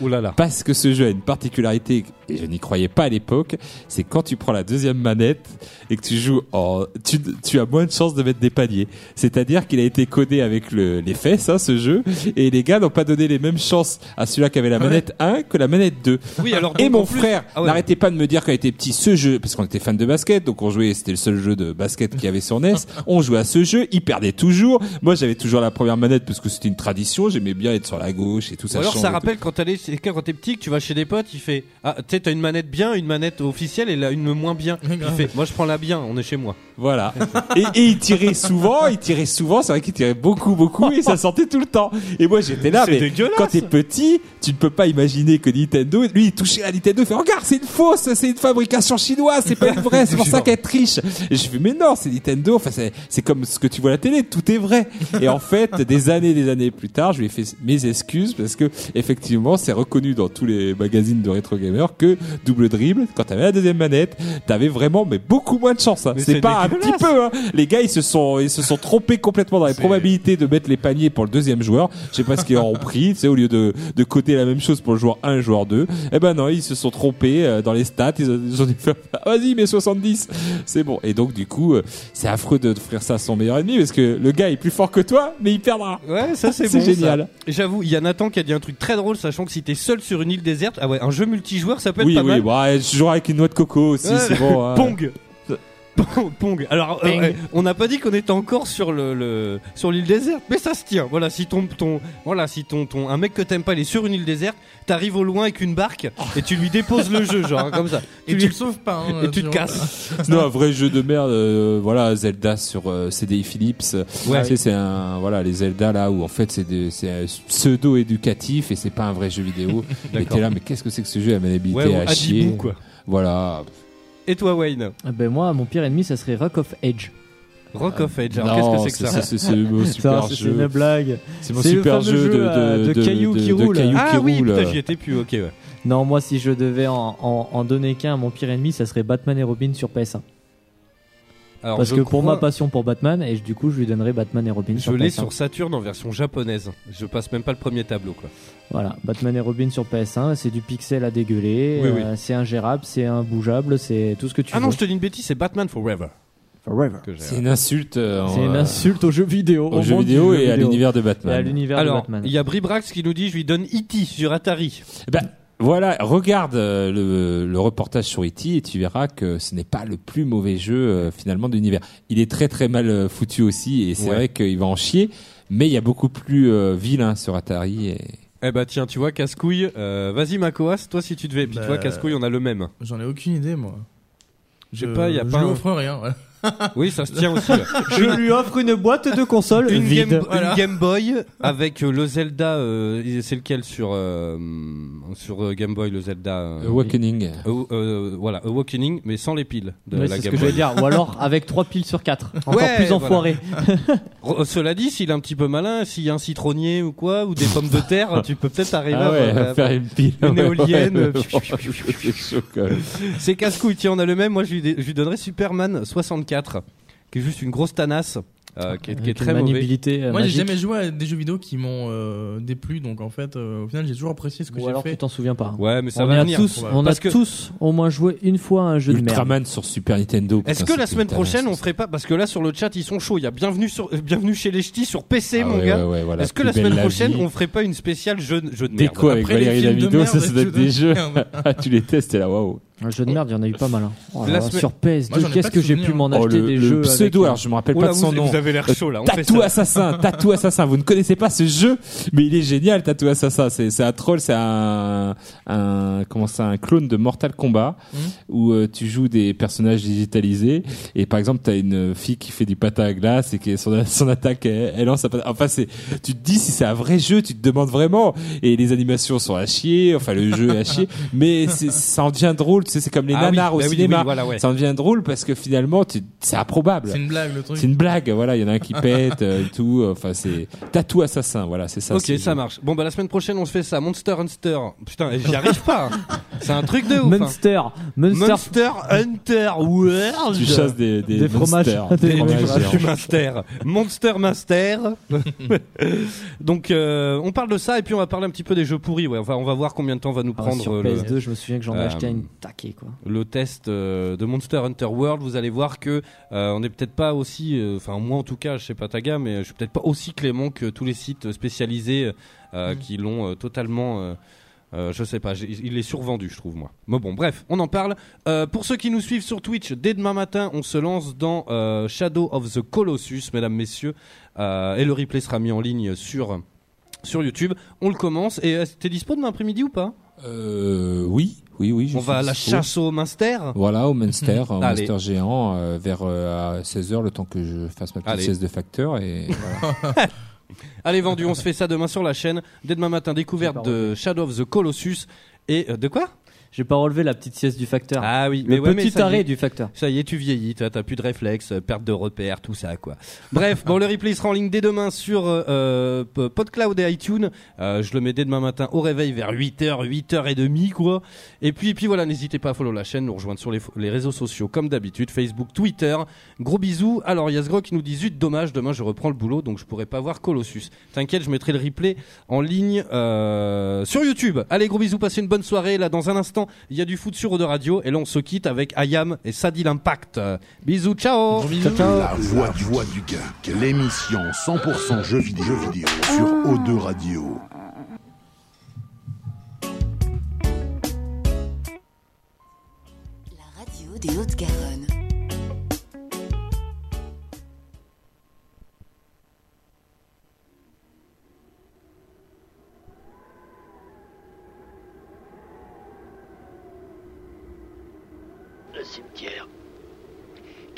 Ouh là là. Parce que ce jeu a une particularité, et je n'y croyais pas à l'époque, c'est quand tu prends la deuxième manette et que tu joues en... Tu, tu as moins de chances de mettre des paniers. C'est-à-dire qu'il a été codé avec le, les fesses, hein, ce jeu, et les gars n'ont pas donné les mêmes chances à celui-là qui avait la manette 1 que la manette 2. Oui, alors Et mon plus- frère Ah ouais. n'arrêtait pas de me dire quand il était petit, ce jeu, parce qu'on était fan de basket, donc on jouait, c'était le seul jeu de basket qu'il y avait sur NES, on jouait à ce jeu, il perdait toujours. Moi j'avais toujours la première manette parce que c'était une tradition, j'aimais bien être sur la gauche et tout Ou ça. alors ça rappelle quand t'allais chez- quand t'es petit, que tu vas chez des potes, il fait ah tu sais t'as une manette bien, une manette officielle et là une moins bien. Il fait moi je prends la bien, on est chez moi. Voilà. et, et il tirait souvent, il tirait souvent, c'est vrai qu'il tirait beaucoup, beaucoup, et ça sortait tout le temps. Et moi j'étais là, mais quand t'es petit, tu ne peux pas imaginer que Nintendo, lui il touchait à Nintendo, il fait regarde, c'est une fausse, c'est une fabrication chinoise, c'est pas une vraie, c'est pour ça qu'elle triche. Et je fais mais non, c'est Nintendo, enfin c'est comme ce que tu vois à la télé, tout est vrai. Et en fait, des années, des années plus tard, je lui ai fait mes excuses parce que effectivement, c'est reconnu dans tous les magazines de rétro gamer que double dribble, quand t'avais la deuxième manette, t'avais vraiment mais beaucoup moins de chance. hein. C'est pas un petit peu. Hein. Les gars, ils se sont ils se sont trompés complètement dans les probabilités de mettre les paniers pour le deuxième joueur. Je sais pas ce qu'ils ont pris, tu sais, au lieu de de coter la même chose pour le joueur 1 et le joueur 2. Eh ben non, ils se sont trompés euh, dans les stats. Ils ont, ils ont Ah, vas-y, mais 70, c'est bon. Et donc du coup, euh, c'est affreux d'offrir ça à son meilleur ennemi parce que le gars est plus fort que toi, mais il perdra. Ouais, ça c'est bon. génial. J'avoue, il y a Nathan qui a dit un truc très drôle, sachant que si t'es seul sur une île déserte, ah ouais, un jeu multijoueur ça peut être Oui, pas oui, mal. bon, ouais, je jouerai avec une noix de coco aussi, Ouais. c'est bon. hein. Pong. Pong. Alors, euh, ouais, on n'a pas dit qu'on était encore sur le, le- sur l'île déserte, mais ça se tient. Voilà, si ton ton voilà, si ton ton un mec que t'aimes pas, il est sur une île déserte, t'arrives au loin avec une barque et tu lui déposes le jeu, genre hein, comme ça. Et tu le sauves pas. hein, et tu te casses. Non, un vrai jeu de merde. euh, voilà, Zelda sur euh, CDI Philips. Ouais. Tu sais, c'est un voilà les Zelda là où en fait c'est des- c'est un pseudo éducatif et c'est pas un vrai jeu vidéo. D'accord. t'es là, mais qu'est-ce que c'est que ce jeu à Ouais, ou à chier Adibou, quoi. Voilà. Et toi, Wayne Ah Ben moi, mon pire ennemi, ça serait Rock of Edge. Rock of Age. Alors, Non, qu'est-ce que c'est que ça C'est c'est mon Ça, super c'est jeu. une blague. C'est mon super jeu de, euh, de cailloux qui roulent. cailloux Ah qui oui, putain, j'y étais plus. Ok, ouais. Non, moi, si je devais en, en, en donner qu'un à mon pire ennemi, ça serait Batman et Robin sur PS1. Alors, Parce je que pour crois- ma passion pour Batman, et du coup, je lui donnerais Batman et Robin je l'ai PS1. sur Saturn en version japonaise. Je passe même pas le premier tableau, quoi. Voilà, Batman et Robin sur PS1, c'est du pixel à dégueuler, Oui, oui. euh, c'est ingérable, c'est imbougeable, c'est tout ce que tu Ah veux. non, je te dis une bêtise, c'est Batman Forever. J'ai. C'est une insulte euh, C'est une euh, insulte aux jeux vidéo, au au jeu monde du vidéo et à l'univers de Et à Batman. l'univers de Alors, Batman. il y a Bribrax qui nous dit je lui donne E.T. sur Atari. Ben, voilà, regarde euh, le, le reportage sur E.T. et tu verras que ce n'est pas le plus mauvais jeu euh, finalement de l'univers. Il est très très mal euh, foutu aussi et c'est Ouais. vrai qu'il va en chier, mais il y a beaucoup plus euh, vilain sur Atari. Et... Eh bah tiens, tu vois, casse-couille. euh, Vas-y, Makoas, toi si tu devais. Puis Bah, toi, casse-couille, on a le même. J'en ai aucune idée, moi. Je sais pas, y a je pas lui un- offre rien. ouais. Oui, ça se tient aussi. Je lui offre une boîte de console Une vide. Game, Voilà. une Game Boy avec euh, le Zelda. euh, c'est lequel sur euh, sur euh, Game Boy le Zelda euh, Awakening. euh, euh, voilà, Awakening, mais sans les piles de Ouais, la c'est ce Game que Boy. j'allais dire. Ou alors avec 3 piles sur 4. Encore Ouais, plus voilà. enfoiré. Re- Cela dit, s'il est un petit peu malin, s'il y a un citronnier ou quoi, ou des pommes de terre, tu peux peut-être arriver Ah à ouais, à- faire une pile. une éolienne. ouais, c'est chaud, quand même. C'est casse-couille, tiens, on a le même. Moi, je lui, je lui donnerais Superman 64, qui est juste une grosse tanasse. euh, qui est, qui est très maniabilité euh, Moi, j'ai jamais joué à des jeux vidéo qui m'ont euh, déplu, donc en fait, euh, au final, j'ai toujours apprécié ce que Ou j'ai alors tu fait. t'en souviens pas. Ouais, mais ça on va a venir. tous, on a que- tous au moins joué une fois à un jeu de merde. Ultraman sur Super Nintendo. Est-ce que la semaine prochaine on ferait pas parce que là sur le chat ils sont chauds. Il y a bienvenue sur euh, bienvenue chez les ch'tis sur PC Ah mon ouais, gars. ouais, ouais, voilà, Est-ce que la semaine la prochaine vie. on ferait pas une spéciale jeu, jeu de merde? Déco avec Après Valérie merde, ça, ça doit être des de jeux. Ah, tu les testes et là, waouh. Un jeu de merde, il y en a eu pas mal. hein. Oh là semaine- Sur PS2, Moi, j'en ai qu'est-ce que j'ai pu m'en Oh, acheter le, des le jeux pseudo, avec, alors je me rappelle Oh pas de son vous, nom. vous avez l'air chaud là. On. Assassin, Tatou Assassin. Vous ne connaissez pas ce jeu, mais il est génial, Tatou Assassin. C'est, c'est un troll, c'est un, un, comment ça, un clone de Mortal Kombat Mhm. où euh, tu joues des personnages digitalisés et par exemple t'as une fille qui fait du patin à glace et qui son, son attaque, elle, elle lance. un patin- Enfin, c'est, tu te dis si c'est un vrai jeu, tu te demandes vraiment. Et les animations sont à chier, enfin le jeu est à chier, mais ça en devient drôle. Tu sais, c'est comme les Ah oui, nanars au bah oui, cinéma. oui, voilà, ouais. Ça en devient drôle parce que finalement, tu, c'est improbable. C'est une blague, le truc. C'est une blague, voilà, il y en a un qui pète euh, et tout, enfin c'est tatou assassin, voilà, c'est ça. Ok, c'est- ça marche. Bon bah la semaine prochaine on se fait ça. Monster Hunter. Putain, j'y arrive pas. hein. C'est un truc de ouf. hein. Monster, Monster, Monster Hunter World. Tu chasses des, des, Des fromages. Des fromages Master. Monster Master. Donc euh, on parle de ça et puis on va parler un petit peu des jeux pourris. Ouais, enfin on va voir combien de temps va nous Ah, prendre sur euh, le, PS2, je me souviens que j'en ai Euh, acheté une quoi. le test euh, de Monster Hunter World. Vous allez voir que euh, on n'est peut-être pas aussi, euh, enfin moi en tout cas, je sais pas Taga, mais je suis peut-être pas aussi clément que tous les sites spécialisés euh, qui l'ont euh, totalement. euh, euh, je sais pas, il est survendu, je trouve moi. Mais bon, bref, on en parle. Euh, pour ceux qui nous suivent sur Twitch, dès demain matin, on se lance dans euh, Shadow of the Colossus, mesdames, messieurs, Euh, et le replay sera mis en ligne sur sur YouTube. On le commence. Et euh, t'es dispo demain après-midi ou pas? Euh, oui, oui, oui. je On va à la dispo. chasse au Minster. Voilà, au Munster, au Allez. Munster géant, euh, vers euh, à 16h, le temps que je fasse ma petite Allez. sieste de facteur. Et voilà. Allez vendu, on se fait ça demain sur la chaîne. Dès demain matin, découverte de Shadow of the Colossus. Et euh, de quoi? J'ai pas relevé la petite sieste du facteur. Ah oui, le mais ouais, mais petit ça y arrêt du facteur. Ça y est, tu vieillis, toi, t'as plus de réflexes, euh, perte de repères, tout ça, quoi. Bref, bon, le replay sera en ligne dès demain sur euh, euh, PodCloud et iTunes. Euh, je le mets dès demain matin au réveil vers 8h, 8h30, quoi. Et puis, et puis voilà, n'hésitez pas à follow la chaîne, nous rejoindre sur les, réseaux sociaux, comme d'habitude, Facebook, Twitter. Gros bisous. Alors, il y a Sgro qui nous dit, zut, dommage, demain je reprends le boulot, donc je pourrai pas voir Colossus. T'inquiète, je mettrai le replay en ligne euh, sur YouTube. Allez, gros bisous, passez une bonne soirée. Là, dans un instant, il y a du foot sur Eau de Radio. Et là, on se quitte avec Ayam et Sadil Impact. Euh, bisous, ciao La voix du, voix du geek, l'émission 100% jeux vidéo, jeux vidéo sur O2 Radio. La radio des Hautes-Garonne.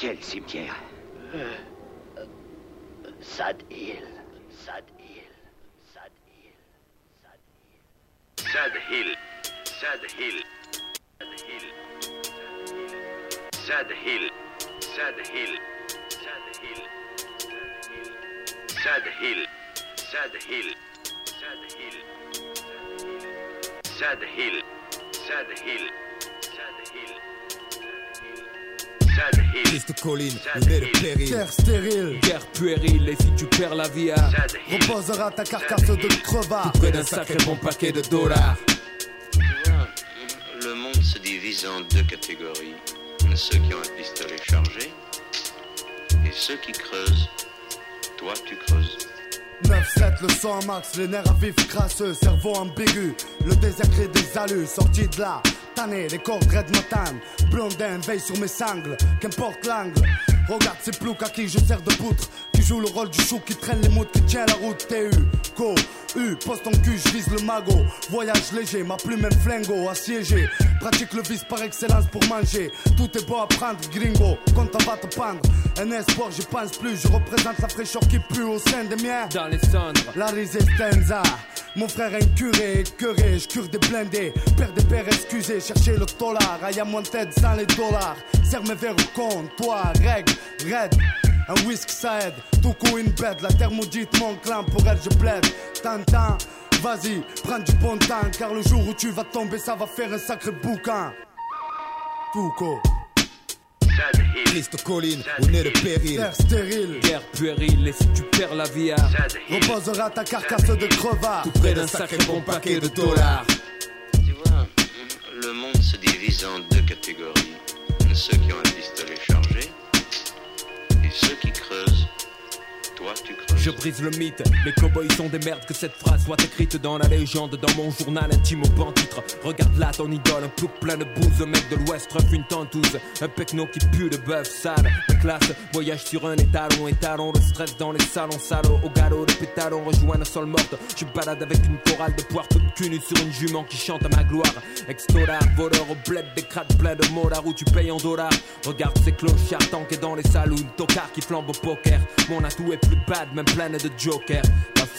Quel cimetière Euh, euh, Sad Hill. Sad Hill. Sad Hill. Sad Hill. Sad Hill. Sad Hill. Sad Hill. Sad Hill. Sad Hill. Sad Hill. Sad Hill. Sad Hill. Sad Hill. Sad Hill. Sad Hill. Piste de colline, nez de péril. Terre stérile, Guerre puérile, et si tu perds la vie reposera ta carcasse de crevard. près d'un sacré bon paquet de dollars. Le monde se divise en deux catégories. Ceux qui ont un pistolet chargé et ceux qui creusent. Toi, tu creuses. 9-7, le sang en max, les nerfs à vif crasseux, cerveau ambigu, le désert crée des alus, sorti de là, tanné, les corps red matin, blondin, veille sur mes sangles, qu'importe l'angle. Regarde ces ploucs à qui je sers de poutre, qui joue le rôle du chou, qui traîne les moutes, qui tient la route, TU, co, U, poste en cul, je vise le magot, voyage léger, ma plume même flingo, assiégé, pratique le vice par excellence pour manger, tout est beau à prendre, gringo, quand on va te pendre, un espoir, j'y pense plus, je représente la fraîcheur qui pue au sein des miens. Dans les cendres, La resistenza Mon frère est un curé, curé, je cure des blindés. Père des pères excusez, cherchez le dollar. Aïe à mon tête sans les dollars. Serre mes verres au comptoir, règle, raide un whisky ça aide, tout coup une bête La terre maudite, mon clan, pour elle je plaide Tintin, vas-y, prends du bon temps Car le jour où tu vas tomber, ça va faire un sacré bouquin Foucault Triste colline où naît le péril. Terre stérile. Guerre puérile, et si tu perds la vie Reposera ta carcasse de crevard. tout près d'un sacré bon paquet de dollars. Je brise le mythe, les cowboys sont des merdes que cette phrase soit écrite dans la légende, dans mon journal intime au ban titre. Regarde là ton idole, un plouc plein de bouse, un mec de l'ouest ref une tentouse, un pecno qui pue de bœuf sale. La voyage sur un étalon, étalon de stress dans les salons salauds, au galop de pétalons, rejoint le sol morte. Je balade avec une chorale de poire toute cul nue sur une jument qui chante à ma gloire. Ex-dollar, voleur au bled, des crades plein de molards où tu payes en dollars. Regarde ces clochards tankés dans les saloons, tocards qui flambent au poker. Mon atout est plus bad, même pleine de jokers.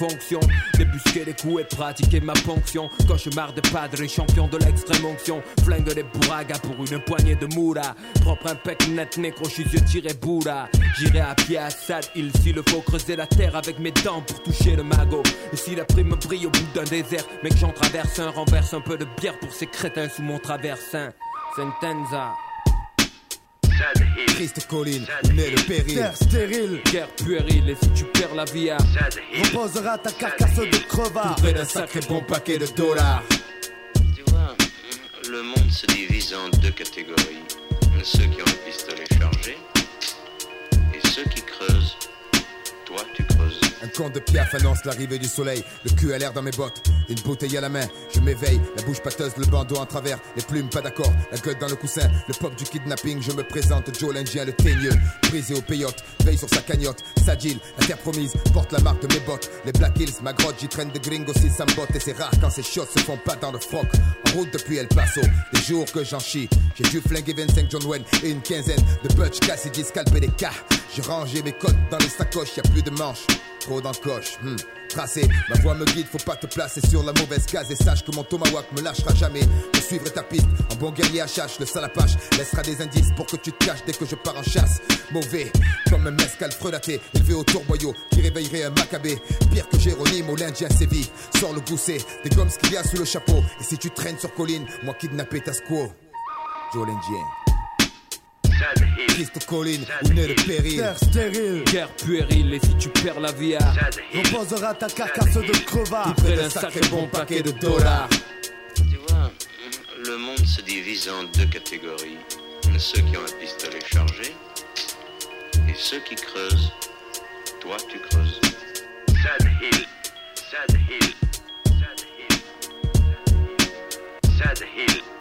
Fonction, débusquer les coups et pratiquer ma ponction. Cauchemar de padres, champion de l'extrême onction. Flingue des bourragas pour une poignée de moula. Propre un pec net, nécro, yeux tiré boula. J'irai à pied à Sad Hill s'il le faut creuser la terre avec mes dents pour toucher le magot. Et si la prime brille au bout d'un désert, mec, j'en traverse un, renverse un peu de bière pour ces crétins sous mon traversin. Sentenza. Triste colline naît le péril. Terre stérile. Guerre puérile, et si tu perds la vie à Reposera ta carcasse de crevard. près d'un sacré bon paquet de dollars. Tu vois, le monde se divise en deux catégories. Ceux qui ont un pistolet chargé Un conte de piaf annonce l'arrivée du soleil. Le cul à l'air dans mes bottes, une bouteille à la main. Je m'éveille, la bouche pâteuse, le bandeau en travers, les plumes pas d'accord, la gueule dans le coussin, le pop du kidnapping. Je me présente, Joe l'Indien, le teigneux, brisé au peyote, veille sur sa cagnotte. Sagile, la terre promise, porte la marque de mes bottes. Les Black Hills, ma grotte, j'y traîne de gringos si ça botte. Et c'est rare quand ces shots se font pas dans le froc. En route depuis El Paso, les jours que j'en chie. J'ai dû flinguer 25 John Wayne et une quinzaine de Butch Cassidy, scalper des cas. J'ai rangé mes codes dans les sacoches, y a plus de manches. Trop le coche, hmm. Tracé, ma voix me guide, faut pas te placer sur la mauvaise case et sache que mon tomahawk me lâchera jamais. Je suivrai ta piste, en bon guerrier à chasse, le salapache laissera des indices pour que tu te caches dès que je pars en chasse. Mauvais, comme un mescal frelaté, élevé au tourboyau, qui réveillerait un macabé. Pire que Jérôme au l'Indien sévit. Sors le gousset, des gommes ce qu'il y a sous le chapeau. Et si tu traînes sur colline, moi kidnappé ta squaw. Joe l'Indien. Piste de colline ou née de péril. Terre stérile, guerre puérile. Et si tu perds la vie, reposera ta carcasse de crevard. Près d'un sacré bon paquet de dollars. Tu vois, le monde se divise en deux catégories ceux qui ont un pistolet chargé et ceux qui creusent. Toi, tu creuses. Sad Hill. Sad Hill. Sad Hill. Sad Hill.